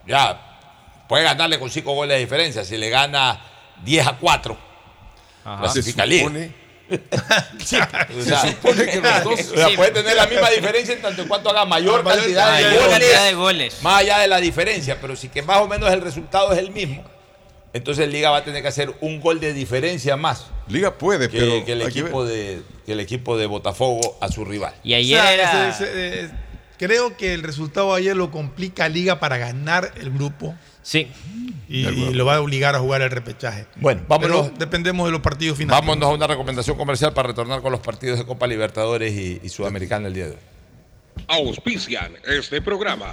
ya puede ganarle con 5 goles de diferencia. Si le gana 10 a 4, Ajá. clasifica Se Liga. supone- Sí, o sea, supone que los dos- o sea, Sí. puede tener la misma diferencia en tanto en cuanto haga mayor Mayor cantidad de Mayor goles, cantidad de goles. más allá de la diferencia, pero si que más o menos el resultado es el mismo, entonces Liga va a tener que hacer un gol de diferencia más Liga puede, que, pero que el, equipo de, que el equipo de Botafogo a su rival. Y O ayer sea, era... ese- ese- eh, creo que el resultado de ayer lo complica a Liga para ganar el grupo Sí. y, y lo va a obligar a jugar el repechaje. Bueno, Pero vámonos, dependemos de los partidos finales. vámonos a una recomendación comercial para retornar con los partidos de Copa Libertadores y, y Sudamericana el día de hoy. Auspician este programa.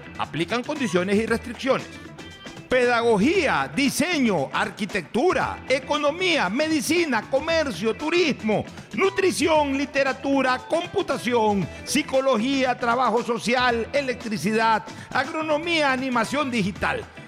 Aplican condiciones y restricciones. Pedagogía, diseño, arquitectura, economía, medicina, comercio, turismo, nutrición, literatura, computación, psicología, trabajo social, electricidad, agronomía, animación digital.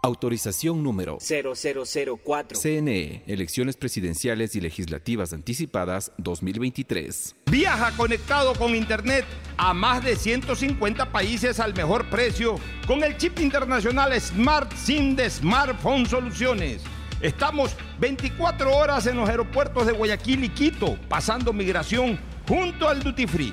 Autorización número 0004. CNE, Elecciones Presidenciales y Legislativas Anticipadas 2023. Viaja conectado con Internet a más de 150 países al mejor precio con el chip internacional Smart SIM de Smartphone Soluciones. Estamos 24 horas en los aeropuertos de Guayaquil y Quito, pasando migración junto al Duty Free.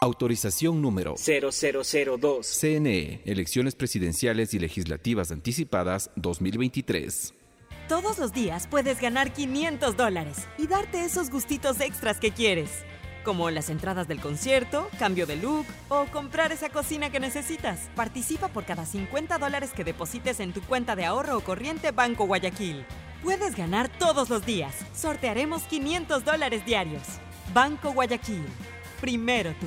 Autorización número 0002. CNE, Elecciones Presidenciales y Legislativas Anticipadas 2023. Todos los días puedes ganar 500 dólares y darte esos gustitos extras que quieres, como las entradas del concierto, cambio de look o comprar esa cocina que necesitas. Participa por cada 50 dólares que deposites en tu cuenta de ahorro o corriente Banco Guayaquil. Puedes ganar todos los días. Sortearemos 500 dólares diarios. Banco Guayaquil. Primero tú.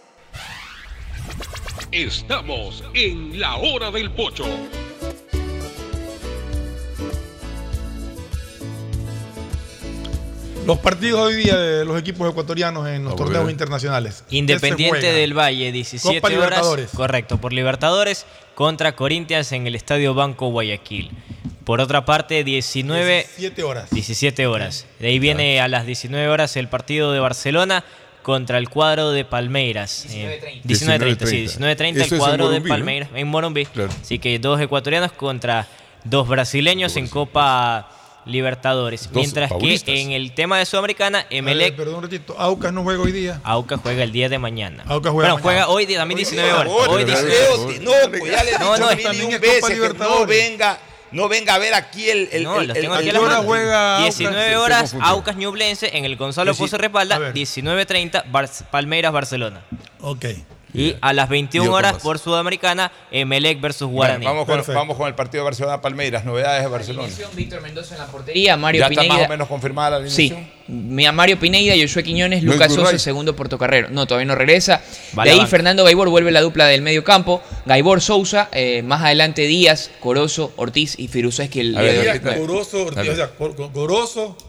Estamos en la hora del pocho. Los partidos hoy día de los equipos ecuatorianos en los Ah, torneos internacionales. ¿Qué se Independiente del Valle, 17 Copa horas. Correcto, por Libertadores contra Corinthians en el Estadio Banco Guayaquil. Por otra parte, 19 17 horas. 17 horas. De ahí viene a las 19 horas el partido de Barcelona contra el cuadro de Palmeiras. 19:30. 19.30, sí, 19.30 Eso el cuadro de ¿no? Palmeiras en Morumbi. Claro. Así que dos ecuatorianos contra dos brasileños en Copa Libertadores. Dos Mientras paulistas. que en el tema de Sudamericana, Emelec perdón un ratito. Aucas no juega hoy día. Aucas juega el día de mañana. Aucas juega bueno, mañana. juega hoy día, también 19 horas. Hoy pero 19 Leo, te- No, pues ya le he No, no, es Copa veces que no Libertadores. venga, no venga a ver aquí el... el No, el- los tengo el- aquí a ¿A la juega Aucas? 19 Se- se horas. Aucas Ñublense en el Gonzalo Pozo Respalda, ver. 19.30, Bar- Palmeiras Barcelona. Ok. Y a las 21 Diego horas por Sudamericana, Emelec versus Bueno, Guaraní. vamos, con, Perfecto. vamos con el partido de Barcelona-Palmeiras, novedades de Barcelona. Víctor Mendoza en la portería, Mario ¿Ya está más o menos confirmada la Sí, alineación? Mi- Mario Pineida, Josué Quiñones, ¿No es Lucas Sosa, segundo portocarrero. No, todavía no regresa. De ahí banca. Fernando Gaibor vuelve la dupla del medio campo. Gaibor Sousa, eh, más adelante Díaz, Corozo, Ortiz y Firuza que el Díaz, Goroso, Ortiz, o sea,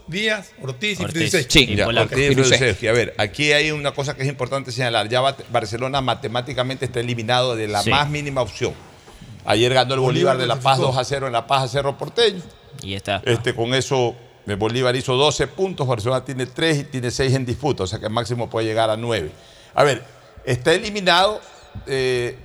Díaz, Ortiz y. Fidel Sí, Polanco. Ortiz. A ver, aquí hay una cosa que es importante señalar. Ya Barcelona matemáticamente está eliminado de la Sí. más mínima opción. Ayer ganó el Bolívar, Bolívar de La Paz clasificó. 2 a 0 en La Paz a Cerro Porteño. Y está. Este, con eso, Bolívar hizo 12 puntos, Barcelona tiene 3 y tiene 6 en disputa, o sea que el máximo puede llegar a 9. A ver, está eliminado. eh,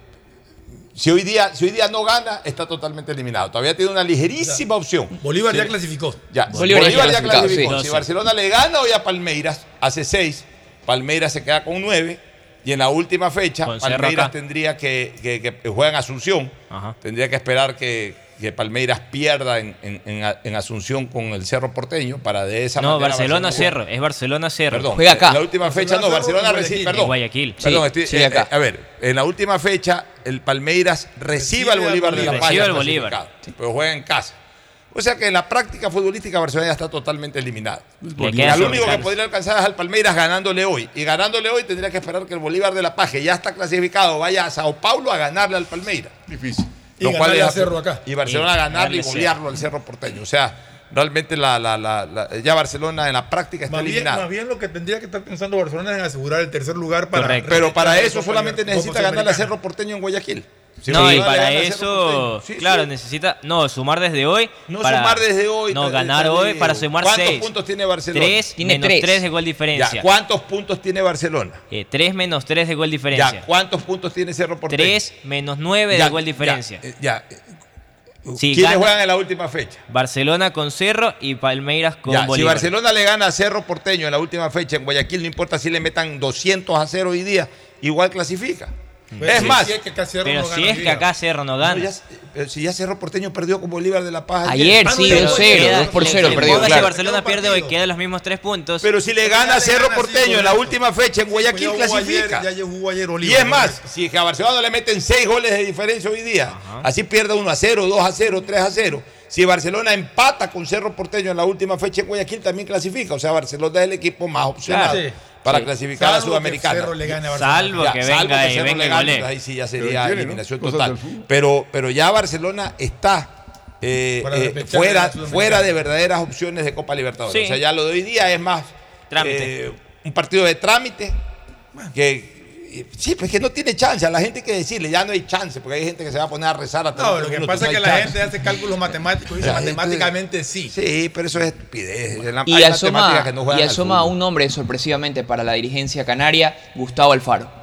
si, hoy día, si hoy día no gana, está totalmente eliminado. Todavía tiene una ligerísima opción. Bolívar ya clasificó. Ya, Bolívar Bolívar, ya clasificó. sí. Si Sí. Barcelona le gana hoy a Palmeiras, hace 6, Palmeiras se queda con 9. Y en la última fecha, Palmeiras tendría que, que, que juega en Asunción. Ajá. Tendría que esperar que, que Palmeiras pierda en, en- en- en Asunción con el Cerro Porteño para de esa No, manera. Barcelona Cerro, es Barcelona Cerro. Perdón, En la última fecha, no, Barcelona recibe. Perdón, En Guayaquil. Perdón, estoy- eh, eh, a ver, en la última fecha, el Palmeiras recibe al Bolívar de la Paz. Recibe al Bolívar. Pero juega en casa. O sea que en la práctica futbolística Barcelona ya está totalmente queda al único que podría alcanzar es al Palmeiras ganándole hoy. Y ganándole hoy tendría que esperar que el Bolívar de la Paz, que ya está clasificado, vaya a Sao Paulo a ganarle al Palmeiras. Difícil. Y ganarle a Cerro acá. Y Barcelona Y ganarle y golearlo al Cerro Porteño. O sea, realmente la, la- la- la- ya Barcelona en la práctica está Más bien, eliminado. más bien lo que tendría que estar pensando Barcelona es en asegurar el tercer lugar para. Correcto. Pero para eso solamente necesita Copa ganarle a Sudamericana. Cerro Porteño en Guayaquil. Si no, y para eso, sí, claro, sí. necesita, no, sumar desde hoy. No para- sumar desde hoy. No, tra- ganar hoy para sumar ¿Cuántos 6. puntos tiene Barcelona? 3 menos 3 de gol diferencia. Ya, ¿Cuántos puntos tiene Barcelona? 3 menos 3 de gol Ya, diferencia. ¿cuántos puntos tiene Cerro Porteño? 3 menos 9 Ya, de gol ya, diferencia. eh, Ya. Si ¿Quiénes gana- juegan en la última fecha? Barcelona con Cerro y Palmeiras con Ya, si Bolívar. Barcelona le gana a Cerro Porteño en la última fecha en Guayaquil, no importa si le metan 200 a 0 hoy día, igual clasifica. Pero es si- más, si es que acá Cerro Pero no si gana es que acá Cerro no gana. No, ya- pero si ya Cerro Porteño perdió con Bolívar de la Paz. Ayer, Ah, no, sí, ya- 2-0, Queda- 2 por le- 0 le perdió, Si. Barcelona pierde hoy, quedan los mismos 3 puntos. Pero si le gana a Cerro Porteño en la última fecha en Guayaquil, clasifica. ayer- ya jugó ayer Y es ¿no? más, si a Barcelona le meten 6 goles de diferencia hoy día, así pierde 1 a 0, 2 a 0, 3 a 0. Si Barcelona empata con Cerro Porteño en la última fecha en Guayaquil, también clasifica. O sea, Barcelona es el equipo más opcionado Claro. Sí. Para Sí. clasificar a Salvo que Sudamericana. Cerro le gane a. Salvo que venga y Cerro venga le y gane, golee. entonces ahí sí ya Pero sería tiene, ¿no? eliminación total. Pero, pero ya Barcelona está eh, Para eh, fuera, fuera de verdaderas opciones de Copa Libertadores. Sí. O sea, ya lo de hoy día es más Trámite. eh, un partido de trámite que sí, pues que no tiene chance. A la gente hay que decirle, ya no hay chance, porque hay gente que se va a poner a rezar hasta No, lo que minutos, pasa es que la chance. gente hace cálculos matemáticos y dice matemáticamente sí. Sí, pero eso es estupidez. La- Y hay asoma, matemáticas que no y asoma fútbol. un nombre sorpresivamente para la dirigencia canaria, Gustavo Alfaro.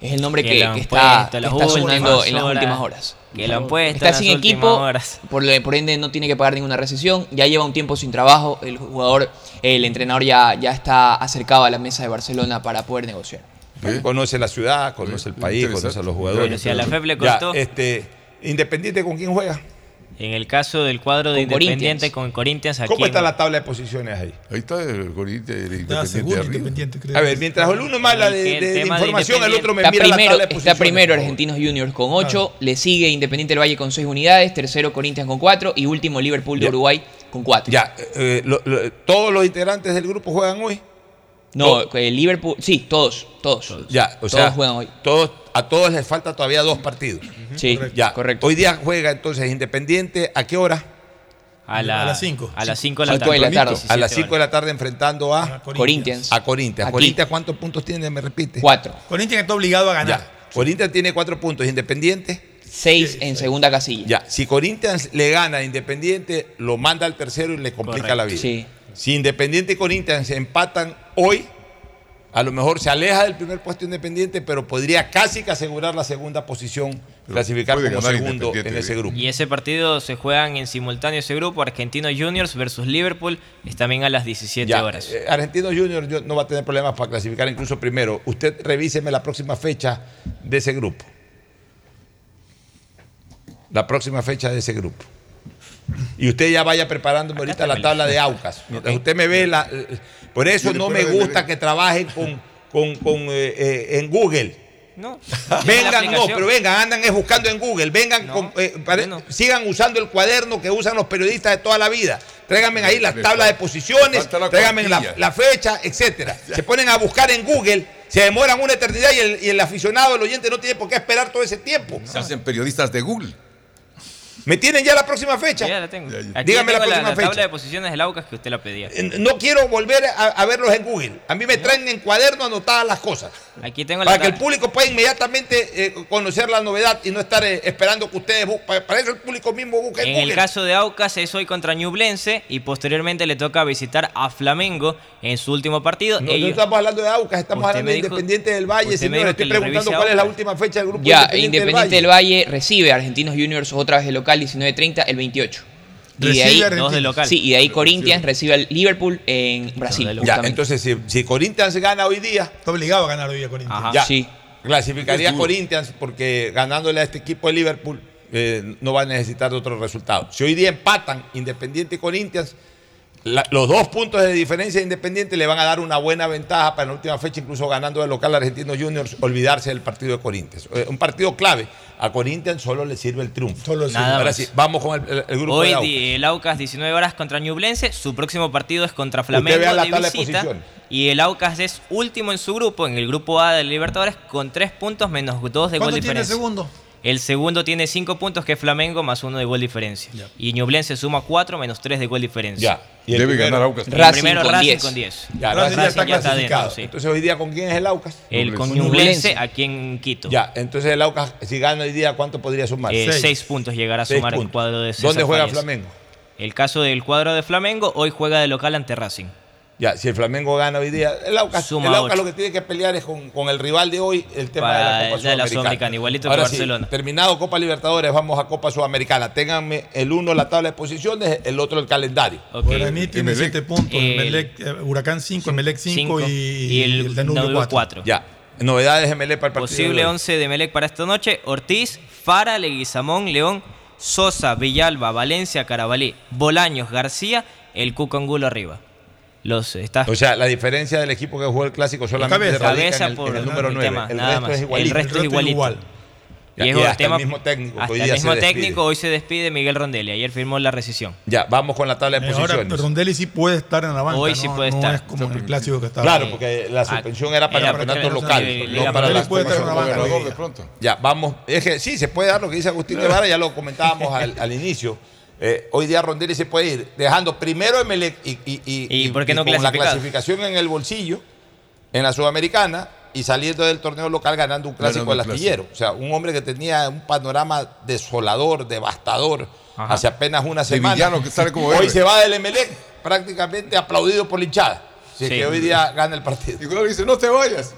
Es el nombre Que está, que está sonando en las últimas horas. Que lo han puesto Está en sin equipo, horas. Por, lo- por ende no tiene que pagar ninguna recesión, ya lleva un tiempo sin trabajo, el jugador, el entrenador ya, ya está acercado a la mesa de Barcelona para poder negociar. Conoce la ciudad, conoce el país, conoce a los jugadores. Pero si a la FEP le Ya, costó. este, Independiente, ¿con quién juega? En el caso del cuadro de Con Corinthians. Independiente con Corinthians aquí. ¿Cómo está en- la tabla de posiciones ahí? Ahí está el Corinthians, el Independiente segundo arriba. independiente, creo. A ver, mientras el uno que- el de- de tema de información, el otro me Está mira la primero, tabla de está primero. Argentinos Juniors con 8, le sigue Independiente del Valle con 6 unidades, tercero Corinthians con 4 y último Liverpool de Ya. Uruguay con 4. Ya, eh, lo- lo- todos los integrantes del grupo juegan hoy. No, eh, Liverpool, sí, todos, todos. Ya, o todos sea, juegan hoy. todos, a todos les falta todavía dos partidos. Sí, Ya, correcto. Hoy día juega entonces Independiente, ¿a qué hora? A, la- A las cinco. A las 5 de la Cinco tarde. de la tarde. A las 17 5 de la tarde enfrentando a, Corinthians. a Corinthians. Aquí. ¿Corinthians cuántos puntos tiene? Me repite. 4. Corinthians está obligado a ganar. Ya. Corinthians tiene cuatro puntos. Independiente. 6 en segunda casilla. Ya. Si Corinthians le gana a Independiente, lo manda al tercero y le complica Correcto. la vida. Sí. Si Independiente y Corinthians se empatan hoy, a lo mejor se aleja del primer puesto Independiente, pero podría casi que asegurar la segunda posición, clasificar como segundo en ese grupo. Y ese partido se juegan en simultáneo ese grupo, Argentinos Juniors versus Liverpool, es también a las 17 Ya, horas. eh, Argentino Junior yo- no va a tener problemas para clasificar incluso primero. Usted revíseme la próxima fecha de ese grupo. La próxima fecha de ese grupo. Y usted ya vaya preparándome ahorita la tabla de Aucas. Mientras usted me ve la. Por eso no me gusta que trabajen con, con, con, eh, eh, en Google. No. Vengan, no, pero vengan, andan es buscando en Google, vengan, No, con- eh, bueno. sigan usando el cuaderno que usan los periodistas de toda la vida. Tráiganme ahí las tablas de posiciones, la tráiganme la fecha, etcétera. Se ponen a buscar en Google, se demoran una eternidad y el, y el aficionado, el oyente no tiene por qué esperar todo ese tiempo. Se hacen periodistas de Google. ¿Me tienen ya la próxima fecha? Ya la tengo. Ya, ya. Aquí Dígame la próxima la, fecha. tabla de posiciones del Aucas que usted la pedía. Eh, No quiero volver a, a verlos en Google. A mí me traen en cuaderno anotadas las cosas. Aquí tengo la Para que el público pueda inmediatamente eh, conocer la novedad y no estar eh, esperando que ustedes busquen. Para, eso el público mismo busca en, En Google. el caso de Aucas es hoy contra Ñublense y posteriormente le toca visitar a Flamengo en su último partido. No, estamos hablando de Aucas, estamos Usted hablando de dijo- Independiente del Valle, señor. Estoy preguntando cuál es la última fecha del grupo Ya, Independiente, Independiente del Valle recibe a Argentinos Juniors otra vez de local 19.30 el 28. Y de ahí, de local. sí, y de ahí Corinthians recibe al Liverpool en Brasil. local. Ya, entonces si, si Corinthians gana hoy día, Está obligado a ganar hoy a Corinthians. Ajá. ya Sí. clasificaría. Corinthians porque ganándole a este equipo de Liverpool eh, no va a necesitar de otro resultado. Si hoy día empatan Independiente y Corinthians, la- los dos puntos de diferencia de Independiente le van a dar una buena ventaja para en la última fecha, incluso ganando el local Argentino Juniors, olvidarse del partido de Corinthians. Eh, un partido clave. A Corinthians solo le sirve el triunfo. Nada Ahora más. sí, vamos con el, el- el grupo Hoy de Aucas. el Aucas 19 horas contra Ñublense, su próximo partido es contra Usted Flamengo vea la de tabla de visita. posiciones. y el Aucas es último en su grupo, en el grupo A de Libertadores, con 3 puntos menos 2 de gol ¿Cuánto tiene diferencia. segundo? El segundo tiene 5 puntos, que es Flamengo, más 1 de gol diferencia. Y Ñublense suma 4 menos 3 de gol diferencia. Ya. Y el Debe primero- ganar Aucas. El Racing primero con Racing 10. con 10. Ya, Racing Racing ya está dentro, sí. Entonces hoy día con quién es el Aucas? El con Ñublense. Aquí en Quito. Ya, entonces el Aucas, si gana hoy día, ¿cuánto podría sumar? 6 puntos llegará a Seis sumar el puntos. cuadro de César ¿Dónde juega Falles. Flamengo? El caso del cuadro de Flamengo, hoy juega de local ante Racing. Ya, si el Flamengo gana hoy día, el Aucas, Suma el Aucas lo que tiene que pelear es con, con el rival de hoy, el tema Para de la el Copa de la Sudamericana. Igualito que Ahora sí, Barcelona. terminado Copa Libertadores, vamos a Copa Sudamericana. Ténganme el uno la tabla de posiciones, el otro el calendario. Ok. Guaraní tiene Emelec. 7 puntos, El- Emelec, eh, Huracán 5, Emelec 5 Cinco. y, y el, Danubio Danubio 4. 4. Ya, novedades MLE para el partido. Posible de hoy. 11 de Melec para esta noche. Ortiz, Fara, Leguizamón, León, Sosa, Villalba, Valencia, Carabalí, Bolaños, García, el Cuco Angulo arriba. Los está O sea, la diferencia del equipo que jugó el clásico solamente Cabeza. radica en el, por en el número el 9. tema, el resto es igualito. El resto es igualito. igual. Ya, Y y es el hasta tema- el mismo técnico. Hasta hoy el mismo se despide. técnico hoy se despide Miguel Rondelli. Ayer firmó la rescisión. Ya, vamos con la tabla de Eh, Ahora posiciones. Rondelli sí puede estar en la banca. Hoy ¿no? sí puede no estar. es como el clásico que estaba. Claro, porque la suspensión era para era el campeonato porque local, no no para la puede estar en la banca. De pronto. Ya, vamos. Es que sí, se puede dar lo que dice Agustín Guevara, ya lo comentábamos al, al inicio. Eh, hoy día Rondelli se puede ir dejando primero Emelec y, y, y, ¿Y por qué no con la clasificación en el bolsillo en la Sudamericana y saliendo del torneo local ganando un clásico del un astillero. O sea, un hombre que tenía un panorama desolador, devastador, Ajá. hace apenas una semana. villano que sale como hoy se va del Emelec prácticamente aplaudido por la hinchada. Así Sí. que hoy día gana el partido. Y cuando dice, no te vayas.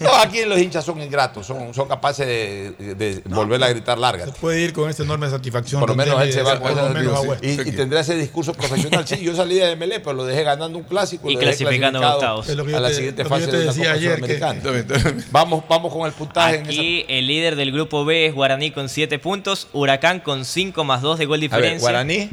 No, aquí los hinchas son ingratos, son, son capaces de, de volver a gritar largas. Se puede ir con esa enorme satisfacción. Por lo menos él se va con esa. Huesca. y, y tendrá ese discurso profesional. Sí, yo salí de MLE, pero lo dejé ganando un clásico Y lo dejé clasificando octavos. A la te- siguiente lo que yo fase te de la Copa ayer, que- Sudamericana. También, también. Vamos, vamos con el puntaje. en Aquí el líder del grupo B es Guaraní con 7 puntos, Huracán con 5 más 2 de gol esa- A ver, diferencia. Guaraní.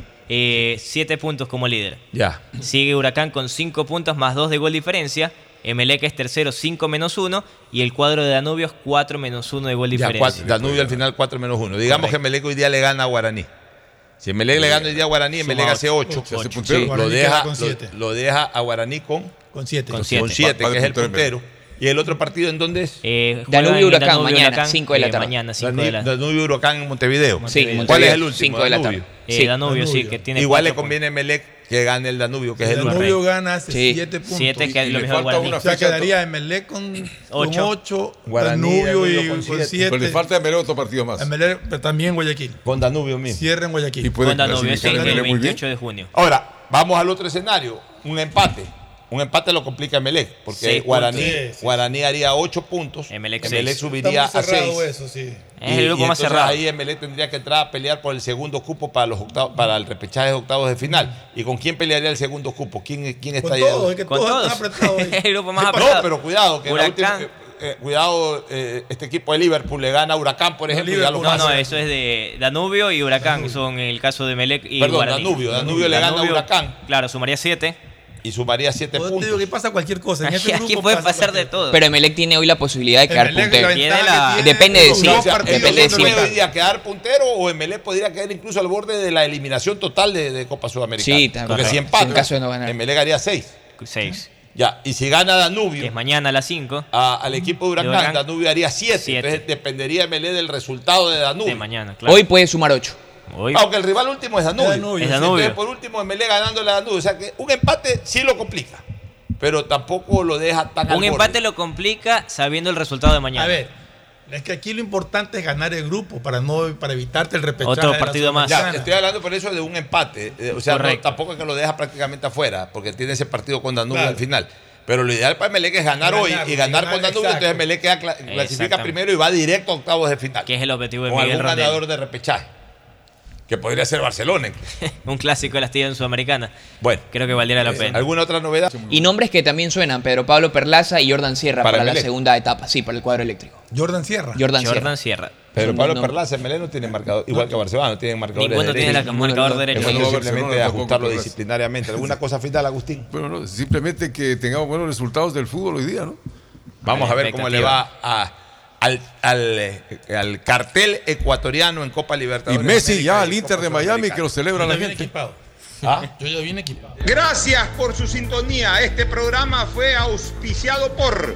7 puntos como líder. Ya. Sigue Huracán con 5 puntos más 2 de gol diferencia. Emelec es tercero, 5 menos 1. Y el cuadro de Danubio es 4 menos 1 de gol Ya, diferencia. cuatro- Danubio al final 4 menos 1. Digamos que Melec hoy día le gana a Guaraní. Si Melec le gana hoy día a Guaraní, Suma Melec hace ocho. 8. Se hace Ocho. puntero. lo, deja, lo- lo deja a Guaraní con Con 7. Con siete. 7, Va- va que es el puntero. ¿Y el otro partido en dónde es? Eh, Danubio Huracán, Danubio mañana, Huracán, 5 de la eh, tarde. Mañana, 5 de la Danubio Huracán en Montevideo. Sí, ¿Cuál Montevideo, es el último? 5 de la Danubio. tarde. Eh, Sí. Danubio, sí, Danubio. que tiene Igual le conviene a Melec que gane el Danubio, que es El el Danubio último. gana Sí. 7 puntos. Siete, que Y lo le mismo falta una O sea, quedaría Emelec con Ocho. 8, Guaraní, Danubio y con con siete. 7. Pero le falta Melec otro partido más. Emelec, pero también Guayaquil. Con Danubio mismo. Cierra en Guayaquil. Y puede Con Danubio, sí, el Melec muy bien. 28 de junio. Ahora, vamos al otro escenario. Un empate. Un empate lo complica a Melec, porque Guaraní, puntos. Sí, sí. Guaraní haría 8 puntos. Emelec Emelec subiría a muy cerrado 6. eso, sí. Es el grupo más cerrado. Ahí Emelec tendría que entrar a pelear por el segundo cupo para los octavos, para el repechaje de octavos de final. ¿Y con quién pelearía el segundo cupo? ¿Quién, quién está Con ahí? todos, es que Con todos todos. están apretados ahí. el grupo más No, apretado. pero cuidado, que la Huracán. eh, eh, cuidado, eh, este equipo de Liverpool le gana a Huracán, por ejemplo, y ya lo Liverpool No, no, pasa. eso es de Danubio y Huracán. Son el caso de Melec y Perdón, Guaraní. Danubio. Danubio le gana a Huracán. Claro, sumaría 7. Y sumaría 7 Pues te puntos. digo que pasa cualquier cosa. En este Aquí grupo puede pasa pasar de todo. Pero Emelec tiene hoy la posibilidad de quedar Emelec, puntero. la Tiene ventaja la- que tiene Depende de es sí, O sea, partidos depende de día quedar puntero o Emelec podría quedar incluso al borde de la eliminación total de, de Copa Sudamericana. Sí, también. Porque si empata, En caso de no ganar. Emelec haría 6. 6. Ya, y si gana Que Danubio es mañana a las 5 a- al equipo de Huracán, De Huracán, Danubio haría 7. siete. Entonces dependería Emelec del resultado de Danubio. de mañana, claro. Hoy puede sumar 8. Hoy. Aunque el rival último es Danubio. Es Danubio, Es sí. Danubio. Entonces, por último, Emelec ganándole a Danubio. O sea que un empate sí lo complica, pero tampoco lo deja tan al Un borde. empate lo complica sabiendo el resultado de mañana. A ver, es que aquí lo importante es ganar el grupo para no para evitarte el repechaje. Otro partido más. Ya, estoy hablando por eso de un empate. Eh, O sea, no, tampoco es que lo deja prácticamente afuera, porque tiene ese partido con Danubio Claro. al final. Pero lo ideal para Emelec es ganar, Ganar, hoy y ganar, ganar, con Danubio. exacto. Entonces Emelec clasifica primero y va directo a octavos de final. Que es el objetivo de Miguel algún Rondelli. ganador de repechaje. Que podría ser Barcelona. Un clásico de la en Sudamericana. Bueno. Creo que valdría la Eh, pena. ¿Alguna otra novedad? Y nombres que también suenan, Pedro Pablo Perlaza y Jordan Sierra Para para, la segunda etapa, sí, para el cuadro eléctrico. Jordan Sierra. Jordan, Jordan Sierra. Son Pablo Perlaza, Melé no tiene marcador, igual que Barcelona, no tienen marcador Ninguno tiene la- marcador derecho. No simplemente ajustarlo disciplinariamente. ¿Alguna cosa final, Agustín? Bueno, no, simplemente que tengamos buenos resultados del fútbol hoy día, ¿no? Vamos a ver cómo le va a- al, al, eh, al cartel ecuatoriano en Copa Y Libertadores. Messi América ya y al Inter de Miami que lo celebra la gente. ¿Ah? Yo ya bien equipado. Gracias por su sintonía. Este programa fue auspiciado por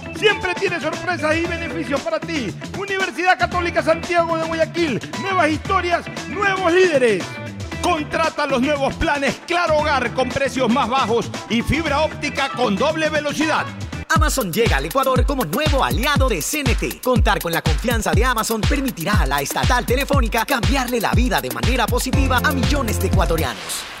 Siempre tiene sorpresas y beneficios para ti. Universidad Católica Santiago de Guayaquil. Nuevas historias, nuevos líderes. Contrata los nuevos planes Claro Hogar con precios más bajos y fibra óptica con doble velocidad. Amazon llega al Ecuador como nuevo aliado de CNT. Contar con la confianza de Amazon permitirá a la estatal telefónica cambiarle la vida de manera positiva a millones de ecuatorianos.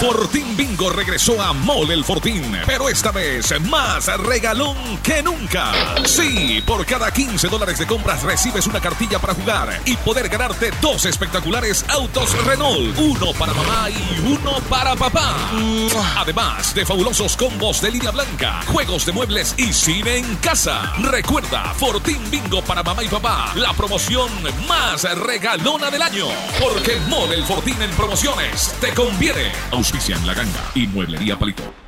Fortín Bingo regresó a Mole el Fortín, pero esta vez más regalón que nunca. Sí, por cada 15 dólares de compras recibes una cartilla para jugar y poder ganarte dos espectaculares autos Renault, uno para mamá y uno para papá. Además de fabulosos combos de línea blanca, juegos de muebles y cine en casa. Recuerda, Fortín Bingo para mamá y papá, la promoción más regalona del año. Porque Mole el Fortín en promociones te conviene. Auspician La Ganga y Mueblería Palito.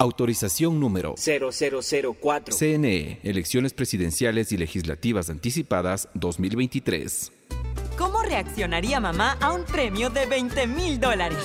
Autorización número 0004. CNE, Elecciones Presidenciales y Legislativas Anticipadas 2023. ¿Cómo reaccionaría mamá a un premio de 20 mil dólares?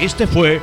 Este fue